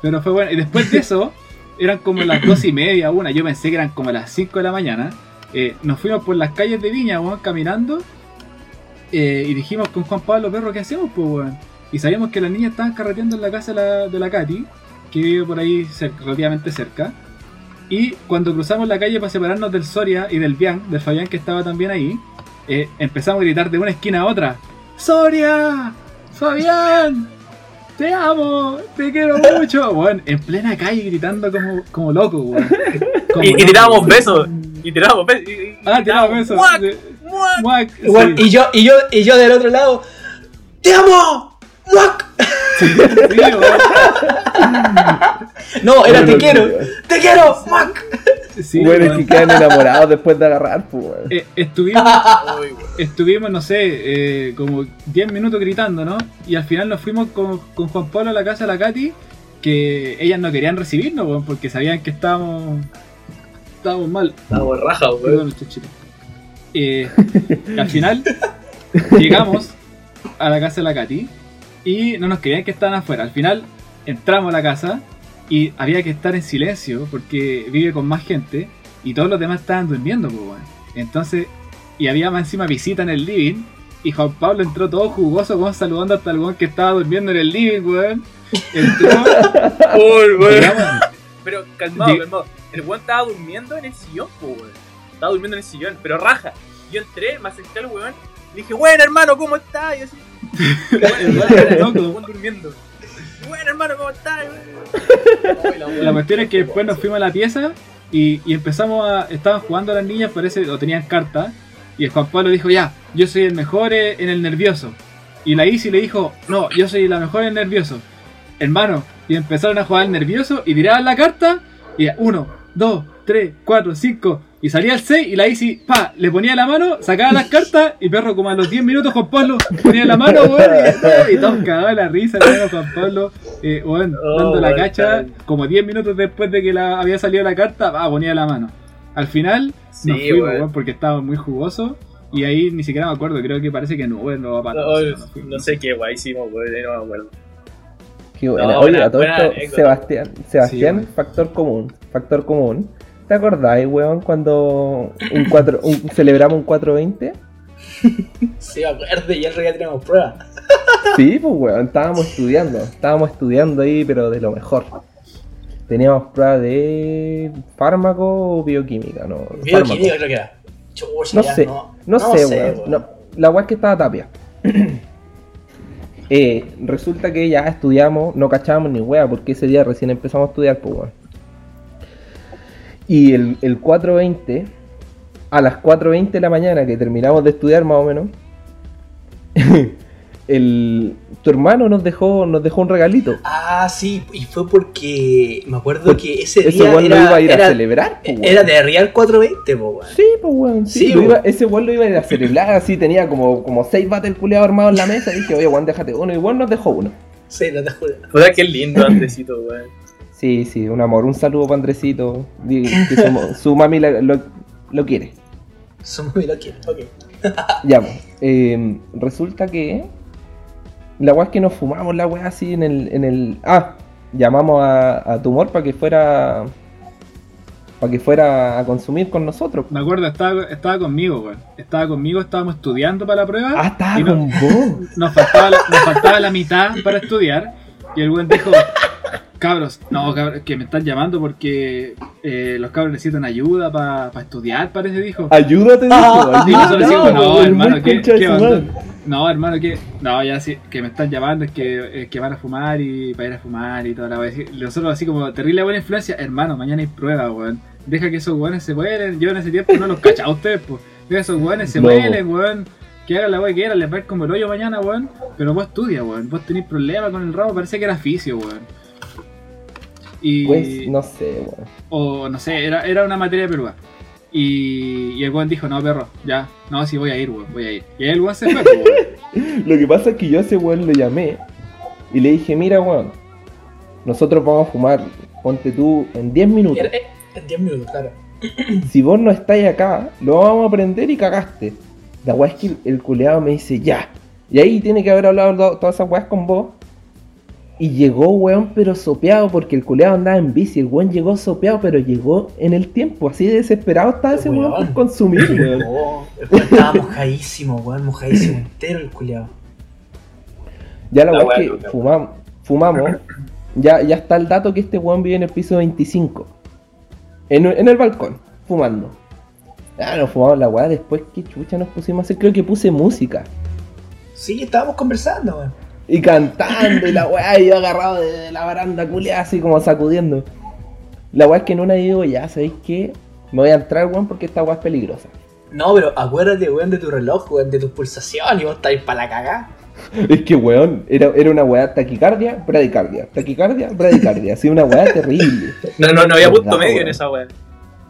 Pero fue bueno. Y después de eso, eran como las dos y media, una. Yo pensé que eran como las 5 de la mañana. Eh, nos fuimos por las calles de Viña, weón, caminando. eh, y dijimos con Juan Pablo Perro, ¿qué hacemos, pues, weón? Y sabíamos que las niñas estaban carreteando en la casa de la, de la Katy, que vive por ahí cer- relativamente cerca. Y cuando cruzamos la calle para separarnos del Soria y del Bian, del Fabián que estaba también ahí, eh, empezamos a gritar de una esquina a otra: ¡Soria! ¡Fabián! ¡Te amo! ¡Te quiero mucho! Weón, en plena calle gritando como, como loco, weón. Como Y, y tirábamos besos. Y tirábamos besos. Ah, tirábamos besos. ¡Muac! ¡Muac! Muac, sí. Igual, y, yo, y, yo, y yo del otro lado, ¡Te amo! ¡Muac! Sí. No, era Bueno, te quiero, te quiero, ¡Muac! Sí, Bueno, es weón. que quedan enamorados después de agarrar, pues. Eh, estuvimos, estuvimos, no sé, eh, como 10 minutos gritando, ¿no? Y al final nos fuimos con, con Juan Pablo a la casa de la Katy, que ellas no querían recibirnos, weón, porque sabían que estábamos, estábamos mal. Estábamos rajas, weón. Eh, al final llegamos a la casa de la Katy y no nos querían que estaban afuera. Al final entramos a la casa y había que estar en silencio porque vive con más gente y todos los demás estaban durmiendo, pues, weón. Entonces, y había más encima visita en el living y Juan Pablo entró todo jugoso, como saludando hasta el weón que estaba durmiendo en el living, weón. Entró, Uy, weón. Pero calmado, Di- calmado. El weón estaba durmiendo en el sillón, po, weón. Estaba durmiendo en el sillón, pero raja. Yo entré, me acerqué al weón. Le dije, bueno hermano, ¿cómo estás? Y así. Loco. Weón durmiendo. Bueno hermano, ¿cómo estás? La cuestión es que después nos fuimos a la pieza y, y empezamos a. Estaban jugando las niñas, parece, o tenían cartas. Y el Juan Pablo dijo: Ya, yo soy el mejor eh, en el nervioso. Y la Isi le dijo: No, yo soy la mejor en el nervioso. Hermano, y empezaron a jugar el nervioso y tiraban la carta. Y 1, 2, 3, 4, 5. Y salía el 6 y la Isi, pa, le ponía la mano, sacaba las cartas y perro, como a los 10 minutos Juan Pablo ponía la mano, weón, y, y todos cagaban la risa, hermano, Juan Pablo, eh, weón, Oh, dando la weón, cacha, como 10 minutos después de que la, había salido la carta, va, ponía la mano. Al final Sí, nos fuimos, weón. weón, porque estaba muy jugoso. Y ahí ni siquiera me acuerdo, creo que parece que no, weón, no va para No, no sé qué guay hicimos, weón, no me acuerdo. Qué buena. No, Oye, buena- a todo buena esto. Sebastián, Sebastián, Sí, factor común, factor común. ¿Te acordáis, weón, cuando un 4, un- celebramos un 420? Sí, me acuerdo, y el otro día teníamos pruebas. Sí, pues, weón, estábamos estudiando, estábamos estudiando ahí, pero de lo mejor. Teníamos prueba de fármaco o bioquímica, ¿no? Bioquímica Fármaco. creo que era. Chucha, No ya, sé, no, no, sé, weón. weón. No, la weá es que estaba tapia. Eh, resulta que ya estudiamos, no cachábamos ni wea, porque ese día recién empezamos a estudiar, pues weón. Y el, el 4.20, a las 4.20 de la mañana que terminamos de estudiar más o menos, el, tu hermano nos dejó, nos dejó un regalito. Ah, sí, y fue porque me acuerdo Porque que ese Ese día weón lo era, iba a ir a era, celebrar, pues, weón. era de Real 420, po, weón. Sí, pues weón, sí, Sí, lo weón. iba- ese weón lo iba a ir a celebrar, así tenía como, como seis bates culiados armados en la mesa. Y dije, oye, weón, déjate uno. Y weón nos dejó uno. Sí, no te juro. Puta, qué lindo, Andresito, weón. Sí, sí, un amor, un saludo para Andresito. Que su, su mami la- lo, lo quiere. Somos muy loquitos, ok. Ya, eh, resulta que la weá es que nos fumamos la weá así en el, en el. Ah, llamamos a, a Tumor para que fuera. para que fuera a consumir con nosotros. Me acuerdo, estaba, estaba conmigo, weón. Estaba conmigo, estábamos estudiando para la prueba. Ah, estaba vos. nos, faltaba la, nos faltaba la mitad para estudiar. Y el weón dijo, cabros, no, cabros, que me están llamando porque eh, los cabros necesitan ayuda para estudiar, parece, dijo. Ayúdate, dijo. Ah, ayúdate. no, hermano, muy ¿qué, concha de qué su onda? madre. No, hermano, que no, ya sí, que me están llamando, es que, es que van a fumar y para ir a fumar y toda la wea. Y Nosotros así como terrible buena influencia, hermano, mañana hay prueba, weón. Deja que esos weones se mueren, yo en ese tiempo no los cachaba a ustedes, pues. Deja que esos weones se No. mueren, weón. Que hagan la wea que quieran, les va a ir como el hoyo mañana, weón. Pero vos estudia, weón. Vos tenés problemas con el rabo, parece que era fisio, weón. Y... Pues, no sé. O no sé, era, era una materia peruana. Y, y el weón dijo, no, perro, ya, no, sí voy a ir, weón, voy a ir. Y ahí el weón se fue, weón. Lo que pasa es que yo a ese weón le llamé y le dije, mira weón, nosotros vamos a fumar, ponte tú, en 10 minutos. En 10 minutos, claro. Si vos no estáis acá, lo vamos a prender y cagaste. La weá es que el, culeado me dice, ya. Y ahí tiene que haber hablado to- todas esas weas con vos. Y llegó, weón, pero sopeado, porque el culeado andaba en bici. El weón llegó sopeado, pero llegó en el tiempo. Así de desesperado estaba ese weón por Weón. consumir, weón. Oh, el weón estaba mojadísimo, weón, mojadísimo entero el culiado. Ya la weá weá es que loca, fumamos, fumamos. Ya, ya está el dato que este weón vive en el piso 25. En, en el balcón, fumando. Ah, nos fumamos la weá. Después, ¿qué chucha nos pusimos a hacer? Creo que puse música. Sí, estábamos conversando, weón. Y cantando y la weá, y yo agarrado de la baranda culiada, así como sacudiendo. La weá es que en una digo, ya, ¿sabéis qué? Me voy a entrar, weón, porque esta weá es peligrosa. No, pero acuérdate, weón, de tu reloj, weón, de tus pulsaciones, y vos estáis para la cagá. Es que, weón, era, era una weá taquicardia, bradicardia, taquicardia, bradicardia. Así, una weá terrible. No, no, no había punto medio weón. en esa weá.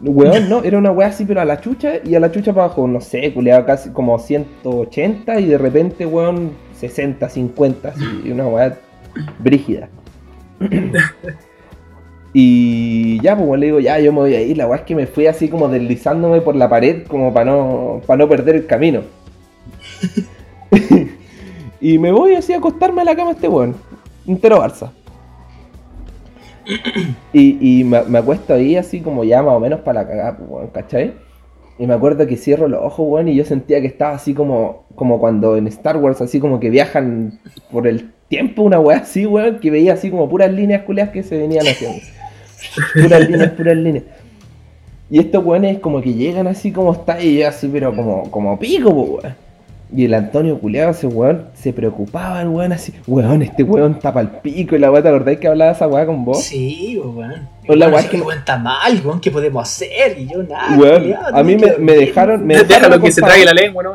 Weón, no, era una weá así, pero a la chucha y a la chucha para abajo, no sé, culeaba casi como 180 y de repente, weón, 60, 50, así, y una weá brígida. y ya, pues le digo, ya, yo me voy a ir, la weá es que me fui así como deslizándome por la pared como para no, para no perder el camino. y me voy así a acostarme a la cama este weón, entero Barça. Y, y me, me acuesto ahí así como ya más o menos para la cagada, pues, ¿cachai? Y me acuerdo que cierro los ojos, weón, y yo sentía que estaba así como, como cuando en Star Wars, así como que viajan por el tiempo, una weá así, weón, que veía así como puras líneas culeas que se venían haciendo. Puras líneas, puras líneas. Y estos weones como que llegan así como está, y yo así, pero como, como pico, weón. Y el Antonio culeado, ese weón, se preocupaba el weón así, weón, este weón tapa el pico, y la weá, ¿te acordáis que hablaba esa weá con vos? Sí, weón. O la Weón, weá que- weón está mal, weón, ¿qué podemos hacer? Y yo nada. Weón, culiao, a mí me, dejaron, me dejaron Déjalo que se acostado- trague la lengua, ¿no?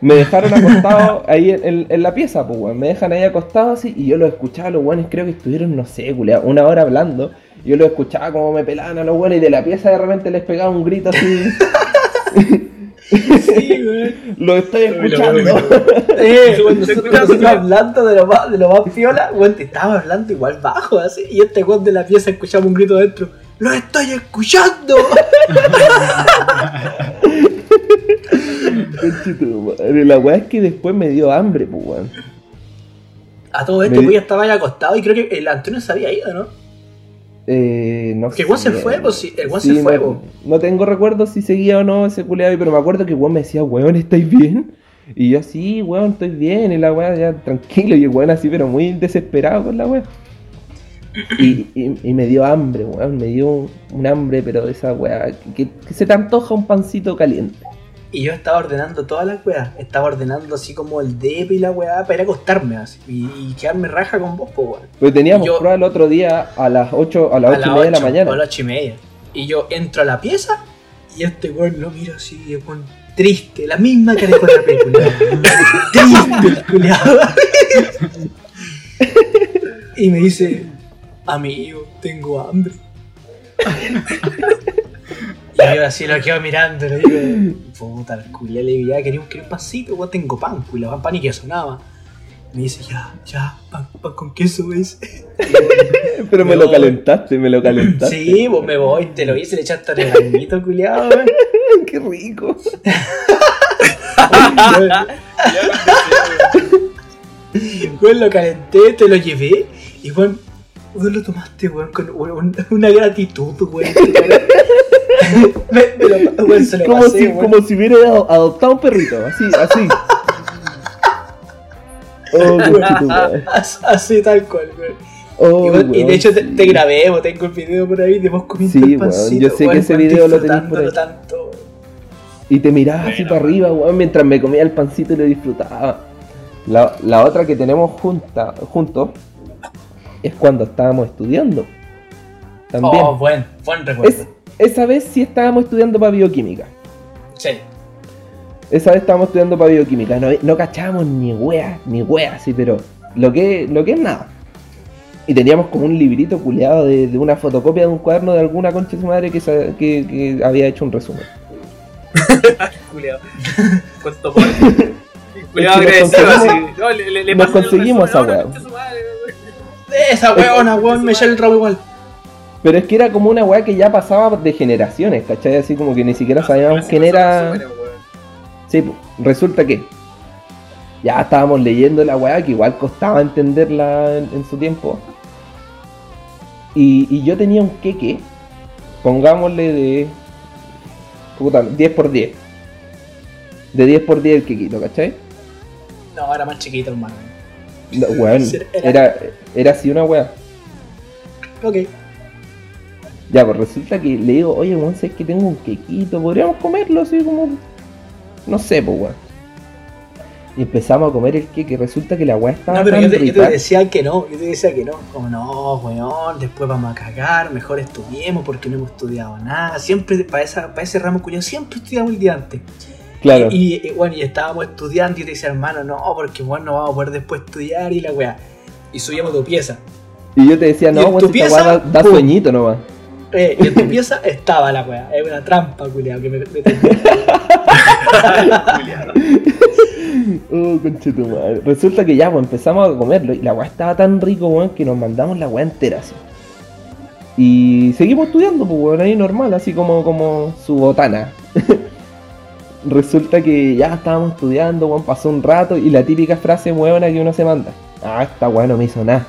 Me dejaron acostado ahí en, en- en la pieza, pues, weón. Me dejan ahí acostado así y yo los escuchaba a los weones, creo que estuvieron, no sé, culiao, una hora hablando. Yo los escuchaba como me pelaban a los weones y de la pieza de repente les pegaba un grito así. Sí, lo estoy escuchando. Se nosotros, hablando de lo más, de lo más piola, weón, te estábamos hablando igual bajo, así. Y este weón de la pieza escuchaba un grito dentro. ¡Lo estoy escuchando! La weá es que después me dio hambre, pues, weón. A todo esto, Me- pues ya estaba ahí acostado y creo que el Antonio se había ido, ¿no? Eh, no Que el weón se fue, pues sí, el weón Sí, se fue, no, pues. no tengo recuerdo si seguía o no ese culeado, pero me acuerdo que el weón me decía, weón, ¿estáis bien? Y yo, sí, weón, estoy bien, y la weá ya tranquilo, y el weón así, pero muy desesperado con la weá. Y, y- y me dio hambre, weón, me dio un, un hambre, pero de esa weá, que, que se te antoja un pancito caliente. Y yo estaba ordenando todas las weas. Estaba ordenando así como el DEP y la weá para ir a acostarme así. Y, y quedarme raja con vos, pues weón. Pero teníamos Yo- prueba el otro día a las 8, a las 8 y media de la mañana. A las 8 y media. Y yo entro a la pieza y este weón lo miro así, weón triste, la misma cara con la película. triste culiado. y me dice, amigo, tengo hambre. y yo así lo quedo mirando, le digo, puta, el culiado le digo, ya quería un, quería un pancito, weón, tengo pan, culiado, pan y queso, nada más. Me dice, ya, ya, pan, pan con queso, ¿ves? Pero me No. lo calentaste, me lo calentaste. Sí, vos me voy, te lo hice, le echaste regalito, culiado, weón. Qué rico. Weón, lo calenté, te lo llevé y weón, weón lo tomaste, weón, con una gratitud, weón. Lo, se lo como, pasé, si, como si hubiera ado- adoptado un perrito, así, así. Oh, Así tal cual. Oh, y, weón, y weón, de hecho te, grabé, weón, tengo el video por ahí de vos comiendo Sí, el weón, pancito. yo sé que ese video lo tenés por ahí. disfrutándolo tanto, weón. Y te mirabas así para arriba, weón, mientras me comía el pancito y lo disfrutaba. La, la otra que tenemos junta, juntos es cuando estábamos estudiando. También. Oh, buen, buen recuerdo. Es- esa vez sí estábamos estudiando para bioquímica. Sí. Esa vez estábamos estudiando para bioquímica. No, no cachábamos ni wea, ni wea, sí, pero lo que, lo que es nada. Y teníamos como un librito culeado de, de una fotocopia de un cuaderno de alguna concha de su madre que, que, que había hecho un resumen. Culeado. Cuánto pobre. Culeado agresivo, así. No, le, le, le nos conseguimos esa weón. Esa weona, weón, el rabo igual. Pero es que era como una weá que ya pasaba de generaciones, ¿cachai? Así como que ni siquiera sabíamos Pero quién era. Sí, pues, resulta que ya estábamos leyendo la weá que igual costaba entenderla en, en su tiempo. Y, y yo tenía un queque, pongámosle de. Puta, 10 por 10. De 10 por 10 el quequito, ¿cachai? No, era más chiquito, hermano. No, weón, era, era así una weá. Ok. Ya, pues resulta que le digo, oye, weón, sé que tengo un quequito, podríamos comerlo así como. No sé, pues weón. Y empezamos a comer el queque, resulta que la weá estaba No, pero tan yo te, yo te decía que no, yo te decía que no. Como no, weón, después vamos a cagar, mejor estudiemos porque no hemos estudiado nada. Siempre, para, esa, para ese ramo culiao, siempre estudiamos el día antes. Claro. Y, y, bueno, y estábamos estudiando y yo te decía, hermano, no, porque bueno, no vamos a poder después estudiar y la weá. Y subíamos tu pieza. Y yo te decía, ¿Y no, weón, si esta weá da, da sueñito nomás. Eh, y en tu pieza estaba la weá. Es una trampa, culiao, que me, me Oh, conchetumadre. Resulta que ya, pues empezamos a comerlo y la weá estaba tan rico, weón, que nos mandamos la weá entera así. Y seguimos estudiando, pues weón, ahí normal, así como, como su botana. Resulta que ya estábamos estudiando, weón, pasó un rato y la típica frase huevona que uno se manda. Ah, esta weá no me hizo nada.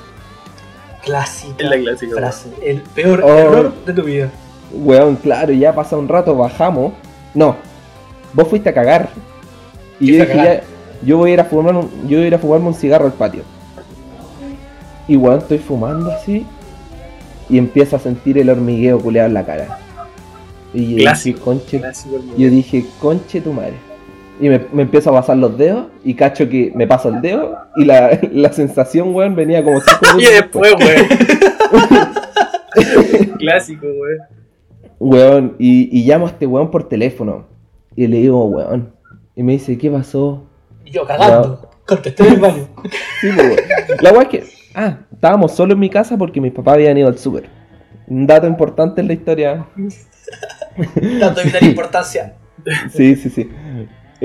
Clásica Es la clásica, weón. frase. El peor Oh. error de tu vida. Weón, claro, ya pasa un rato, bajamos. No, vos fuiste a cagar. Y Yo dije, cagar. ya, yo voy a ir a fumar un- yo voy a ir a fumarme un cigarro al patio. Y weón, estoy fumando así. Y empiezo a sentir el hormigueo culeado en la cara. Y yo Clásico. dije, conche, Clásico, yo dije, conche tu madre. Y me, me empiezo a pasar los dedos y cacho que me paso el dedo y la, la sensación, weón, venía como cinco Y minutos después, weón. Clásico, weón. Weón, y, y llamo a este weón por teléfono. Y le digo, weón. Y me dice, ¿qué pasó? Y yo cagando. Contesté en el baño. Sí, pues, weón. La weá es que, ah, estábamos solo en mi casa porque mis papás habían ido al súper. Un dato importante en la historia. Tanto de vital importancia. Sí, sí, sí.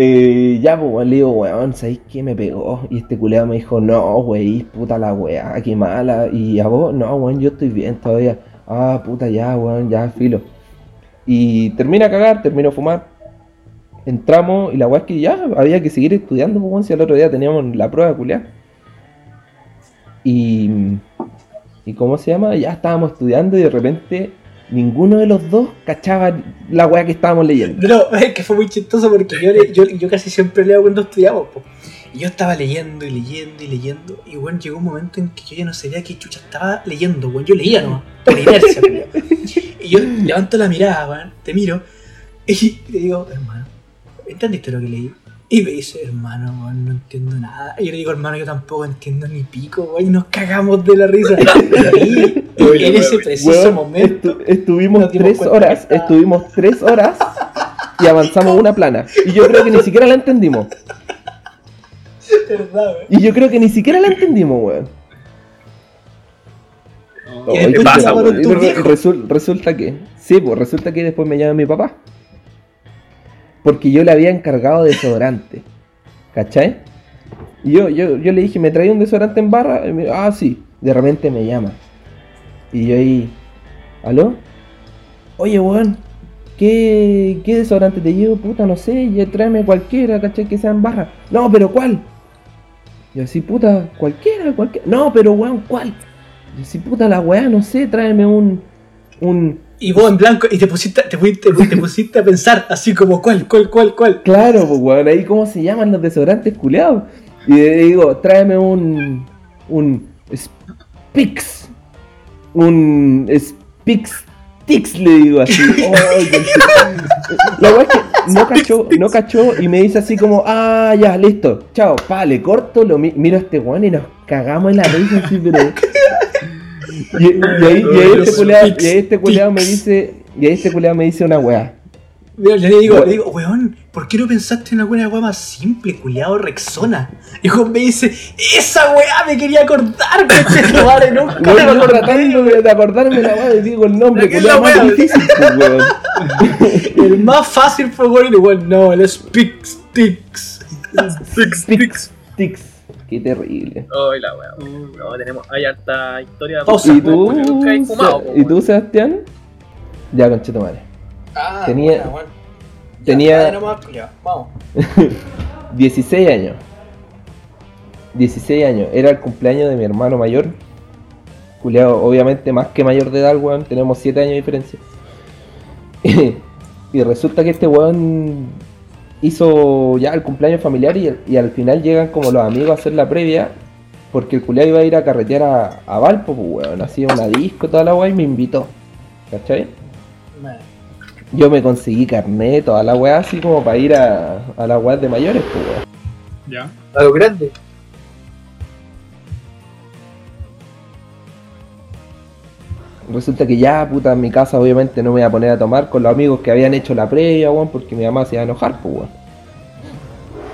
Eh, ya, pues, le digo, weón, ¿sabéis qué me pegó? Y este culeado me dijo, no, wey, puta la weá, qué mala. Y a vos, no, weón, yo estoy bien todavía. Ah, puta, ya, weón, ya, filo. Y termina a cagar, termino a fumar. Entramos y la weá es que ya había que seguir estudiando, pues, si al otro día teníamos la prueba, culeada. Y. ¿Y cómo se llama? Ya estábamos estudiando y de repente ninguno de los dos cachaba la weá que estábamos leyendo. No, es que fue muy chistoso porque yo, le- yo, yo casi siempre leo cuando estudiamos. po. Y yo estaba leyendo y leyendo y leyendo. Y bueno, llegó un momento en que yo ya no sabía qué chucha estaba leyendo, weón. Yo leía nomás, por inercia. Y yo levanto la mirada, weón, te miro y te digo, hermano, ¿entendiste lo que leí? Y me dice, hermano, weón, no entiendo nada. Y yo le digo, hermano, yo tampoco entiendo ni pico, weón. Y nos cagamos de la risa. Y, y en ese preciso Weón, momento. estu- estuvimos tres horas, estaba- estuvimos tres horas y avanzamos una plana. Y yo creo que ni siquiera la entendimos. Y yo creo que ni siquiera la entendimos, weón. Qué pasa, resulta que, sí, pues resulta que después me llama mi papá. Porque yo le había encargado desodorante. ¿Cachai? Y yo, yo, yo le dije, ¿me traía un desodorante en barra? Y ah, sí. De repente me llama. Y yo ahí, ¿aló? Oye, weón, ¿qué, ¿qué desodorante te llevo? Puta, no sé, ya tráeme cualquiera, ¿cachai? Que sea en barra. No, pero ¿cuál? Y así, puta, cualquiera, cualquiera. No, pero weón, ¿cuál? Y así, puta, la weá, no sé, tráeme un. un. Y vos en blanco, y te pusiste, te, pusiste, te pusiste a pensar así como, ¿cuál, cuál, cuál, cuál? Claro, pues weón, ahí cómo se llaman los desodorantes culeados. Y le digo, tráeme un. un Spix. Un Spix Tix, le digo así. Oh, la weá es que no cachó, no cachó y me dice así como, ah, ya, listo, chao, pa, le corto, lo mi- miro a este weón y nos cagamos en la risa así, pero. Y, y ahí, y ahí este culeado, y ahí este culeado me dice, y ahí este culeado me dice una weá. Mira, Le digo, Weón. le digo, weón, ¿por qué no pensaste en alguna weá más simple, culiado Rexona? Y Juan me dice, esa weá me quería acordar, coche, madre, nunca me yo acordé. tratando de, acordarme la weá digo el nombre, ¿Pero qué es la weá? difícil, pues, weón. El más fácil fue weón, igual, no, el Tix. Six, Tix, Tix. Qué terrible. Ay, la wea. No, tenemos, hay harta historia. Pausa. ¿Y tú, Nunca he fumado, po, ¿Y tú Sebastián? Ya, conchito madre. Ah, Tenía- buena. Ya, tenía- nomás, culiao, Vamos. 16 años. 16 años. Era el cumpleaños de mi hermano mayor. Culeado, obviamente más que mayor de edad, weón. Tenemos 7 años de diferencia. y resulta que este weón hizo ya el cumpleaños familiar y, y al final llegan como los amigos a hacer la previa. Porque el culeado iba a ir a carretear a, a Valpo, pues weón. Hacía una disco, toda la weá y me invitó. ¿Cachai? Yo me conseguí carnet, toda la weá así como para ir a, a las weas de mayores, pues weón. Ya. A lo grande. Resulta que ya, puta, en mi casa obviamente no me iba a poner a tomar con los amigos que habían hecho la previa, weón, porque mi mamá se iba a enojar, pues, weón.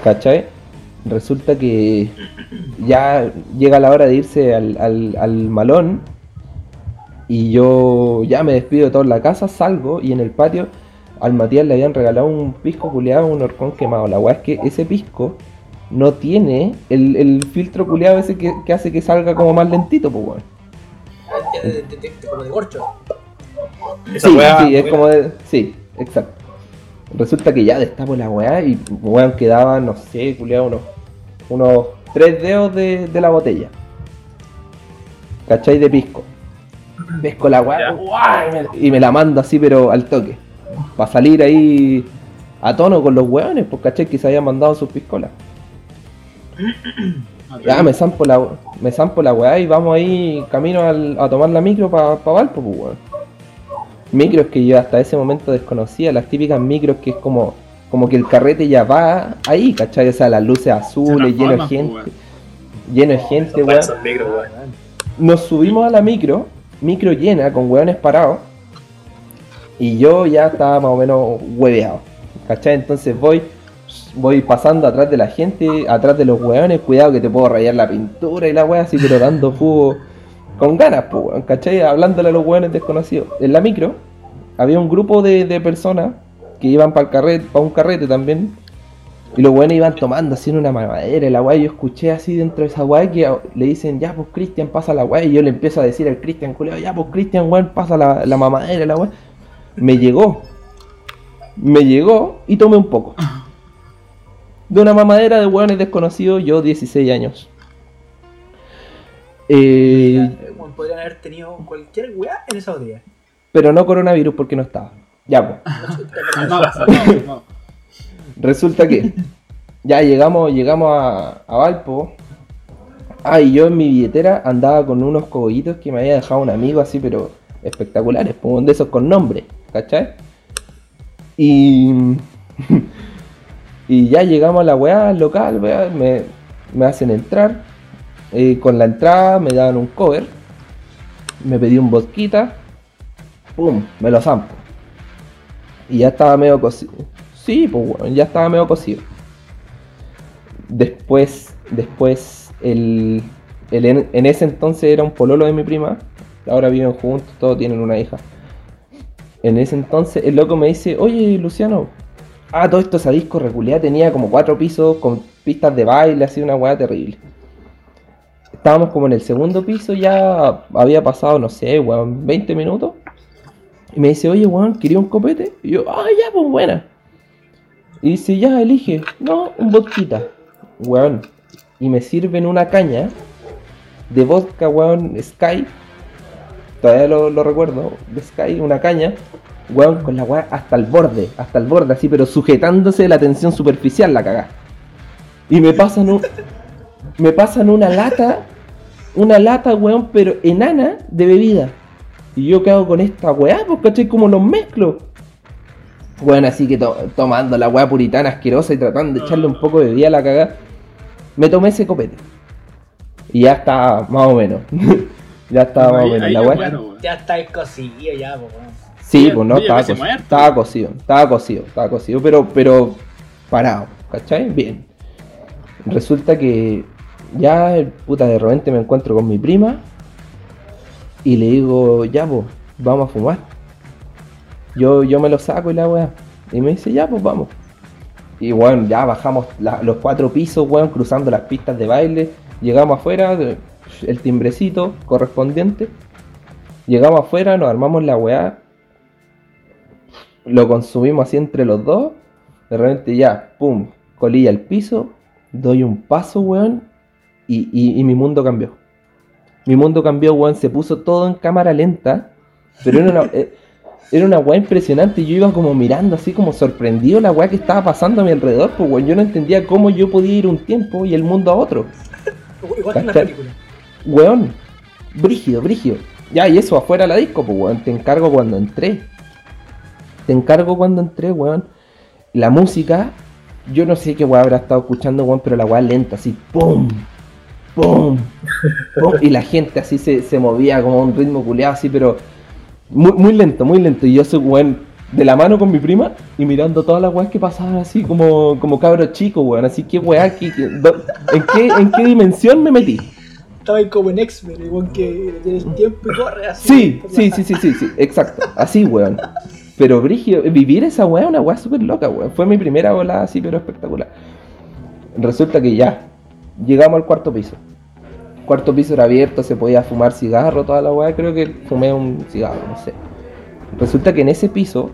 ¿Cachai? Resulta que ya llega la hora de irse al, al, al malón y yo ya me despido de toda la casa, salgo y en el patio al Matías le habían regalado un pisco culeado, un horcón quemado. La weá es que ese pisco no tiene el, el filtro culeado ese que, que hace que salga como más lentito, pues, weón. De, de, de, de- de corcho. Esa sí, weá, sí, es como de. Sí, exacto. Resulta que ya destapo la weá y weón quedaba, no sé, culiado, unos, unos tres dedos de, de la botella. ¿Cachai? De pisco. Pesco la weá y me la mando así, pero al toque. Para salir ahí a tono con los weones, pues cachai que se habían mandado sus piscolas. Ya me zampo la, me zampo la weá y vamos ahí camino al- a tomar la micro para pa Valpo, pues weón. Micros que yo hasta ese momento desconocía, las típicas micros que es como, como que el carrete ya va ahí, ¿cachai? O sea, las luces azules, lleno de gente, pues, lleno de gente, esos negros, weón. Nos subimos a la micro, micro llena, con weones parados. Y yo ya estaba más o menos hueveado. ¿Cachai? Entonces voy, voy pasando atrás de la gente, atrás de los weones, cuidado que te puedo rayar la pintura y la wea así, pero dando jugo con ganas, pues, weón, ¿cachai? Hablándole a los weones desconocidos. En la micro había un grupo de, de personas que iban para carrete, para un carrete también. Y los weones iban tomando así en una mamadera, y la weá, yo escuché así dentro de esa weá que le dicen, ya pues Cristian pasa la weá, y yo le empiezo a decir al Cristian, culiao, ya pues Cristian, weón, pasa la, la mamadera, la weá. Me llegó, me llegó y tomé un poco. De una mamadera de weones desconocidos, yo 16 años. Eh, Podrían haber tenido cualquier weá en esa botella. pero no coronavirus porque no estaba. Ya pues. Resulta que ya llegamos, llegamos a, a Valpo. Ah, y yo en mi billetera andaba con unos cogollitos que me había dejado un amigo así, pero espectaculares, como de esos con nombre, ¿cachai? Y, y ya llegamos a la weá al local, weá, me, me hacen entrar. eh, con la entrada me daban un cover. Me pedí un vodquita. Pum, me lo zampo. Y ya estaba medio cocido. Sí, pues bueno, ya estaba medio cocido. Después, después, el, el en, en ese entonces era un pololo de mi prima. Ahora viven juntos, todos tienen una hija. En ese entonces el loco me dice, oye Luciano, ah, todo esto esa disco reculeada tenía como cuatro pisos con pistas de baile, así una weá terrible. Estábamos como en el segundo piso, ya había pasado, no sé, weón, 20 minutos. Y me dice, oye, weón, ¿quería un copete? Y yo, ah, ya, pues buena. Y dice, ya, elige. No, un vodquita. Weón. Y me sirven una caña de vodka, weón, Sky. todavía lo, lo recuerdo, de Sky, una caña, weón, con la weá hasta el borde, hasta el borde, así, pero sujetándose de la tensión superficial, la cagá. Y me pasan un, me pasan una lata, una lata, weón, pero enana de bebida. Y yo qué hago con esta weá, pues cachai, como los mezclo. Bueno, así que to- tomando la weá puritana asquerosa y tratando de echarle un poco de bebida a la cagá, me tomé ese copete. Y ya está más o menos. ya estaba más o menos. La ya, weá. bueno, weón. Ya está cocido ya, po, weón. Sí, pues no, estaba, cocido, estaba cocido, estaba cocido, estaba cocido, pero, pero parado, ¿cachai? Bien. Resulta que ya, puta, de repente me encuentro con mi prima y le digo, ya, pues, vamos a fumar. Yo, yo me lo saco y la weá. Y me dice, ya, pues vamos. Y bueno, ya bajamos la- los cuatro pisos, weón, cruzando las pistas de baile. Llegamos afuera, el timbrecito correspondiente. Llegamos afuera, nos armamos la weá. Lo consumimos así entre los dos. De repente ya, pum, colilla al piso. Doy un paso, weón. Y, y- y mi mundo cambió. Mi mundo cambió, weón. Se puso todo en cámara lenta. Pero era una, eh, era una weá impresionante. Yo iba como mirando así como sorprendido la weá que estaba pasando a mi alrededor. Pues weón, yo no entendía cómo yo podía ir un tiempo y el mundo a otro. Igual en la película. Weón, brígido, brígido. Ya, y eso afuera la disco, pues weón, te encargo cuando entré. Te encargo cuando entré, weón. La música, yo no sé qué weón habrá estado escuchando, weón, pero la weón lenta, así, ¡pum! ¡pum! ¡pum! Y la gente así se, se movía como a un ritmo culeado, así, pero muy, muy lento, muy lento. Y yo soy, weón, de la mano con mi prima y mirando todas las weas que pasaban así como, como cabro chico, weón. Así que weá, ¿qué- qué- ¿en, qué, ¿en qué dimensión me metí? Estaba ahí como en X-Men, igual que tiene el tiempo y corre así. Sí, sí, sí, sí, sí, sí, exacto. Así, weón. Pero Brigio, vivir esa weá es una weá súper loca, weón. Fue mi primera volada así, pero espectacular. Resulta que ya, llegamos al cuarto piso. Cuarto piso era abierto, se podía fumar cigarro, toda la weá. Creo que fumé un cigarro, no sé. Resulta que en ese piso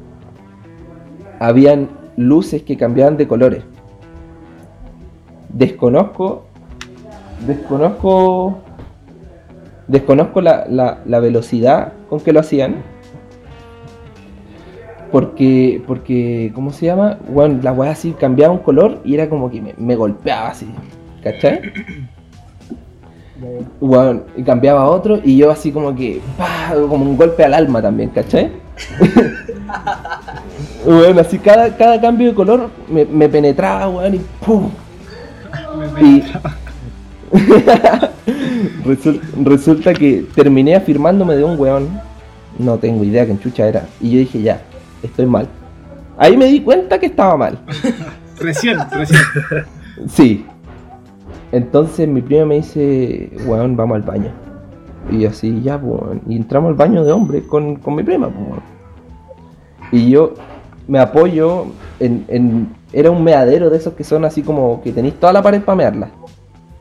habían luces que cambiaban de colores. Desconozco, desconozco Desconozco la, la- la velocidad con que lo hacían. Porque, porque, ¿cómo se llama? Bueno, la weá así cambiaba un color y era como que me, me golpeaba así. ¿Cachai? Bueno, y cambiaba a otro y yo así como que, ¡pah! como un golpe al alma también, ¿cachai? bueno, así cada, cada cambio de color me, me penetraba, weón, y ¡pum! Y Resul- resulta que terminé afirmándome de un weón. No tengo idea quién chucha era. Y yo dije, ya, estoy mal. Ahí me di cuenta que estaba mal. Recién, recién. Sí. Entonces mi prima me dice, weón, vamos al baño. Y yo así, ya, pues, weón. Y entramos al baño de hombre con, con mi prima, pues, weón. Y yo me apoyo en, en- Era un meadero de esos que son así como que tenéis toda la pared para mearla.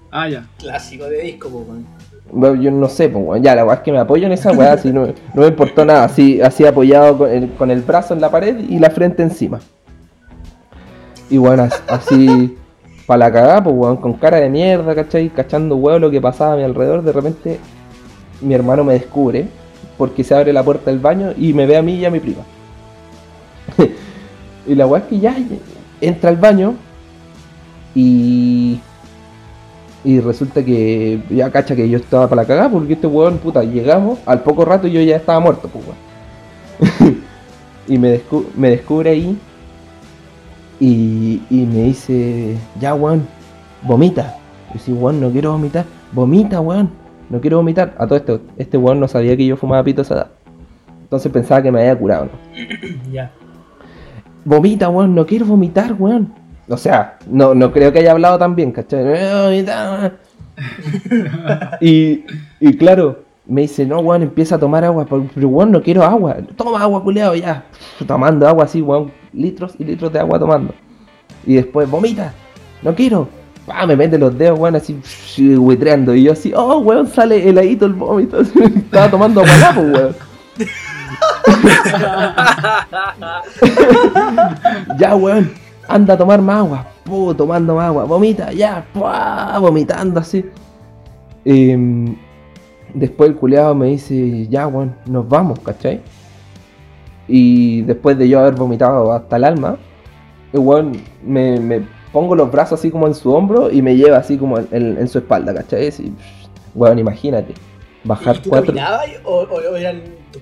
Ah, ya. Clásico de disco, po, weón. Bueno, yo no sé, pues, weón. ya la weá es que me apoyo en esa weá, así no, me importó nada, así, así apoyado con el, con el brazo en la pared y la frente encima. Y bueno, as- así, para la cagada, pues weón, con cara de mierda, ¿cachai? Cachando huevo lo que pasaba a mi alrededor, de repente mi hermano me descubre, porque se abre la puerta del baño y me ve a mí y a mi prima. y la weá es que ya entra al baño y y resulta que ya cacha que yo estaba para la cagada porque este weón, puta, llegamos, al poco rato yo ya estaba muerto, pues weón. y me, descu- me descubre ahí y, y me dice, ya weón, vomita. Y si weón, no quiero vomitar, vomita weón, no quiero vomitar. A todo esto, este weón no sabía que yo fumaba pito a esa edad. Entonces pensaba que me había curado, ¿no? Ya. Vomita, weón, no quiero vomitar, weón. O sea, no, no creo que haya hablado tan bien, ¿cachai? Y, y claro, me dice, no, weón, empieza a tomar agua, pero weón, no quiero agua. Toma agua, culeado, ya. Tomando agua así, weón, litros y litros de agua tomando. Y después, vomita, no quiero. Pa, me mete los dedos, weón, así, huitreando. Y yo así, oh, weón, sale heladito el vómito. Estaba tomando agua, pues, weón. ya, weón, anda a tomar más agua. Puh, tomando más agua. Vomita, ya, puah, vomitando así. Em, después el culeado me dice, ya, weón, nos vamos, ¿cachai? Y después de yo haber vomitado hasta el alma, el weón me, me pongo los brazos así como en su hombro y me lleva así como en, en- en su espalda, ¿cachai? Así, weón, imagínate. Bajar ¿Y tú cuatro. o, o eran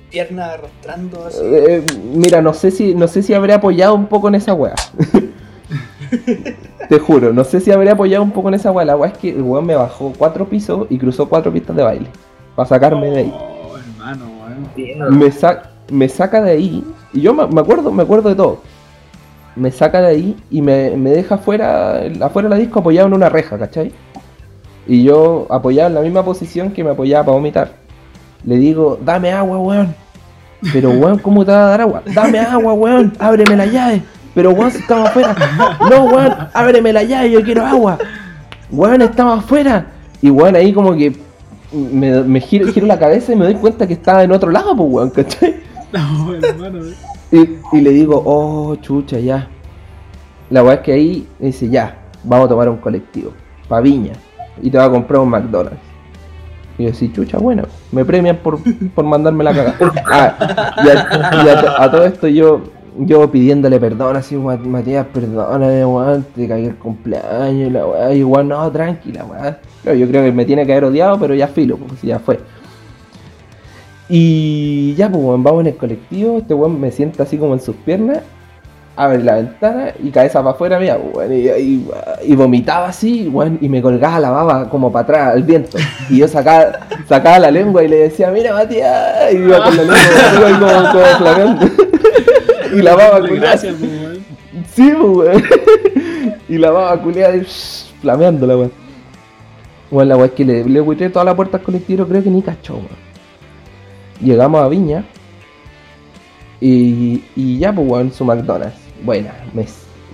piernas arrastrando así? Eh, mira, no sé si no sé si habré apoyado un poco en esa weá. Te juro, no sé si habré apoyado un poco en esa weá. La weá es que el weón me bajó cuatro pisos y cruzó cuatro pistas de baile. Para sacarme de ahí. Oh, hermano. Me, sa- me saca de ahí. Y yo me, me acuerdo, me acuerdo de todo. Me saca de ahí y me, me deja afuera, afuera de la disco apoyado en una reja, ¿cachai? Y yo apoyado en la misma posición que me apoyaba para vomitar. Le digo, dame agua, weón. Pero weón, ¿cómo te va a dar agua? Dame agua, weón, ábreme la llave. Pero weón, si estamos afuera. No, weón, ábreme la llave, yo quiero agua. Weón, estamos afuera. Y weón, ahí como que me, me giro, giro la cabeza y me doy cuenta que estaba en otro lado, pues weón, ¿cachai? No, hermano. Y, y le digo, oh, chucha, ya. La weá es que ahí dice, ya, vamos a tomar un colectivo, pa' Viña, y te va a comprar un McDonald's. Y yo, sí, chucha, bueno, me premian por, por mandarme la cagada. Ah, y a, y a to- a todo esto yo, yo pidiéndole perdón, así, "Ma- Matías, perdóname, weón, te cagué el cumpleaños, la weá, igual, no, tranquila, weón. Claro, yo creo que me tiene que haber odiado, pero ya filo, porque ya fue. Y ya, pues, weón, vamos en el colectivo. Este weón me sienta así como en sus piernas, abre la ventana y cabeza para afuera, mía, weón. Y, y- y vomitaba así, weón, y me colgaba la baba como para atrás al viento. Y yo sacaba, sacaba la lengua y le decía, mira, Matías. Y iba con la lengua weón, como, como flameando. y la baba. Gracias, weón. Sí, weón. y la baba culiada y flameando la weón. Bueno, la weón es que le, le buitré toda la puerta al colectivo, creo que ni cachó, weón. Llegamos a Viña. Y, y ya, pues, weón, su McDonald's. Buena, me,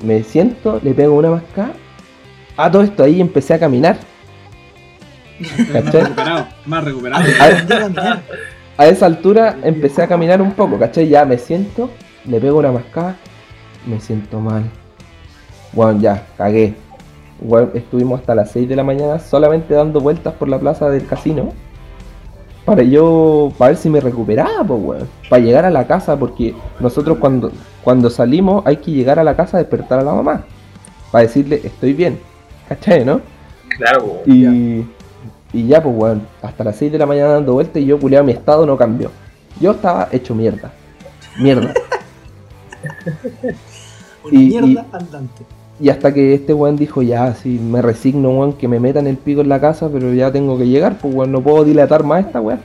me siento, le pego una mascada. A todo esto ahí empecé a caminar. Más recuperado, más recuperado. A, a esa altura empecé a caminar un poco, ¿cachai? Ya me siento, le pego una mascada, me siento mal. Bueno, ya, cagué. Bueno, estuvimos hasta las 6 de la mañana solamente dando vueltas por la plaza del casino. Para yo, para ver si me recuperaba, pues, weón. Para llegar a la casa, porque nosotros cuando, cuando salimos hay que llegar a la casa a despertar a la mamá. Para decirle, estoy bien. ¿Cachai, no? Claro, po. Y, y ya, pues, weón, hasta las 6 de la mañana dando vueltas y yo, culiado, mi estado no cambió. Yo estaba hecho mierda. Mierda. Una Y- mierda y- andante. Y hasta que este weón dijo, ya, sí, me resigno, weón, que me metan el pico en la casa, pero ya tengo que llegar, pues, weón, no puedo dilatar más esta weón.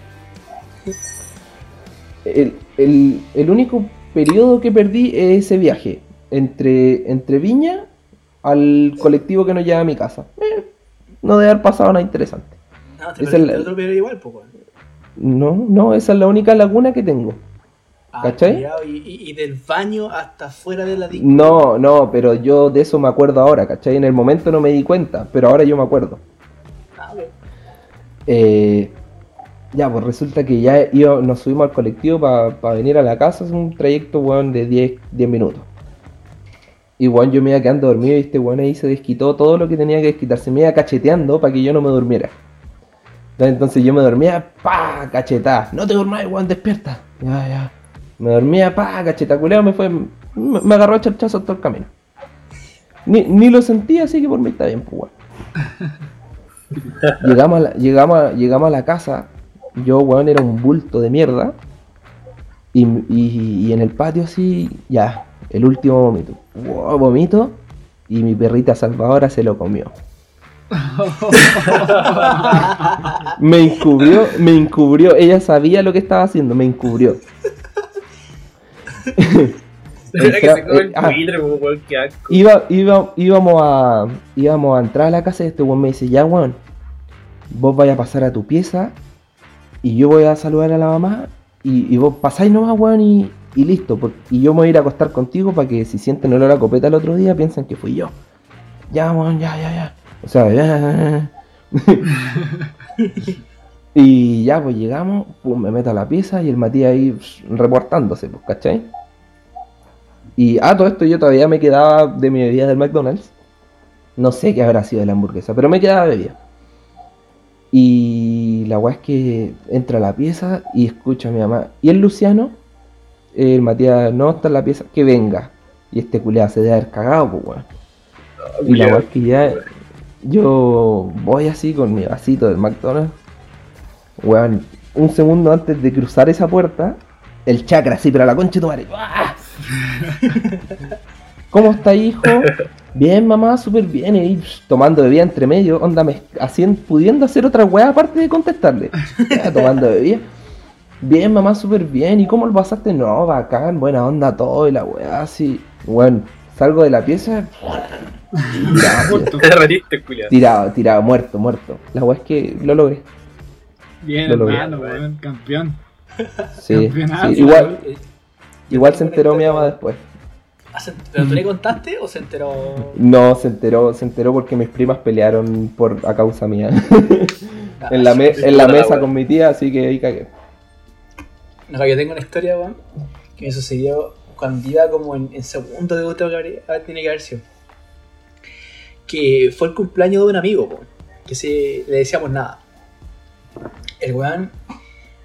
El, el- el único periodo que perdí es ese viaje, entre, entre Viña al colectivo que nos lleva a mi casa. Eh, no debe haber pasado nada interesante. No, te Es perdiste el- otro pero igual, pues, weón. No, no, esa es la única laguna que tengo. Ah, ¿Cachai? Y, del baño hasta fuera de la. No, no, pero yo de eso me acuerdo ahora, ¿cachai? En el momento no me di cuenta, pero ahora yo me acuerdo. Ah. Eh, ya, pues resulta que ya iba- nos subimos al colectivo para venir a la casa, es un trayecto, weón, de 10, 10 minutos. Y, weón, yo me iba quedando dormido y este weón ahí se desquitó todo lo que tenía que desquitarse, me iba cacheteando para que yo no me durmiera. Entonces yo me dormía, pa, cachetá, no te durmáis, weón, despierta. Ya, ya. Me dormía, pa, cacheta, culeo, me fue, me, me agarró a charchazo todo el camino. Ni, ni lo sentí, así que por mí está bien, pues, weón. llegamos, a la, llegamos, a, llegamos a la casa, yo, weón, era un bulto de mierda. Y, y- y en el patio así, ya, el último vomito. Wow, vomito. Y mi perrita salvadora se lo comió. me encubrió, me encubrió. Ella sabía lo que estaba haciendo, me encubrió. Era que se Entra- come el ah, buitre, po, weón, qué asco. Iba, iba, íbamos, a, íbamos a entrar a la casa y este weón me dice, ya weón, vos vais a pasar a tu pieza y yo voy a saludar a la mamá y, y vos pasáis nomás, weón, y, y listo. por- y yo me voy a ir a acostar contigo para que si sienten olor a copeta el otro día piensen que fui yo. Ya, weón, ya, ya, ya. O sea, ya. y ya, pues llegamos, pum, me meto a la pieza y el Matías ahí pss, reportándose, pues, ¿cachai? Y a todo esto yo todavía me quedaba de mi bebida del McDonald's. No sé qué habrá sido de la hamburguesa, pero me quedaba bebida. Y la weá es que entra a la pieza y escucha a mi mamá. ¿Y el Luciano? El Matías no está en la pieza, que venga. Y este culeado se debe haber cagado, pues weón. Y la weá es que ya yo voy así con mi vasito del McDonald's. Weón, un segundo antes de cruzar esa puerta, el chakra así, pero a la concha de tu madre. ¡Ah! ¿Cómo está, hijo? Bien, mamá, súper bien. Y psh, tomando bebida entre medio, onda, me, haciendo, pudiendo hacer otra weá aparte de contestarle. Ya, tomando bebida. Bien, mamá, súper bien. ¿Y cómo lo pasaste? No, bacán, buena onda todo y la weá así. Bueno, salgo de la pieza. Tirado, tirado, tirado, muerto, muerto. La weá es que lo logré. Bien, hermano, weón, campeón. Sí, igual, igual se enteró mi mamá después. ah, ¿Pero tú le contaste o se enteró? No, se enteró, se enteró porque mis primas pelearon por a causa mía. Ah, en la, me- en la Puta la mesa con mi tía, así que ahí cagué. No, yo tengo una historia, weón, que me sucedió cuando iba como en, en segundo de que haber- ah, tiene que haber sido. Que fue el cumpleaños de un amigo, weón, que se, le decíamos nada. El weón,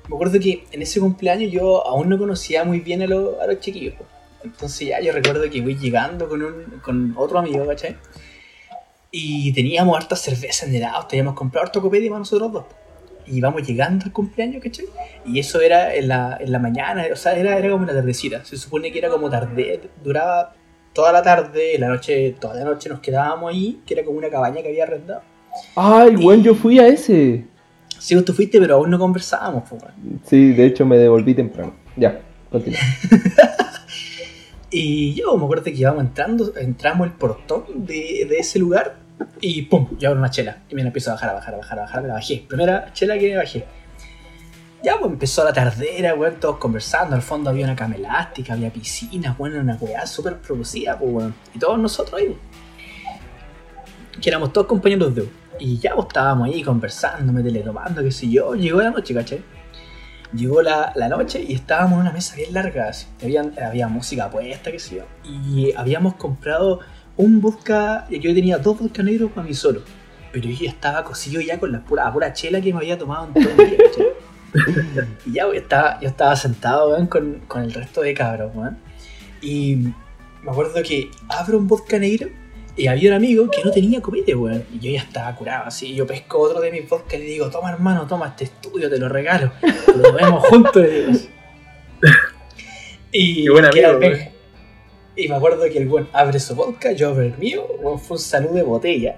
me acuerdo que en ese cumpleaños yo aún no conocía muy bien a, los- a los chiquillos. Entonces ya yo recuerdo que voy llegando con, un, con otro amigo, ¿cachai? Y teníamos hartas cervezas en el auto, habíamos comprado harto copete para nosotros dos. Y íbamos llegando al cumpleaños, ¿cachai? Y eso era en la, en la mañana, o sea, era, era como una tardecita. Se supone que era como tarde, duraba toda la tarde, la noche, toda la noche nos quedábamos ahí, que era como una cabaña que había arrendado. Ay, weón, yo fui a ese. Sí, tú fuiste, pero aún no conversábamos, weón. Sí, de hecho me devolví temprano. Ya, continúa. Y yo me acuerdo que íbamos entrando, entramos el portón de, de ese lugar y pum, yo abro una chela. Y me la empiezo a bajar, a bajar, a bajar, a bajar, me la bajé. Primera chela que me bajé. Ya pues empezó la tardera, weón, todos conversando. Al fondo había una cama elástica, había piscina, bueno, una weá súper producida, pues weón. Y todos nosotros ahí. Que éramos todos compañeros de U. Y ya pues estábamos ahí conversando, me teletomando, qué sé yo. Llegó la noche, ¿cachai? Llegó la, la noche y estábamos en una mesa bien larga, así. Habían- había música puesta, qué sé yo. Y habíamos comprado un vodka, yo tenía dos vodka negros para mí solo. Pero yo estaba cosido ya con la pura, pura chela que me había tomado en todo el día, ¿cachai? Y ya, weón, estaba, yo estaba sentado, weón, con, con el resto de cabros, weón. Y me acuerdo que abro un vodka negro y había un amigo que no tenía copete, weón. Y yo ya estaba curado, así. Yo pesco otro de mis vodka y le digo, toma hermano, toma este estudio, te lo regalo. Lo tomemos juntos, le digo. Y, Qué buen amigo, el y me acuerdo que el weón abre su vodka, yo abro el mío, weón, fue un saludo de botella.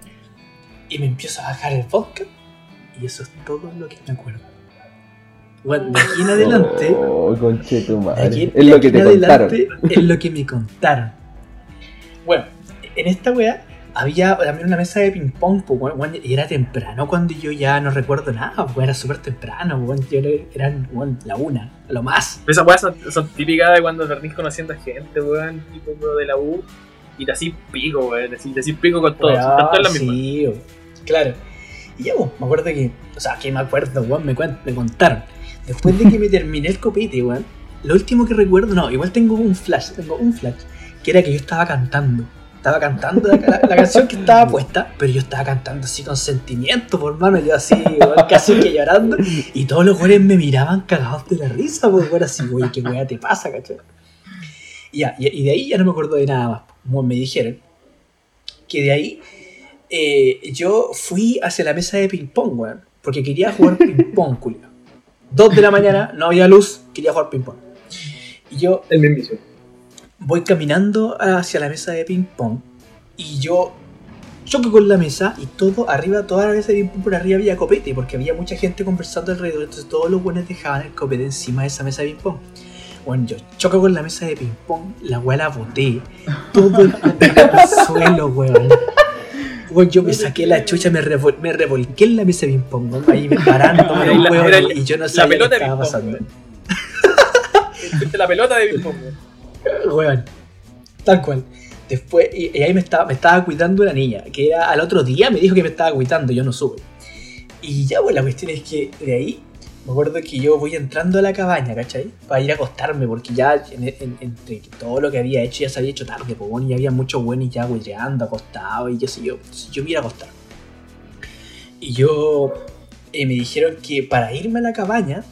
Y me empiezo a bajar el vodka. Y eso es todo lo que me acuerdo. Weón, de aquí en adelante. Oh, conche tu madre. aquí- es lo que te contaron. Es lo que me contaron. Bueno, en esta wea había también una mesa de ping-pong, pues, weón, weón, y era temprano cuando yo ya no recuerdo nada, pues, era súper temprano, weón, yo era- eran weón, la una, lo más. Esas weas son, son típicas de cuando perdís conociendo a gente, weón, tipo bro, de la U. Y te así pico, weón, te así- te así pico con todos. Sí, weón, claro. Y ya, weón, me acuerdo que, o sea, que me acuerdo, weón, me, cuen- me contaron. Después de que me terminé el copete, weón, lo último que recuerdo, no, igual tengo un flash, tengo un flash, que era que yo estaba cantando. Estaba cantando la, la- canción que estaba puesta, pero yo estaba cantando así con sentimiento, por mano, yo así, casi que llorando. Y todos los güeyes me miraban cagados de la risa, pues, weón, así, güey, qué weá te pasa, cachai. Y, y, de ahí ya no me acuerdo de nada más. Como me dijeron que de ahí eh, yo fui hacia la mesa de ping-pong, weón, porque quería jugar ping-pong, culiao. Dos de la mañana, no había luz, quería jugar ping-pong. Y yo El mismo. Voy caminando hacia la mesa de ping-pong y yo choco con la mesa y todo arriba, toda la mesa de ping-pong por arriba había copete porque había mucha gente conversando alrededor, entonces todos los buenos dejaban el copete encima de esa mesa de ping-pong. Bueno, yo choco con la mesa de ping-pong, la weá la boté, todo el al suelo, weón. Weón, yo me saqué la chucha, me, revol- me revolqué en la mesa de ping-pong, weón, ahí me era la- y yo no sabía qué estaba pasando. La pelota de ping-pong, weón. Weón. Tal cual. Después, y, ahí me estaba, me estaba cuidando una niña, que era al otro día me dijo que me estaba cuidando, yo no supe. Y ya, pues la cuestión es que de ahí, me acuerdo que yo voy entrando a la cabaña, ¿cachai? Para ir a acostarme, porque ya en- en- entre todo lo que había hecho ya se había hecho tarde, pues bueno, y había muchos buenos ya huelleando, acostados y qué sé yo. Yo me iba a acostar. Y yo eh, me dijeron que para irme a la cabaña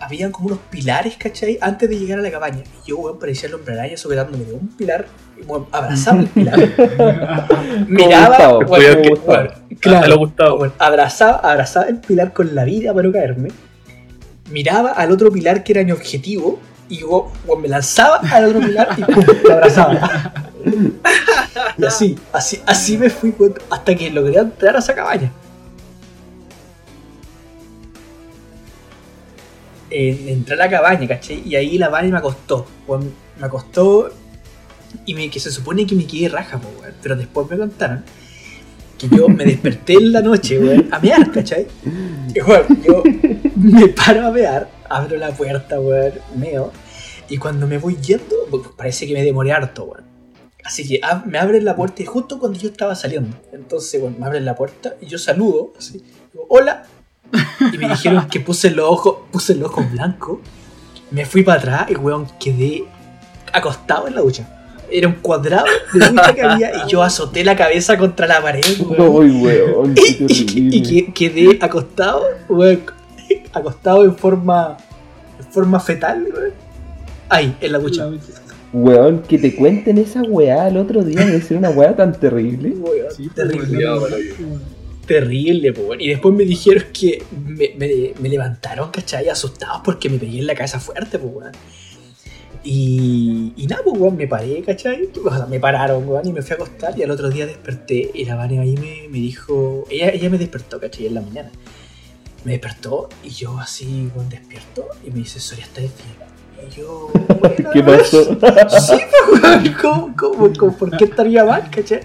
habían como unos pilares, ¿cachai? Antes de llegar a la cabaña. Y yo, weón, parecía el hombre araña sujetándome de un pilar, y, weón, abrazaba el pilar. Miraba, weón, que- Claro. lo Gustavo. weón, abrazaba, abrazaba el pilar con la vida para no caerme. Miraba al otro pilar que era mi objetivo. Y yo weón, me lanzaba al otro pilar y pum, lo abrazaba. Y así, así, así me fui weón, hasta que logré entrar a esa cabaña. Eh, entré a la cabaña, ¿cachai? Y ahí la Vani me acostó. me acostó y me, que se supone que me quedé raja, po. Pero después me contaron que yo me desperté en la noche, weón, a mear, ¿cachai? Y, yo me paro a mear, abro la puerta, weón, meo. Y cuando me voy yendo, pues, parece que me demoré harto, weón. Así que ab- me abren la puerta y justo cuando yo estaba saliendo. Entonces, bueno, me abren la puerta y yo saludo, así, digo, hola. Y me dijeron que puse los ojos, puse los ojos blancos. Me fui para atrás y, weón, quedé acostado en la ducha. Era un cuadrado de ducha que había y yo azoté la cabeza contra la pared, weón. Uy, weón, qué Y, y terrible. que- quedé acostado, weón, acostado en forma, en forma fetal, weón. Ahí, en la ducha. Weón, que te cuenten esa weá el otro día debe ser una weá tan terrible. Weón, Sí, terrible. culiao, weón. Terrible, po, weón. Y después me dijeron que me, me- me levantaron, ¿cachai? Asustados porque me pegué en la cabeza fuerte, pues, weón. Y, y nada, pues, weón, me paré, ¿cachai? O sea, me pararon, weón, y me fui a acostar. Y al otro día desperté. Y la Vane ahí me, me dijo. Ella, ella me despertó, ¿cachai? En la mañana. Me despertó y yo así, weón, despierto. Y me dice, Soria, ¿estás bien? Y yo. "Buena, ¿Qué pasó? Sí, pues, ¿cómo, cómo, cómo, por qué estaría mal, cachai?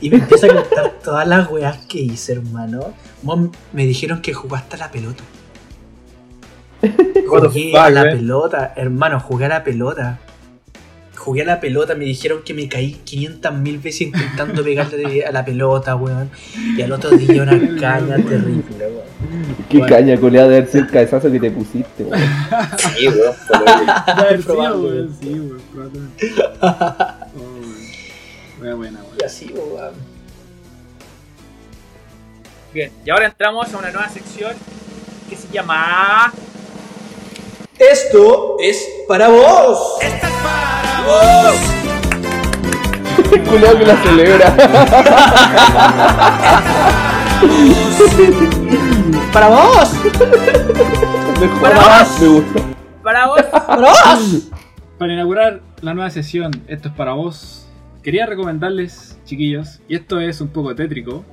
Y me empieza a contar todas las weas que hice, hermano. Me dijeron que jugaste a la pelota. Jugué fuck, a la man? pelota, hermano, jugué a la pelota. Jugué a la pelota, me dijeron que me caí 500 mil veces intentando pegarle a la pelota, weón. Y al otro día una caña terrible, weón. Qué Bueno. caña coleada de haber sido el cabezazo que te pusiste, weón. Sí, weón, Probable. weón, sí, weón, probablemente. Weón. Buena, buena, weón. Y así, weón. Bien, y ahora entramos a una nueva sección que se llama. Esto es para vos. El culeado que la celebra. Para vos. Mejor. Para vos. Me gustó. Para vos. Para vos. Para inaugurar la nueva sesión, esto es para vos. Quería recomendarles, chiquillos, y esto es un poco tétrico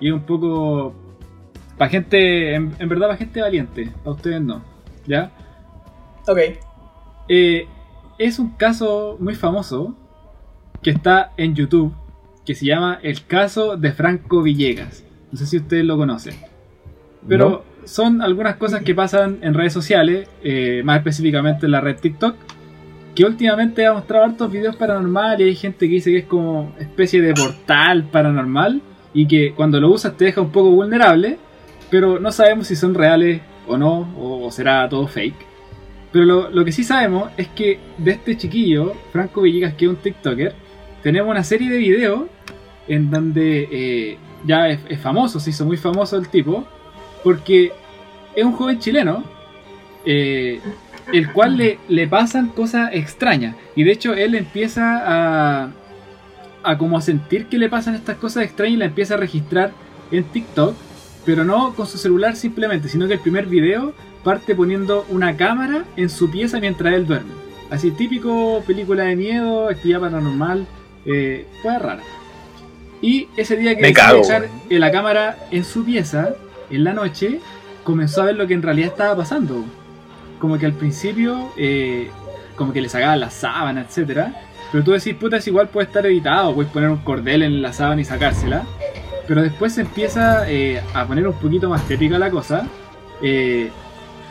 y un poco para gente, en, en verdad para gente valiente, para ustedes no, ¿ya? Ok. Eh, es un caso muy famoso que está en YouTube que se llama El caso de Franco Villegas. No sé si ustedes lo conocen. Pero No. son algunas cosas que pasan en redes sociales, eh, más específicamente en la red TikTok, que últimamente ha mostrado hartos videos paranormales y hay gente que dice que es como especie de portal paranormal y que cuando lo usas te deja un poco vulnerable, pero no sabemos si son reales o no, o será todo fake. Pero lo, lo que sí sabemos es que de este chiquillo, Franco Villegas, que es un TikToker, tenemos una serie de videos en donde eh, ya es, famoso, se hizo muy famoso el tipo, porque es un joven chileno, eh, el cual le, le pasan cosas extrañas. Y de hecho él empieza a, a como a sentir que le pasan estas cosas extrañas y la empieza a registrar en TikTok, pero no con su celular simplemente, sino que el primer video parte poniendo una cámara en su pieza mientras él duerme. Así típico película de miedo, actividad paranormal, eh, fue rara. Y ese día que decidió weón. eh, la cámara en su pieza, en la noche, comenzó a ver lo que en realidad estaba pasando. Como que al principio, eh, como que le sacaban la sábana, etcétera. Pero tú decís, puta, es igual puede estar editado, puedes poner un cordel en la sábana y sacársela. Pero después se empieza eh, a poner un poquito más tétrica la cosa. eh,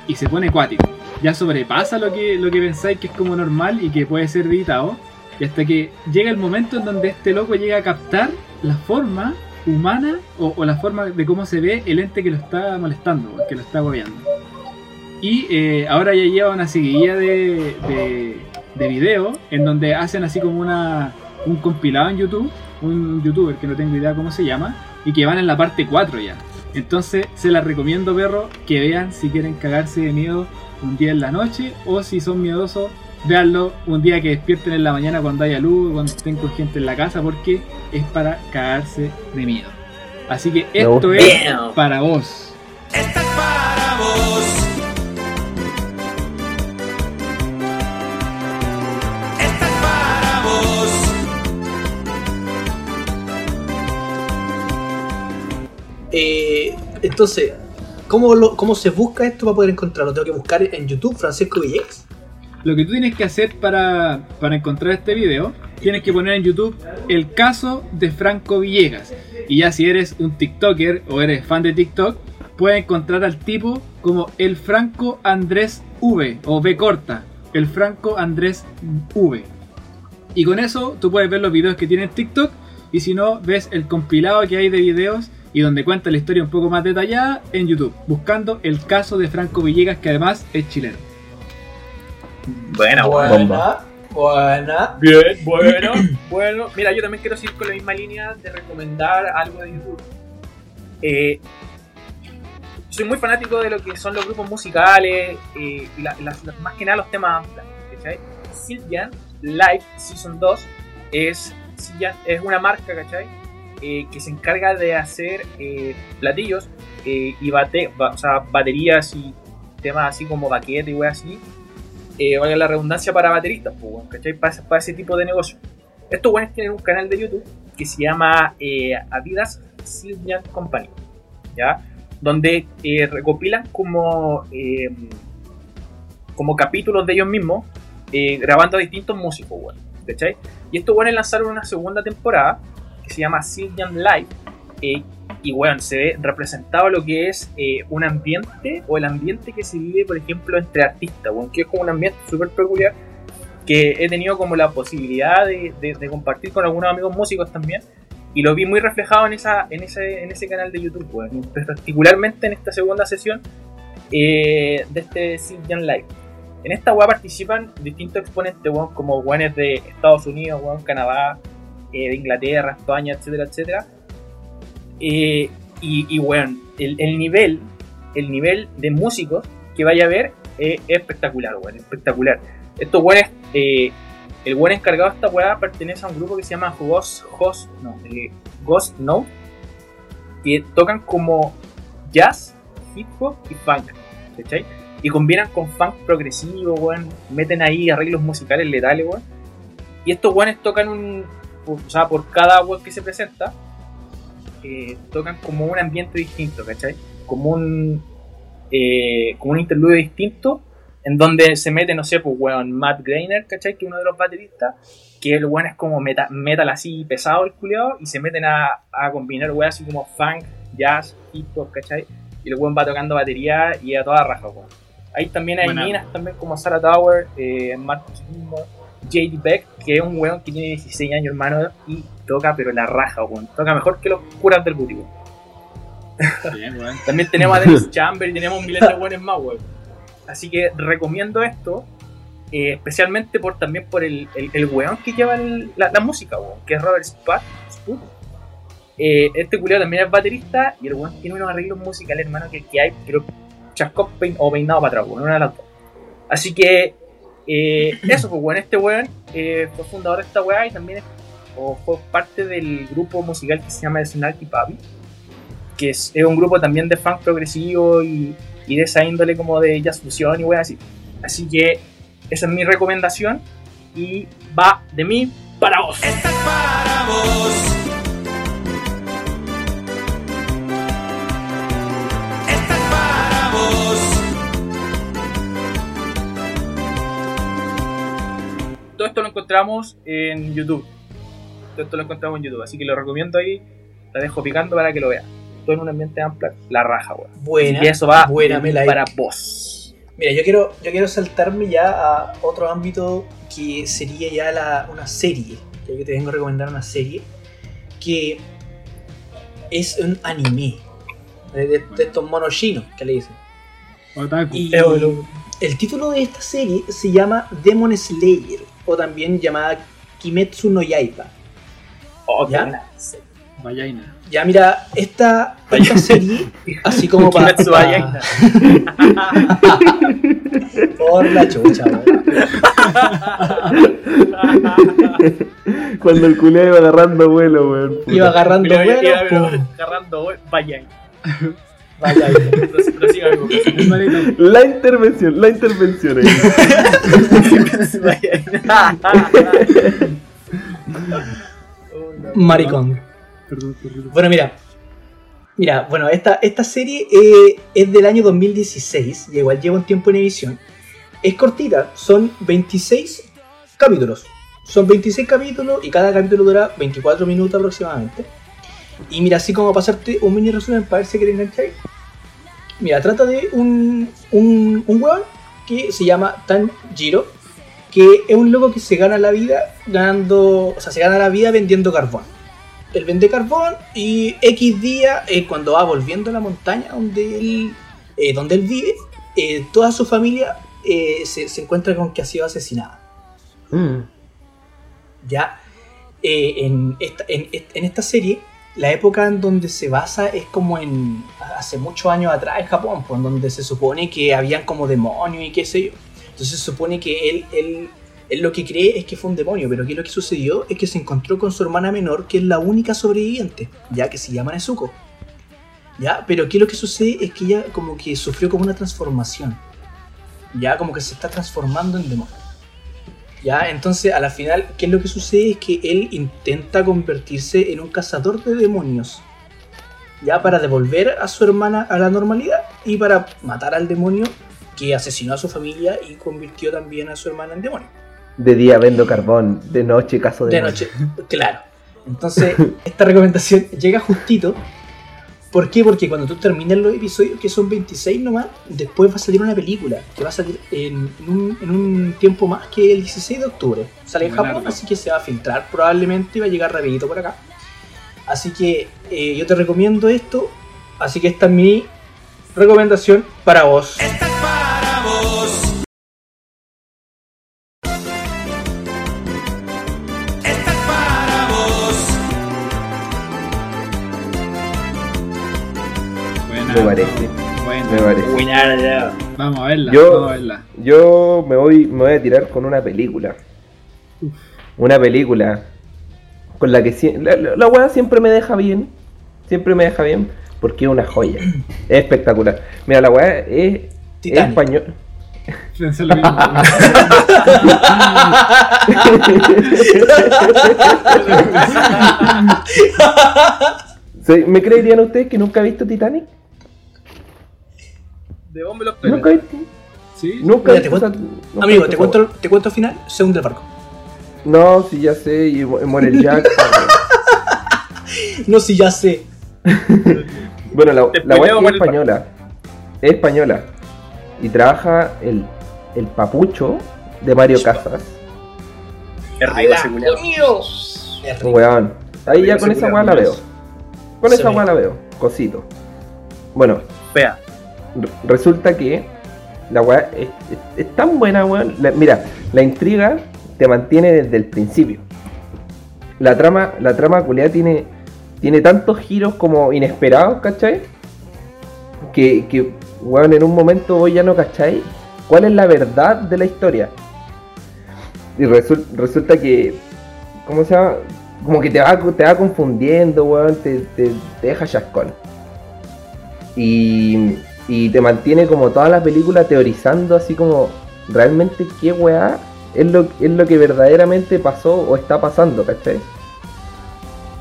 y se pone acuático. Ya sobrepasa lo que, lo que pensáis que es como normal y que puede ser editado. Y hasta que llega el momento en donde este loco llega a captar la forma humana o, o la forma de cómo se ve el ente que lo está molestando, que lo está agobiando. Y eh, ahora ya lleva una seguidilla de, de, de videos en donde hacen así como una, un compilado en YouTube, un youtuber que no tengo idea cómo se llama, y que van en la parte 4 ya. Entonces se las recomiendo, perro, que vean si quieren cagarse de miedo un día en la noche o si son miedosos, véanlo un día que despierten en la mañana cuando haya luz, cuando estén con gente en la casa, porque es para cagarse de miedo. Así que esto es Damn. para vos. Esta es para vos. Eh, entonces, ¿cómo, ¿cómo se busca esto para poder encontrarlo? ¿Tengo que buscar en YouTube Francisco Villegas? Lo que tú tienes que hacer para, para encontrar este video, tienes que poner en YouTube el caso de Franco Villegas. Y ya si eres un TikToker o eres fan de TikTok, puedes encontrar al tipo como el Franco Andrés V o V corta, el Franco Andrés V. Y con eso tú puedes ver los videos que tiene en TikTok y si no, ves el compilado que hay de videos y donde cuenta la historia un poco más detallada en YouTube, buscando el caso de Franco Villegas que además es chileno. Buena, weón. Bomba. buena. Bien, bueno, bueno. Mira, yo también quiero seguir con la misma línea de recomendar algo de YouTube. Eh, soy muy fanático de lo que son los grupos musicales eh, y la- más que nada los temas ¿cachai? Siljan Live Season 2 es, es una marca, ¿cachai? Eh, que se encarga de hacer eh, platillos eh, y bate, ba- o sea, baterías y temas así como baquete y así eh, valga la redundancia, para bateristas, pues, ¿cachai? Para, para ese tipo de negocio. Estos buenos tienen un canal de YouTube que se llama Adidas Siljan Company, ¿ya? Donde recopilan como, como capítulos de ellos mismos grabando a distintos músicos, ¿cachai? Y estos buenos lanzaron una segunda temporada que se llama Siljan Live. eh, y bueno, se ve representado lo que es eh, un ambiente o el ambiente que se vive, por ejemplo, entre artistas, bueno, que es como un ambiente súper peculiar que he tenido como la posibilidad de, de- de compartir con algunos amigos músicos también y lo vi muy reflejado en, esa, en, ese, en ese canal de YouTube, weón. particularmente en esta segunda sesión eh, de este Siljan Live. En esta weá participan distintos exponentes, como weones de Estados Unidos, Canadá, eh, de Inglaterra, España, etcétera, etcétera. Eh, y, weón, el, el nivel, el nivel de músicos que vaya a ver eh, es espectacular, weón, espectacular. Estos eh, el buen encargado de esta weá pertenece a un grupo que se llama Ghost, Ghost, no, Ghost Note, que tocan como jazz, hip hop y funk, ¿cachai? Y combinan con funk progresivo, weón, meten ahí arreglos musicales letales, weón. Y estos weones tocan un, o sea, por cada weón que se presenta, eh, tocan como un ambiente distinto, ¿cachai? Como un, eh, como un interludio distinto en donde se mete, no sé, pues, weón, Matt Greiner, ¿cachai? Que es uno de los bateristas, que el weón es como meta- metal así pesado el culiado, y se meten a, a combinar weón así como funk, jazz, hip hop, ¿cachai? Y el weón va tocando batería y a toda raja, weón. Ahí también hay Buena. minas también como Sarah Tower, eh, Marcus Gilmore, JD Beck, que es un weón que tiene 16 años, hermano, y toca pero la raja, weón. Toca mejor que los curas del booty, weón. Bien, weón. También tenemos a Dennis Chamber y tenemos miles de buenos más, weón. Así que recomiendo esto, eh, especialmente por también por el, el, el weón que lleva el- la, la música, weón, que es Robert Spud. Spud. Eh, este culiao también es baterista y el weón tiene unos arreglos musicales, hermano, que, que hay, pero chascón pein- o peinado para atrás, weón, una de las dos. Así que, eh, eso, pues, weón, este weón eh, fue fundador de esta weá y también es- o fue parte del grupo musical que se llama The Snarky Puppy que es, es un grupo también de funk progresivo y, y de esa índole como de jazz fusión y weas así. Así que esa es mi recomendación y va de mí para vos. Esta es para vos. Encontramos en YouTube. Todo esto lo encontramos en YouTube, así que lo recomiendo ahí. La dejo picando para que lo vean. Todo en un ambiente amplio, la raja, weón. Buena. y eso va buena, para vos. Mira, yo quiero, yo quiero saltarme ya a otro ámbito que sería ya la, una serie. Ya que te vengo a recomendar una serie que es un anime. De, de- de estos monos chinos que le dicen. Otaku. Y el título de esta serie se llama Demon Slayer, o también llamada Kimetsu no Yaiba. Oh, ¿Ya? Vallaina. Ya, mira, esta, esta serie, así como para. Kimetsu Yaiba. Por la chucha, weón. Cuando el culé iba agarrando vuelo, weón. Iba agarrando vuelo, iba- agarrando vuelo. Vaya. Vaya, La intervención, la intervención ahí. Maricón. Bueno, mira. Mira, bueno, esta, esta serie eh, es del año 2016, y igual lleva un tiempo en emisión. Es cortita, son 26 capítulos. Son 26 capítulos y cada capítulo dura 24 minutos aproximadamente. Y mira, así como pasarte un mini resumen para ver si queréis enganchar. Mira, trata de un, un, un weón que se llama Tanjiro, que es un loco que se gana la vida ganando, o sea, se gana la vida vendiendo carbón. Él vende carbón y X día, eh, cuando va volviendo a la montaña donde él, eh, donde él vive, eh, toda su familia se, se encuentra con que ha sido asesinada. Mm. Ya en, esta, en, en esta serie, la época en donde se basa es como en hace muchos años atrás en Japón, pues, en donde se supone que habían como demonios y qué sé yo. Entonces se supone que él, él, él lo que cree es que fue un demonio, pero que lo que sucedió es que se encontró con su hermana menor, que es la única sobreviviente, ya que se llama Nezuko. Ya, pero que lo que sucede es que ella como que sufrió como una transformación. Ya, como que se está transformando en demonio. Ya, entonces a la final, ¿qué es lo que sucede? Es que él intenta convertirse en un cazador de demonios. Ya, para devolver a su hermana a la normalidad y para matar al demonio que asesinó a su familia y convirtió también a su hermana en demonio. De día vendo carbón, de noche caso de, De noche, claro. Entonces, esta recomendación llega justito. ¿Por qué? Porque cuando tú terminas los episodios, que son 26 nomás, después va a salir una película, que va a salir en, en un, en un tiempo más que el 16 de octubre. Sale en. Japón, así que se va a filtrar probablemente y va a llegar rapidito por acá. Así que eh, yo te recomiendo esto. Así que esta es mi recomendación para vos. Esta es para vos. Me parece, buena. me parece. Buena, Vamos a verla, Yo- vamos a verla. Yo me voy, me voy a tirar con una película. Una película con la que la, la, la weá siempre me deja bien. Siempre me deja bien porque es una joya. Es espectacular. Mira, la weá es, español. Pensé lo mismo. ¿Se- ¿Me creerían ustedes que nunca he visto Titanic? De bombe los pelos. Nunca he visto. Sí, Nunca Mira, te cuento- esa- Amigo, te cuento, te cuento al final, se hunde el barco. No, sí, ya sé, y mu- muere el Jack. No, si ya sé. Bueno, la, la weá spoileo, es española. Es española. Y trabaja el, el papucho de Mario Casas. Es rico. Weón. Ahí ya con esa weá la veo. Con esa weá la veo. Cosito. Bueno, Fea. Re- resulta que la weá es, tan buena, weón. Mira, la intriga te mantiene desde el principio. La trama, la trama culiada tiene, tiene tantos giros como inesperados, ¿cachai? Que, que, weón, en un momento vos ya no cachai cuál es la verdad de la historia. Y resul- resulta que, ¿cómo se llama? Como que te va, te va confundiendo, weón, te, te, te deja chascón. Y, y te mantiene como toda la película teorizando así como realmente qué weá es lo, es lo que verdaderamente pasó o está pasando, ¿cachai?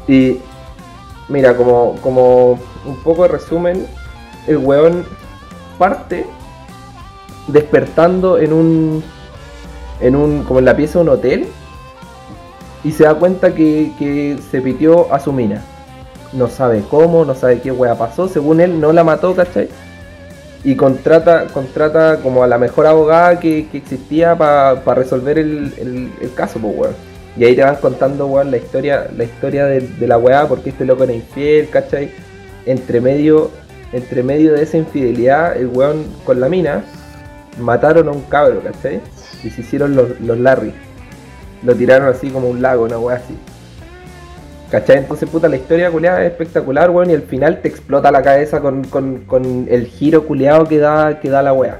Y mira, como, como un poco de resumen, el weón parte despertando en un, en un, como en la pieza de un hotel y se da cuenta que, que se pitió a su mina no sabe cómo, no sabe qué wea pasó, según él no la mató, ¿cachai? Y contrata, contrata como a la mejor abogada que, que existía para resolver el, el- caso, pues weón. Y ahí te van contando, weón, la historia, la historia de, de la weá, porque este loco era infiel, ¿cachai? Entre medio, entre medio de esa infidelidad, el weón con la mina, mataron a un cabro, ¿cachai? Y se hicieron los, los Larry. Lo tiraron así como un lago, una weá así. ¿Cachai? Entonces, puta, la historia culeada es espectacular, weón, y al final te explota la cabeza con, con, con el giro culeado que da, que da la wea.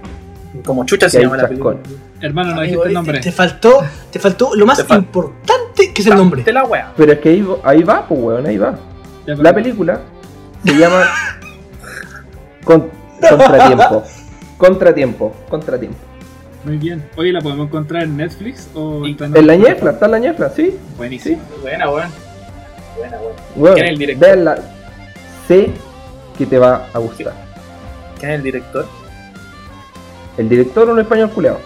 Como chucha se llama la película. Hermano, no dijiste el nombre. Te faltó, te faltó lo más importante que es el nombre. De la wea. Pero es que ahí, ahí va, pues, weón, ahí va. Ya, La película se llama Con- Contratiempo. Contratiempo, contratiempo. Muy bien. Oye, ¿la podemos encontrar en Netflix o En la ñefla, está en la ñefla, sí. Buenísimo. Buena, weón. Buena, weón. Weón, ¿Quién es el director? véanla. Sé que te va a gustar. ¿Quién es el director? El director un español culeado.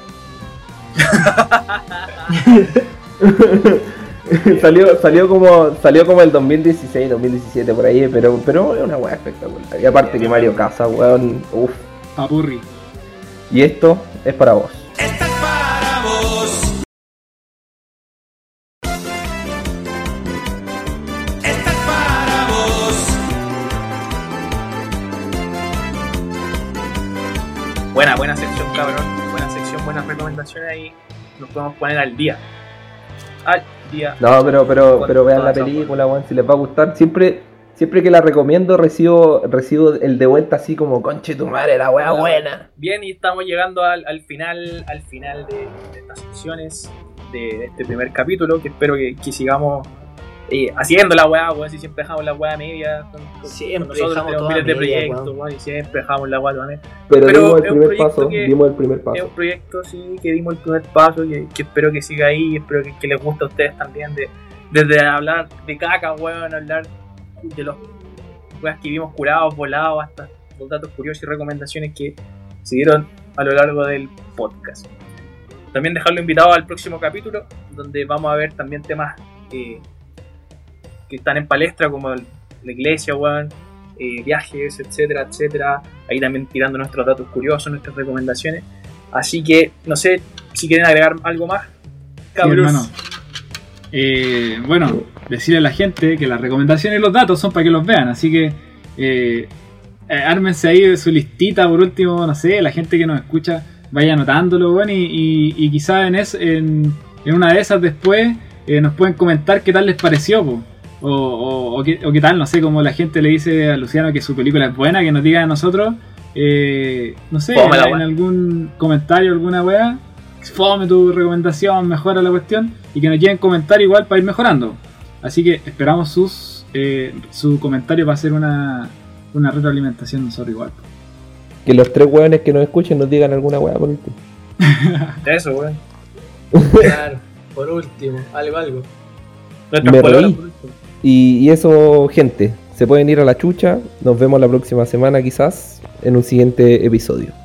salió, salió como salió como el 2016, 2017 por ahí, pero, pero es una weá espectacular. Y aparte que Mario Casa, weón, uff. Papurri. Y esto es para vos. Esta es para vos. Buena, buena sección, cabrón. Buena sección, buenas recomendaciones ahí. Nos podemos poner al día. Al día. No, pero, pero, pero vean la película, weón, si les va a gustar. Siempre, siempre que la recomiendo recibo, recibo el de vuelta así como, conche tu madre, la weá buena. Bien, y estamos llegando al, al final, al final de, de estas secciones de, de este primer capítulo, que espero que, que sigamos eh, haciendo la weá, weón, si siempre dejamos la weá media. Con, con- Siempre con nosotros dejamos tenemos miles de proyectos, weón. y siempre dejamos la weá media. Pero, Pero dimos el es un primer proyecto paso, que- dimos el primer Es paso. un proyecto, sí, que dimos el primer paso y que espero que siga ahí, y espero que, que les guste a ustedes también, de, desde hablar de caca, weón, hablar de los weas que vimos curados, volados, hasta los datos curiosos y recomendaciones que se dieron a lo largo del podcast. También dejarlo invitado al próximo capítulo, donde vamos a ver también temas eh, que están en palestra, como la iglesia, weón, eh, viajes, etcétera, etcétera. Ahí también tirando nuestros datos curiosos, nuestras recomendaciones. Así que, no sé si quieren agregar algo más. Sí, Cabros. hermano. Eh, bueno, decirle a la gente que las recomendaciones y los datos son para que los vean, así que eh, eh, ármense ahí de su listita por último, no sé, la gente que nos escucha vaya anotándolo, bueno, y, y, y quizá en, es, en, en una de esas después eh, nos pueden comentar qué tal les pareció, po. O, o, o qué, o qué tal, no sé, como la gente le dice a Luciano que su película es buena, que nos diga a nosotros, eh, no sé, Fome en algún comentario, alguna wea, fome tu recomendación, mejora la cuestión y que nos lleguen comentar igual para ir mejorando. Así que esperamos sus eh, su comentario para hacer una, una retroalimentación nosotros igual. Que los tres weones que nos escuchen nos digan alguna weá por último. Eso, weón. Claro, por último, algo, algo. Nuestras Me pololas, reí. por último. Y, eso, gente, se pueden ir a la chucha. Nos vemos la próxima semana quizás en un siguiente episodio.